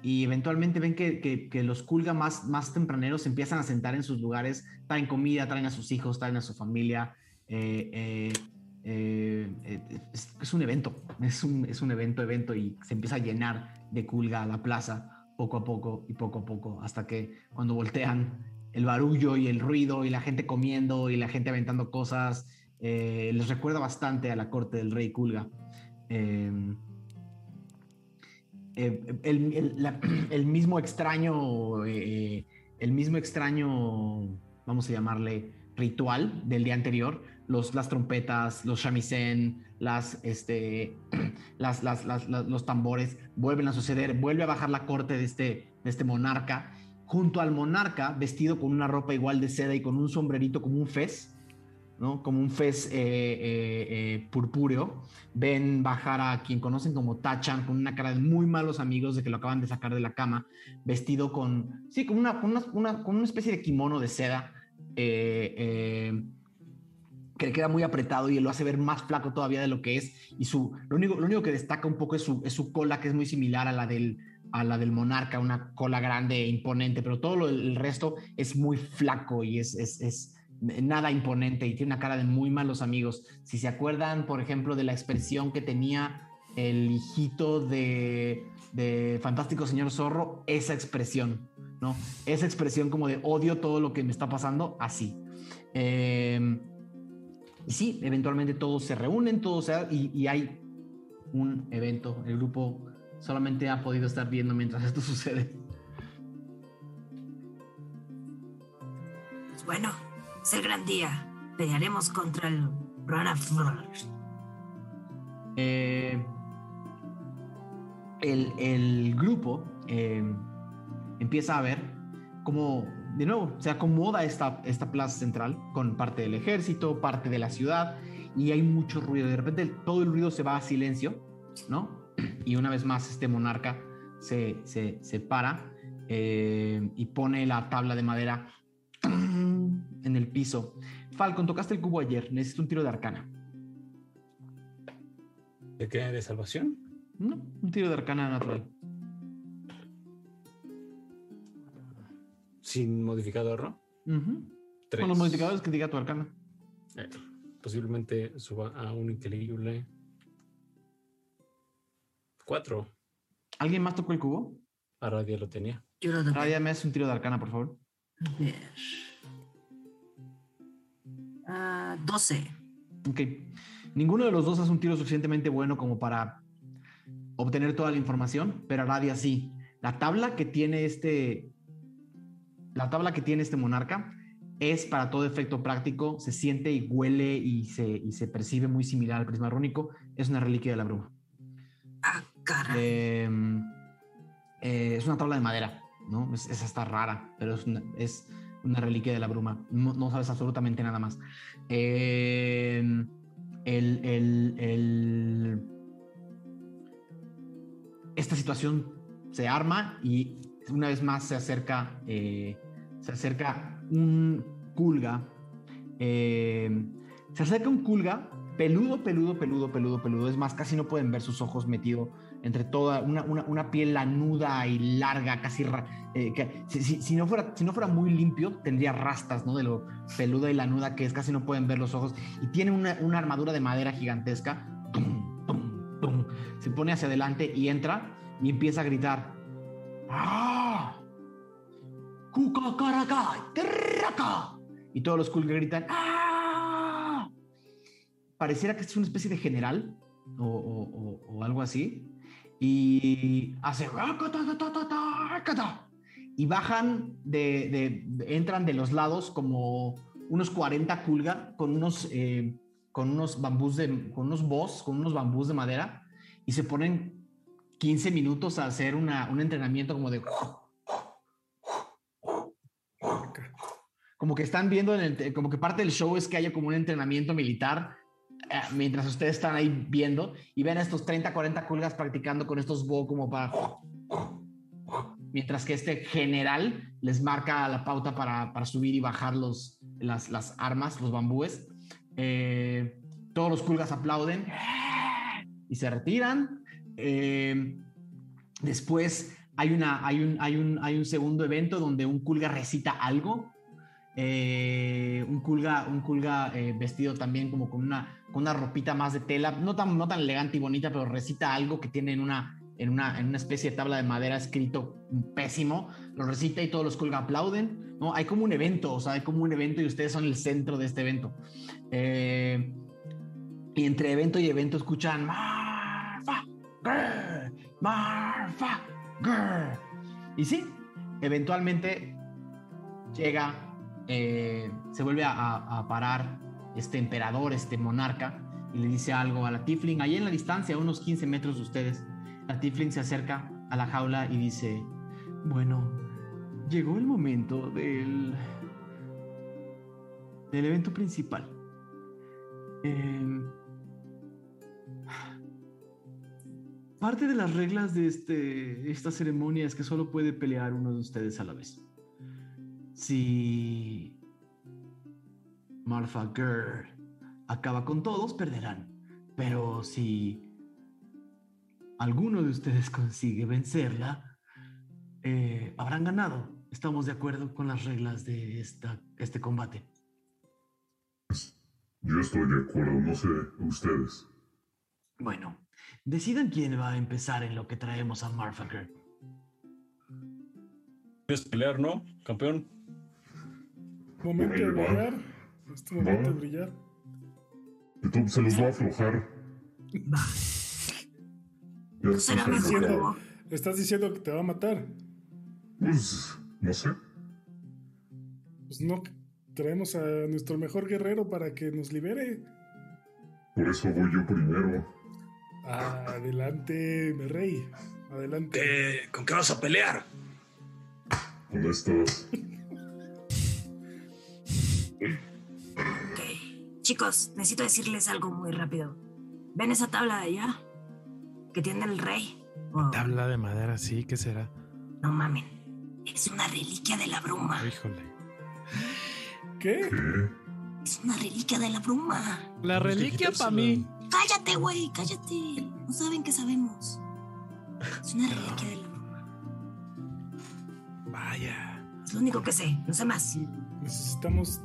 S1: Y eventualmente ven que, que- los Kulga más, más tempraneros se empiezan a sentar en sus lugares, traen comida, traen a sus hijos, traen a su familia. eh, eh, es, un evento, es un, es un evento, evento y se empieza a llenar de Kulga la plaza poco a poco y poco a poco, hasta que cuando voltean el barullo y el ruido y la gente comiendo y la gente aventando cosas, eh, les recuerda bastante a la corte del rey Kulga. Eh, eh, el, [clears throat] el- mismo extraño, eh, el mismo extraño, vamos a llamarle ritual del día anterior, los, las trompetas, los shamisen, las, este, [clears throat] las- las- los tambores vuelven a suceder, vuelve a bajar la corte de este, de este monarca, junto al monarca vestido con una ropa igual de seda y con un sombrerito como un fez, ¿no? Como un fez eh, eh, eh, purpúreo. Ven bajar a quien conocen como Tachan con una cara de muy malos amigos de que lo acaban de sacar de la cama, vestido con, sí, con una, con una, con una especie de kimono de seda que le queda muy apretado y lo hace ver más flaco todavía de lo que es. Y su, lo, único, lo único que destaca un poco es su, es su cola, que es muy similar a la del, a la del monarca, una cola grande e imponente, pero todo lo, el resto es muy flaco y es, es, es nada imponente y tiene una cara de muy malos amigos. Si se acuerdan, por ejemplo, de la expresión que tenía el hijito de, de Fantástico Señor Zorro, esa expresión, ¿no? Esa expresión como de odio todo lo que me está pasando, así. Eh, y sí, eventualmente todos se reúnen, todos se, y hay un evento. El grupo solamente ha podido estar viendo mientras esto [laughs] sucede.
S3: Pues bueno, es el gran día. Pelearemos contra el
S1: Eh, el, el grupo eh, empieza a ver cómo, de nuevo, se acomoda esta, esta plaza central con parte del ejército, parte de la ciudad, y hay mucho ruido. De repente todo el ruido se va a silencio, ¿no? Y una vez más este monarca se, se, se para eh, y pone la tabla de madera en el piso. Falcon, tocaste el cubo ayer, necesito un tiro de arcana.
S6: ¿De qué? ¿De salvación?
S1: No, un tiro de arcana natural.
S6: Sin modificador, ¿no?
S1: Con los modificadores que diga tu arcana.
S6: Eh, posiblemente suba a un increíble. Cuatro.
S1: ¿Alguien más tocó el cubo?
S6: Ya lo tenía.
S3: Yo lo toqué.
S1: Radia, me haces un tiro de arcana, por favor.
S3: A ver. Ah, 12.
S1: Ok. Ninguno de los dos hace un tiro suficientemente bueno como para obtener toda la información, pero Radia sí. La tabla que tiene este. La tabla que tiene este monarca es para todo efecto práctico, se siente y huele y se, y se percibe muy similar al prisma rúnico, es una reliquia de la bruma.
S3: Caray.
S1: Eh, es una tabla de madera, ¿no? Es, es hasta rara, pero es una, reliquia de la bruma. No, sabes absolutamente nada más. El- esta situación se arma y una vez más se acerca, eh, se acerca un culga. eh, se acerca un culga peludo, peludo, peludo, peludo, peludo. Es más, casi no pueden ver sus ojos metido entre toda una, una- una piel lanuda y larga, casi eh, que si, si- no fuera, si no fuera muy limpio, tendría rastas, ¿no? De lo peluda y lanuda que es, casi no pueden ver los ojos. Y tiene una, una armadura de madera gigantesca. Se pone hacia adelante y entra y empieza a gritar. ¡Ah! Y todos los Kulga gritan. ¡Ah! Pareciera que es una especie de general o- o- o algo así. Y hace. Y bajan de, de- Entran de los lados como unos 40 Kulga con unos. eh, con unos bambús de. con unos boss, con unos bambús de madera. Y se ponen 15 minutos a hacer una- un entrenamiento como de. Como que están viendo, en el- como que parte del show es que haya como un entrenamiento militar mientras ustedes están ahí viendo y ven a estos 30, 40 culgas practicando con estos bo como para. Mientras que este general les marca la pauta para, subir y bajar los, las, las armas, los bambúes. Eh, todos los culgas aplauden y se retiran. Eh, después hay, una, hay, un, hay, un, hay un segundo evento donde un culga recita algo. Eh, un culga, un culga eh, vestido también como con una, con una ropita más de tela, no tan, no tan elegante y bonita, pero recita algo que tiene en una, en, una, en una especie de tabla de madera escrito pésimo. Lo recita y todos los culga aplauden. ¿no? Hay como un evento, o sea, hay como un evento y ustedes son el centro de este evento. Eh, y entre evento y evento escuchan Marfa, grr, Marfa, grr". Y sí, eventualmente llega, eh, se vuelve a, parar este emperador, este monarca, y le dice algo a la Tifling, ahí en la distancia, a unos 15 metros de ustedes. La Tifling se acerca a la jaula y dice, bueno, llegó el momento del, del evento principal. Em, parte de las reglas de este, esta ceremonia es que solo puede pelear uno de ustedes a la vez. Si Marfa Gurr acaba con todos, perderán. Pero si alguno de ustedes consigue vencerla, eh, habrán ganado. Estamos de acuerdo con las reglas de esta, este combate.
S8: Yo estoy de acuerdo, no sé, ustedes.
S1: Bueno, decidan quién va a empezar en lo que traemos a Marfa Gurr.
S6: ¿Quieres pelear, no, campeón?
S7: Momento de brillar. Es tu momento de brillar.
S8: YouTube se los va a aflojar. Ya
S3: No será
S8: está
S3: mejor.
S7: diciendo-. Estás diciendo que te va a matar.
S8: Pues, no sé.
S7: Pues no traemos a nuestro mejor guerrero para que nos libere.
S8: Por eso voy yo primero.
S7: Adelante, mi rey. Adelante.
S10: ¿Qué- ¿Con qué vas a pelear?
S8: Con estas.
S3: Ok. Chicos, necesito decirles algo muy rápido. ¿Ven esa tabla de allá? Que tiene el rey. Oh,
S9: Tabla de madera, sí, ¿qué será?
S3: no mamen. Es una reliquia de la bruma.
S9: Híjole.
S7: ¿Qué?
S8: ¿Qué?
S3: Es una reliquia de la bruma.
S9: La reliquia para mí.
S3: Cállate, güey, cállate. No saben que sabemos. Es una reliquia de la bruma.
S9: Vaya.
S3: Es lo único que sé, no sé más.
S7: Necesitamos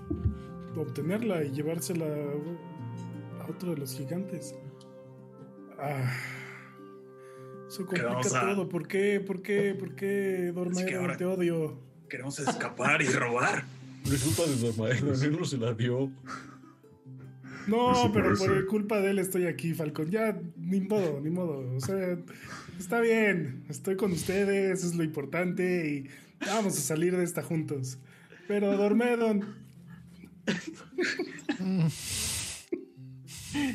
S7: obtenerla y llevársela a otro de los gigantes. Ah, eso complica
S10: a-
S7: todo. ¿Por qué? ¿Por qué? ¿Por qué,
S10: ahora-
S7: Te odio.
S10: Queremos escapar y robar.
S6: Resulta de Dormaero, él no se la dio.
S7: No, pero por culpa de él estoy aquí, Falcon. Ya, ni modo, ni modo. O sea, está bien. Estoy con ustedes, eso es lo importante y vamos a salir de esta juntos. Pero Dormedon,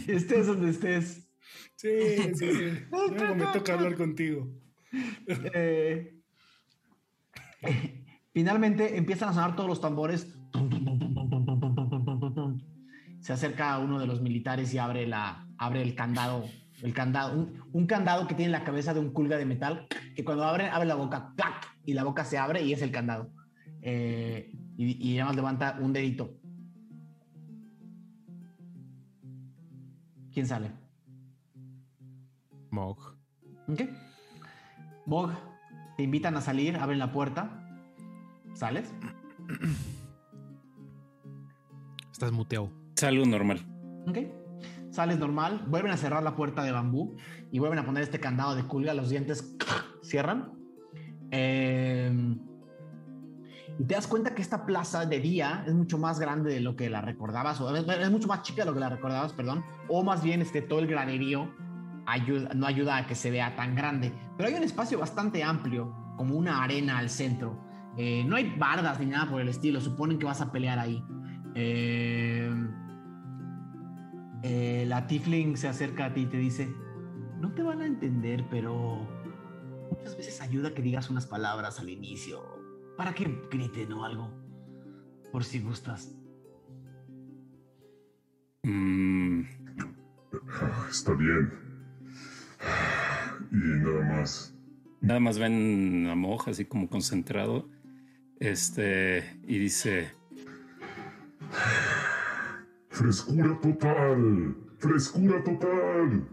S1: estés donde estés.
S7: Sí, sí, sí. Luego me toca hablar contigo.
S1: Eh, finalmente empiezan a sonar todos los tambores. Se acerca uno de los militares y abre, la, abre el candado. El candado un, un candado que tiene la cabeza de un culga de metal que cuando abre, abre la boca ¡clac! y la boca se abre y es el candado. Eh, y, y además levanta un dedito. ¿Quién sale?
S9: Mog.
S1: ¿Ok? Mog, te invitan a salir, abren la puerta. ¿Sales?
S9: Estás muteado.
S4: Salgo normal.
S1: ¿Ok? Sales normal, vuelven a cerrar la puerta de bambú y vuelven a poner este candado de culga, los dientes [clears throat] cierran. Eh, y te das cuenta que esta plaza de día es mucho más grande de lo que la recordabas, o es, mucho más chica de lo que la recordabas, perdón, o más bien este, todo el granerío ayuda, no ayuda a que se vea tan grande, pero hay un espacio bastante amplio, como una arena al centro. Eh, no hay bardas ni nada por el estilo, suponen que vas a pelear ahí. Eh, eh, la Tifling se acerca a ti y te dice, no te van a entender, pero muchas veces ayuda que digas unas palabras al inicio, para que griten o algo, por si gustas.
S4: Mm,
S8: Ah, Está bien. Y nada más.
S4: nada más ven a Moj así como concentrado. Este, y dice:
S8: Frescura total. Frescura total.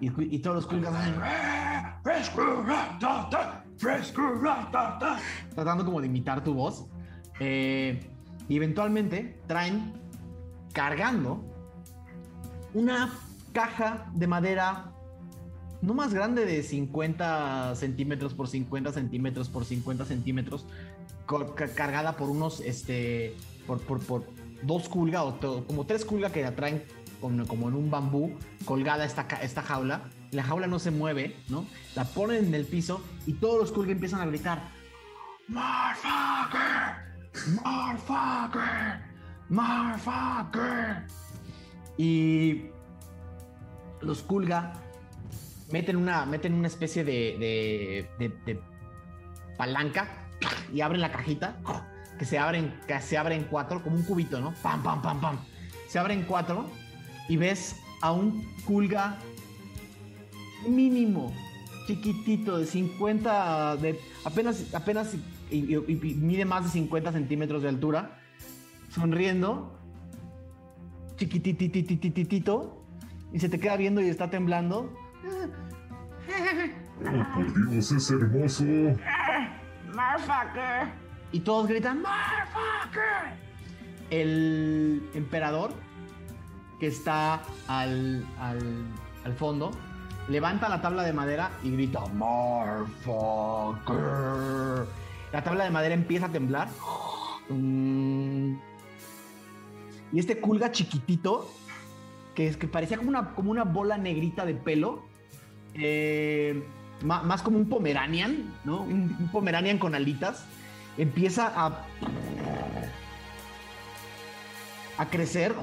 S1: Y, y todos los tratando como de imitar tu voz. Eh, eventualmente traen cargando una caja de madera no más grande de 50 centímetros por 50 centímetros por 50 centímetros, cargada por unos, este, por, por, por dos culgas o como tres culgas que la traen como en un bambú colgada esta, esta jaula. La jaula no se mueve, ¿no? La ponen en el piso y todos los culgas empiezan a gritar: ¡Motherfucker! ¡Motherfucker! ¡Motherfucker! Y los culga meten una, meten una especie de, de- de- de palanca y abren la cajita que se abren, que cuatro, como un cubito, ¿no? Pam, pam, pam, pam. Se abre en cuatro y ves a un culga mínimo, chiquitito, de 50, de apenas, apenas y, y- y- y mide más de 50 centímetros de altura, sonriendo, chiquitititititito, y se te queda viendo y está temblando. [laughs]
S8: Oh, por Dios, es hermoso.
S1: Motherfucker. Y todos gritan, Motherfucker. El emperador, que está al, al, al fondo, levanta la tabla de madera y grita, Motherfucker. La tabla de madera empieza a temblar. Mm. Y este culga chiquitito, que, es, que parecía como una, como una bola negrita de pelo, eh, más como un pomeranian, ¿no? Un, un pomeranian con alitas, empieza a, a crecer.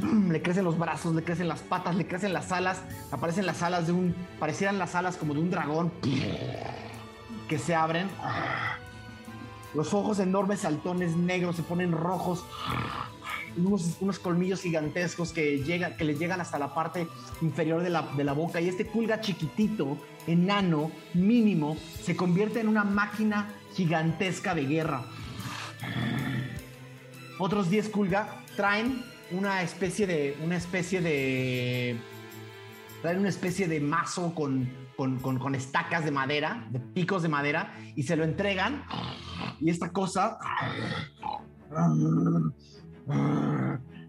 S1: Le crecen los brazos, le crecen las patas, le crecen las alas, aparecen las alas de un, parecieran las alas como de un dragón que se abren. Los ojos enormes, saltones negros, se ponen rojos unos, unos colmillos gigantescos que, llega, que le llegan hasta la parte inferior de la, de la boca y este culga chiquitito, enano, mínimo, se convierte en una máquina gigantesca de guerra. Otros 10 culga traen una especie de una especie de una especie de mazo con, con, con- con estacas de madera, de picos de madera, y se lo entregan. Y esta cosa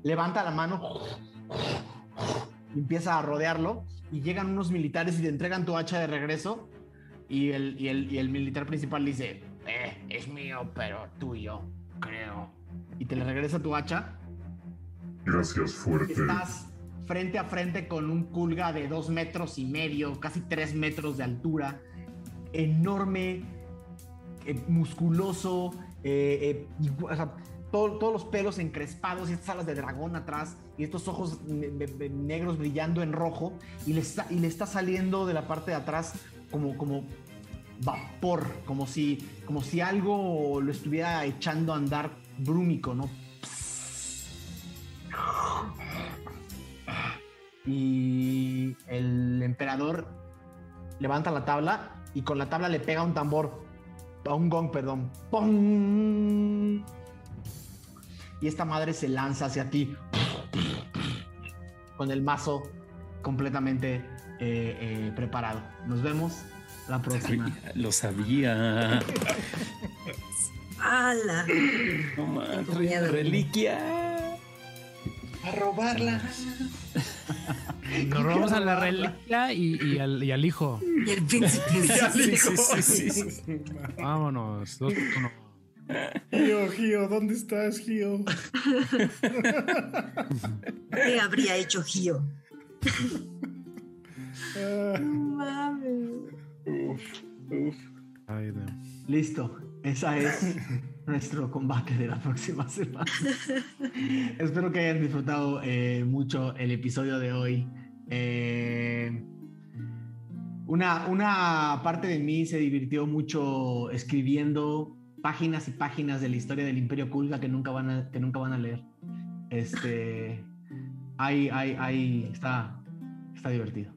S1: levanta la mano empieza a rodearlo. Y llegan unos militares y te entregan tu hacha de regreso. Y el, y el, y el militar principal dice: "Eh, Es mío, pero tuyo, creo. Y te le regresa tu hacha.
S8: Gracias, fuerte.
S1: Estás frente a frente con un culga de dos metros y medio, casi tres metros de altura. enorme, eh, musculoso, eh, eh, todos los pelos encrespados y estas alas de dragón atrás y estos ojos ne- ne- negros brillando en rojo y le, está, y le está saliendo de la parte de atrás como, como vapor, como si, como si algo lo estuviera echando a andar brúmico, ¿no? Y el emperador levanta la tabla y con la tabla le pega un tambor, un gong, perdón. ¡Pum! Y esta madre se lanza hacia ti con el mazo completamente eh, eh, preparado. Nos vemos la próxima. [laughs]
S4: Lo sabía. [laughs]
S3: ¡Hala!
S4: No reliquia.
S5: A robarla. [laughs]
S9: Nos robamos a la reliquia y, y al, y al hijo.
S3: Y el príncipe. [laughs]
S5: Sí, sí, sí, sí. [laughs]
S9: Vámonos. Dos, uno.
S7: Gio, Gio, ¿dónde estás, Gio?
S3: ¿Qué habría hecho Gio?
S7: Ah,
S3: Mames.
S9: Ay, no.
S1: Listo, esa es nuestro combate de la próxima [laughs] semana. [laughs] Espero que hayan disfrutado eh, mucho el episodio de hoy. Eh, una, una parte de mí se divirtió mucho escribiendo páginas y páginas de la historia del Imperio Kulga que nunca van a, que nunca van a leer. Este, ahí, ahí, ahí está, está divertido.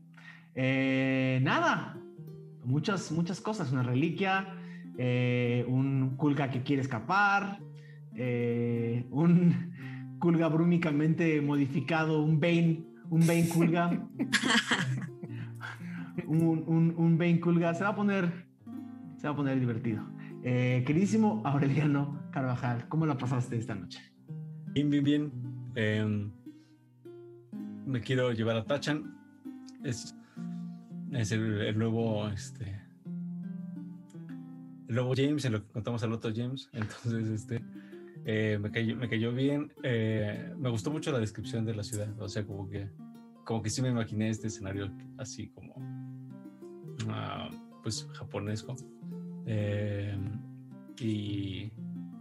S1: Eh, nada, muchas, muchas cosas. Una reliquia, eh, un Kulga que quiere escapar, eh, un [laughs] Kulga brúmicamente modificado, un Bane, un Bane Kulga. [laughs] un, un, un Bane Kulga. Se va a poner, se va a poner divertido. Eh, queridísimo Aureliano Carvajal, ¿cómo la pasaste esta noche?
S6: Bien, bien, bien. Em, me quiero llevar a Tachan. Es, es el, el nuevo, este, nuevo James, en lo que contamos al otro James. [laughs] Entonces, este, eh, me, cayó, me cayó bien. Eh, me gustó mucho la descripción de la ciudad. O sea, como que, como que sí me imaginé este escenario así como, ah, pues, japonesco. Eh, y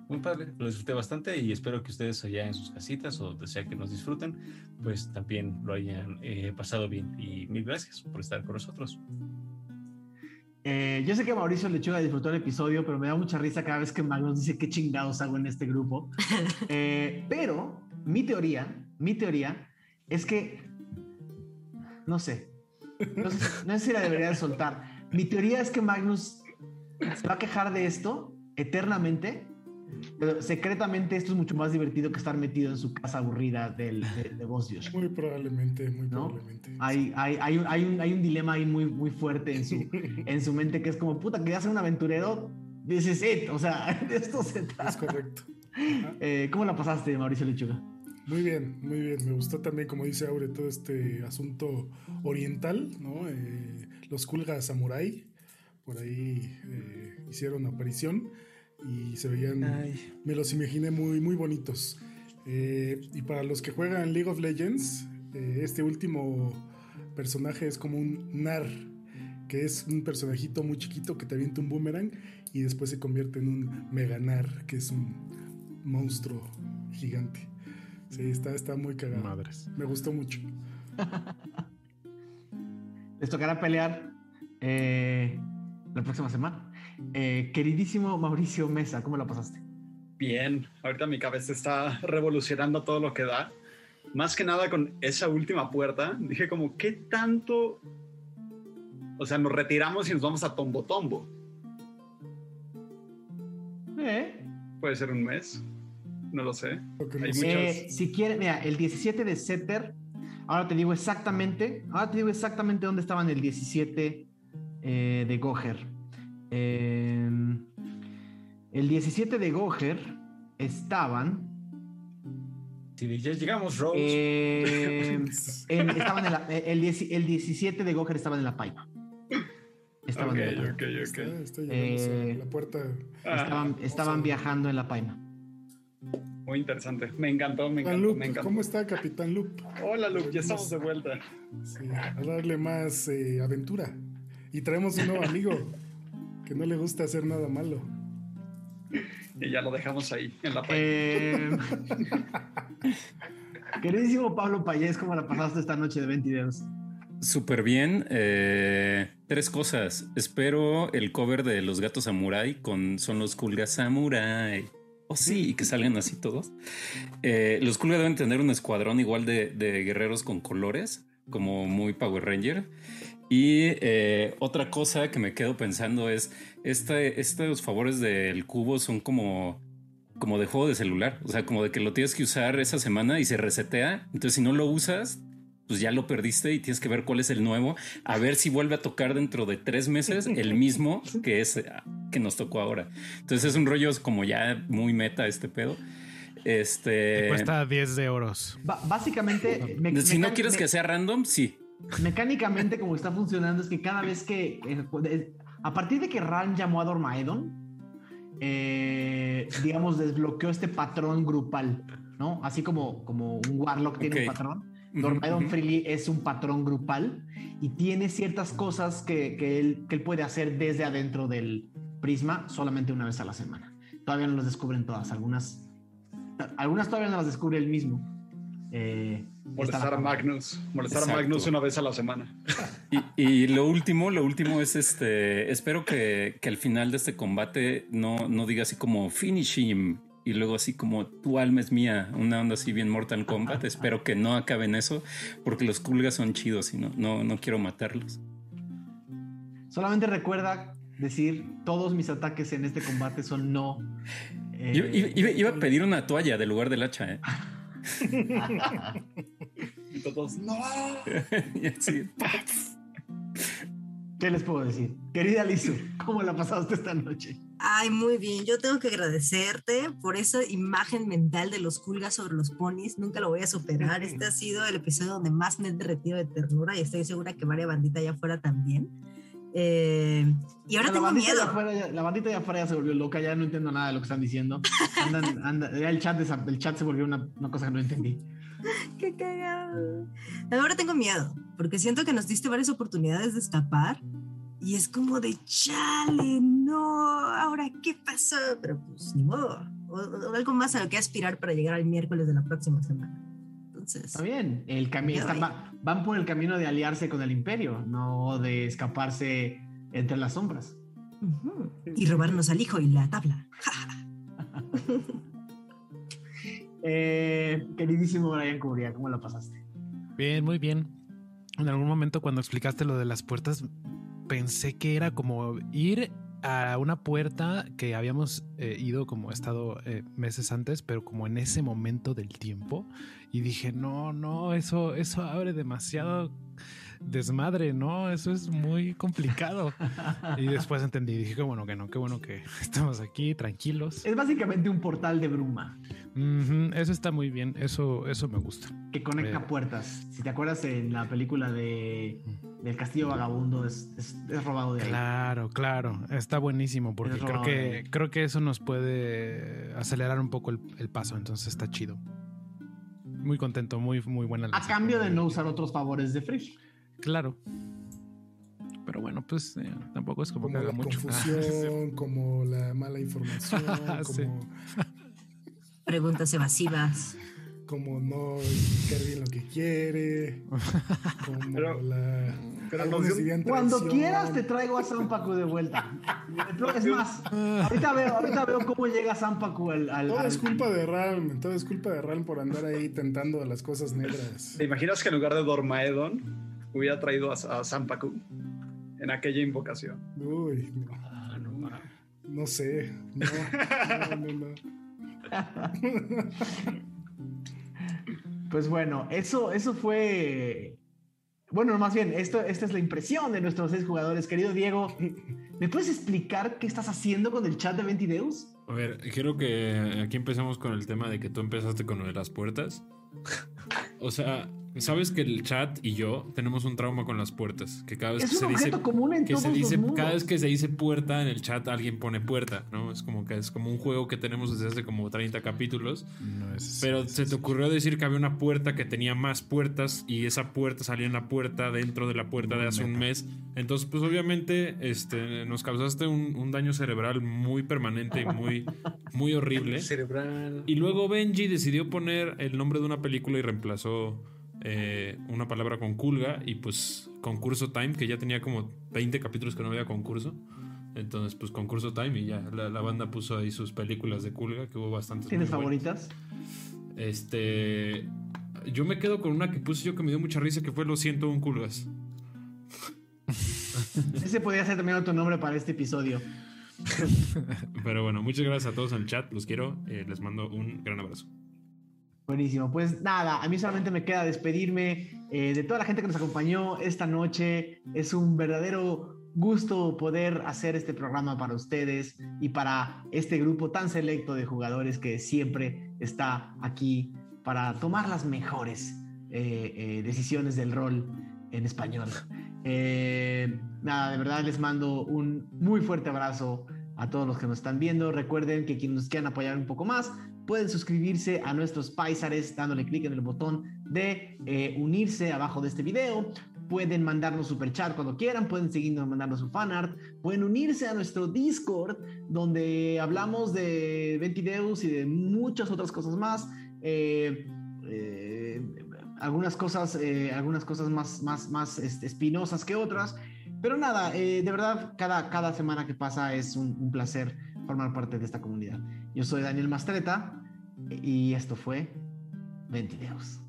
S6: muy padre, lo disfruté bastante y espero que ustedes allá en sus casitas o donde sea que nos disfruten, pues también lo hayan eh, pasado bien. Y mil gracias por estar con nosotros.
S1: Eh, yo sé que Mauricio Lechuga disfrutó el episodio, pero me da mucha risa cada vez que Magnus dice qué chingados hago en este grupo. [laughs] Eh, pero mi teoría, mi teoría es que, no sé, no sé, no sé si la debería de soltar. Mi teoría es que Magnus se va a quejar de esto eternamente, pero secretamente esto es mucho más divertido que estar metido en su casa aburrida del, de, de Yoshi.
S7: muy probablemente, muy
S1: ¿No?
S7: probablemente.
S1: Hay, hay, hay, un, hay, un, hay un dilema ahí muy, muy fuerte en su, [laughs] en su mente que es como, puta, quería ser un aventurero. This is it. O sea, [laughs] de esto se
S7: Es
S1: trata.
S7: correcto. [laughs]
S1: Eh, ¿Cómo la pasaste, Mauricio Lechuga?
S7: Muy bien, muy bien. Me gustó también, como dice Aure, todo este asunto oriental, ¿no? Eh, los Kulga Samurai, por ahí eh, hicieron aparición y se veían, me los imaginé muy, muy bonitos. Eh, y para los que juegan League of Legends, eh, este último personaje es como un Nar, que es un personajito muy chiquito que te avienta un boomerang y después se convierte en un Meganar, que es un monstruo gigante. Sí, está, está muy cagado.
S9: Madres.
S7: Me gustó mucho. [laughs]
S1: Les tocará pelear eh, la próxima semana. Eh, queridísimo Mauricio Mesa, ¿cómo la pasaste?
S5: Bien, ahorita mi cabeza está [laughs] revolucionando todo lo que da. Más que nada con esa última puerta, dije como, ¿qué tanto? O sea, nos retiramos y nos vamos a Tombo Tombo.
S1: Eh,
S5: Puede ser un mes, no lo sé. Hay
S7: no
S5: muchos-
S1: eh, si quieren, mira, el 17 de Setter, ahora te digo exactamente, ahora te digo exactamente dónde estaban el 17 eh, de Goher. Eh, el 17 de Goher estaban
S6: Si ya llegamos, Rose. [laughs]
S1: Eh, en- estaban en la- el, el 17 de Goher estaban en la Paima. Estaban,
S5: Ok,
S1: en la
S7: Está, está
S1: Eh,
S7: la puerta.
S5: Ah,
S1: estaban, viajando en la Paima.
S5: muy interesante. Me encantó, me encantó,
S7: Loop,
S5: me encantó.
S7: ¿cómo está Capitán Loop?
S5: Hola, Luke, ya estamos de vuelta.
S7: Sí, a darle más eh, aventura. Y traemos un nuevo amigo. Que no le gusta hacer nada malo. [laughs]
S5: Y ya lo dejamos ahí, en la
S1: Eh, [laughs] queridísimo Pablo Payés, ¿cómo la pasaste esta noche de 20 videos?
S4: Súper bien. eh, tres cosas. Espero el cover de Los Gatos Samurai con Son los Kulgas Samurai. Oh, sí, y que salgan así todos. Eh, los Kulgas deben tener un escuadrón igual de, de guerreros con colores, como muy Power Ranger. Y eh, otra cosa que me quedo pensando es, este, estos favores del cubo son como, como de juego de celular, o sea, como de que lo tienes que usar esa semana y se resetea. Entonces, si no lo usas, pues ya lo perdiste y tienes que ver cuál es el nuevo, a ver si vuelve a tocar dentro de tres meses el mismo [laughs] que es que nos tocó ahora. Entonces es un rollo como ya muy meta este pedo. Este
S9: Cuesta 10 de oros.
S1: Ba- básicamente, me-
S4: si no
S1: mecánic-
S4: quieres
S1: me-
S4: que sea random, sí.
S1: Mecánicamente, como está funcionando, es que cada vez que. eh, de- a partir de que Ran llamó a Dormaedon, eh, digamos, desbloqueó este patrón grupal, ¿no? Así como, como un Warlock tiene un patrón. Dormaedon
S4: ujú.
S1: Freely es un patrón grupal y tiene ciertas cosas que, que él, que él puede hacer desde adentro del prisma solamente una vez a la semana. Todavía no las descubren todas, algunas, algunas todavía no las descubre él mismo. Eh,
S5: Molestar a Magnus. Molestar
S4: Exacto.
S5: a Magnus una vez a la semana. [laughs]
S4: Y, y lo último, lo último es este. Espero que, que al final de este combate no, no diga así como finish him y luego así como tu alma es mía, una onda así bien Mortal Kombat. Espero que no acabe en eso porque los Kulgas son chidos y no, no, no quiero matarlos.
S1: Solamente recuerda decir todos mis ataques en este combate son no. eh,
S4: Iba, iba- iba- iba a pedir una toalla del lugar del hacha. ¿eh? [laughs]
S5: Y todos, no. [laughs]
S4: Y así,
S1: ¿Qué les puedo decir? Querida Lizu, ¿cómo la pasaste esta noche?
S3: Ay, muy bien. Yo tengo que agradecerte por esa imagen mental de los culgas sobre los ponis. Nunca lo voy a superar. Este ha sido el episodio donde más me he derretido de ternura y estoy segura que varias bandita allá afuera también. Eh, y ahora
S1: la,
S3: tengo miedo.
S1: afuera ya- la bandita de afuera ya se volvió loca, ya no entiendo nada de lo que están diciendo. Andan- [laughs] anda- ya el, chat el chat se volvió una, una cosa que no entendí. [laughs]
S3: Qué cagado. Ahora tengo miedo, porque siento que nos diste varias oportunidades de escapar y es como de chale, no, ahora qué pasó, pero pues ni modo, o, o algo más a lo que aspirar para llegar al miércoles de la próxima semana. Entonces,
S1: Está bien, el camino van por el camino de aliarse con el imperio, no de escaparse entre las sombras.
S3: y robarnos al hijo y la tabla. [laughs]
S1: Eh, queridísimo Brian Cubría, ¿cómo la pasaste?
S9: Bien, muy bien. En algún momento cuando explicaste lo de las puertas, pensé que era como ir a una puerta que habíamos eh, ido como estado eh, meses antes, pero como en ese momento del tiempo. Y dije, no, no, eso, eso abre demasiado desmadre, ¿no? Eso es muy complicado. y después entendí, dije, qué bueno que no, qué bueno que [laughs] estamos aquí tranquilos.
S1: Es básicamente un portal de bruma
S9: Eso está muy bien, eso, eso me gusta.
S1: que conecta
S9: Eh.
S1: puertas. Si te acuerdas en la película de del Castillo Vagabundo, es, es- es robado de ahí.
S9: Claro, claro, está buenísimo porque creo que creo que eso nos puede acelerar un poco el, el paso, entonces está chido. Muy contento, muy muy buena.
S1: A cambio de no usar otros favores de Free.
S9: Claro. Pero bueno, pues eh, tampoco es como,
S7: Como
S9: que haga
S7: la
S9: mucho. [laughs]
S7: confusión, como la mala información, [laughs]
S9: Sí.
S3: Preguntas evasivas.
S7: como no explicar bien lo que quiere, como
S5: Pero-
S7: la...
S1: Cuando
S7: traición.
S1: quieras te traigo a Zampacu de vuelta. Es más, ahorita veo, ahorita veo cómo llega Zampacu al, al-
S7: Todo
S1: al-
S7: es culpa de Ralm, todo es culpa de Ralm por andar ahí tentando las cosas negras.
S5: ¿Te imaginas que en lugar de Dormaedon hubiera traído a, a Sampaku en aquella invocación?
S7: Uy, no,
S4: Ah, no
S7: no sé, no, no, no, no. [laughs]
S1: Pues bueno, eso, eso fue. Bueno, más bien, esto, esta es la impresión de nuestros seis jugadores. Querido Diego, [laughs] ¿me puedes explicar qué estás haciendo con el chat de Ventideus?
S2: A ver, quiero que aquí empecemos con el tema de que tú empezaste con lo de las puertas. O sea, Sabes que el chat y yo tenemos un trauma con las puertas. Que cada vez
S1: Es
S2: que
S1: un
S2: se dice.
S1: objeto común en
S2: que
S1: todos
S2: se dice,
S1: los mundos.
S2: cada vez que se dice puerta en el chat, alguien pone puerta, ¿no? Es como que es como un juego que tenemos desde hace como 30 capítulos.
S9: No es.
S2: Pero
S9: es-
S2: se te ocurrió decir que había una puerta que tenía más puertas y esa puerta salía en la puerta dentro de la puerta de hace un mes. Entonces, pues obviamente este, nos causaste un, un daño cerebral muy permanente y muy, [laughs] muy horrible.
S6: Cerebral.
S2: Y luego Benji decidió poner el nombre de una película y reemplazó eh, una palabra con Kulga y pues concurso time, que ya tenía como 20 capítulos que no había concurso. Entonces, pues concurso time y ya la, la banda puso ahí sus películas de Kulga, que hubo bastantes.
S1: ¿Tienes
S2: buenas.
S1: favoritas?
S2: Este. Yo me quedo con una que puse yo que me dio mucha risa, que fue Lo siento, un Kulgas. [laughs]
S1: Ese podría ser también otro nombre para este episodio.
S2: Pero bueno, muchas gracias a todos en el chat, los quiero, eh, les mando un gran abrazo.
S1: Buenísimo. Pues nada, a mí solamente me queda despedirme eh, de toda la gente que nos acompañó esta noche. Es un verdadero gusto poder hacer este programa para ustedes y para este grupo tan selecto de jugadores que siempre está aquí para tomar las mejores eh, eh, decisiones del rol en español. Eh, nada, de verdad les mando un muy fuerte abrazo a todos los que nos están viendo. Recuerden que quienes nos quieran apoyar un poco más pueden suscribirse a nuestros paisares dándole clic en el botón de eh, unirse abajo de este video. Pueden mandarnos super chat cuando quieran, pueden seguirnos mandando su fanart, pueden unirse a nuestro Discord donde hablamos de Ventideus y de muchas otras cosas más. Eh, eh, algunas cosas, eh, algunas cosas más, más, más este, espinosas que otras. Pero nada, de verdad, cada, cada semana que pasa es un, un placer formar parte de esta comunidad. Yo soy Daniel Mastreta y esto fue Ventideus.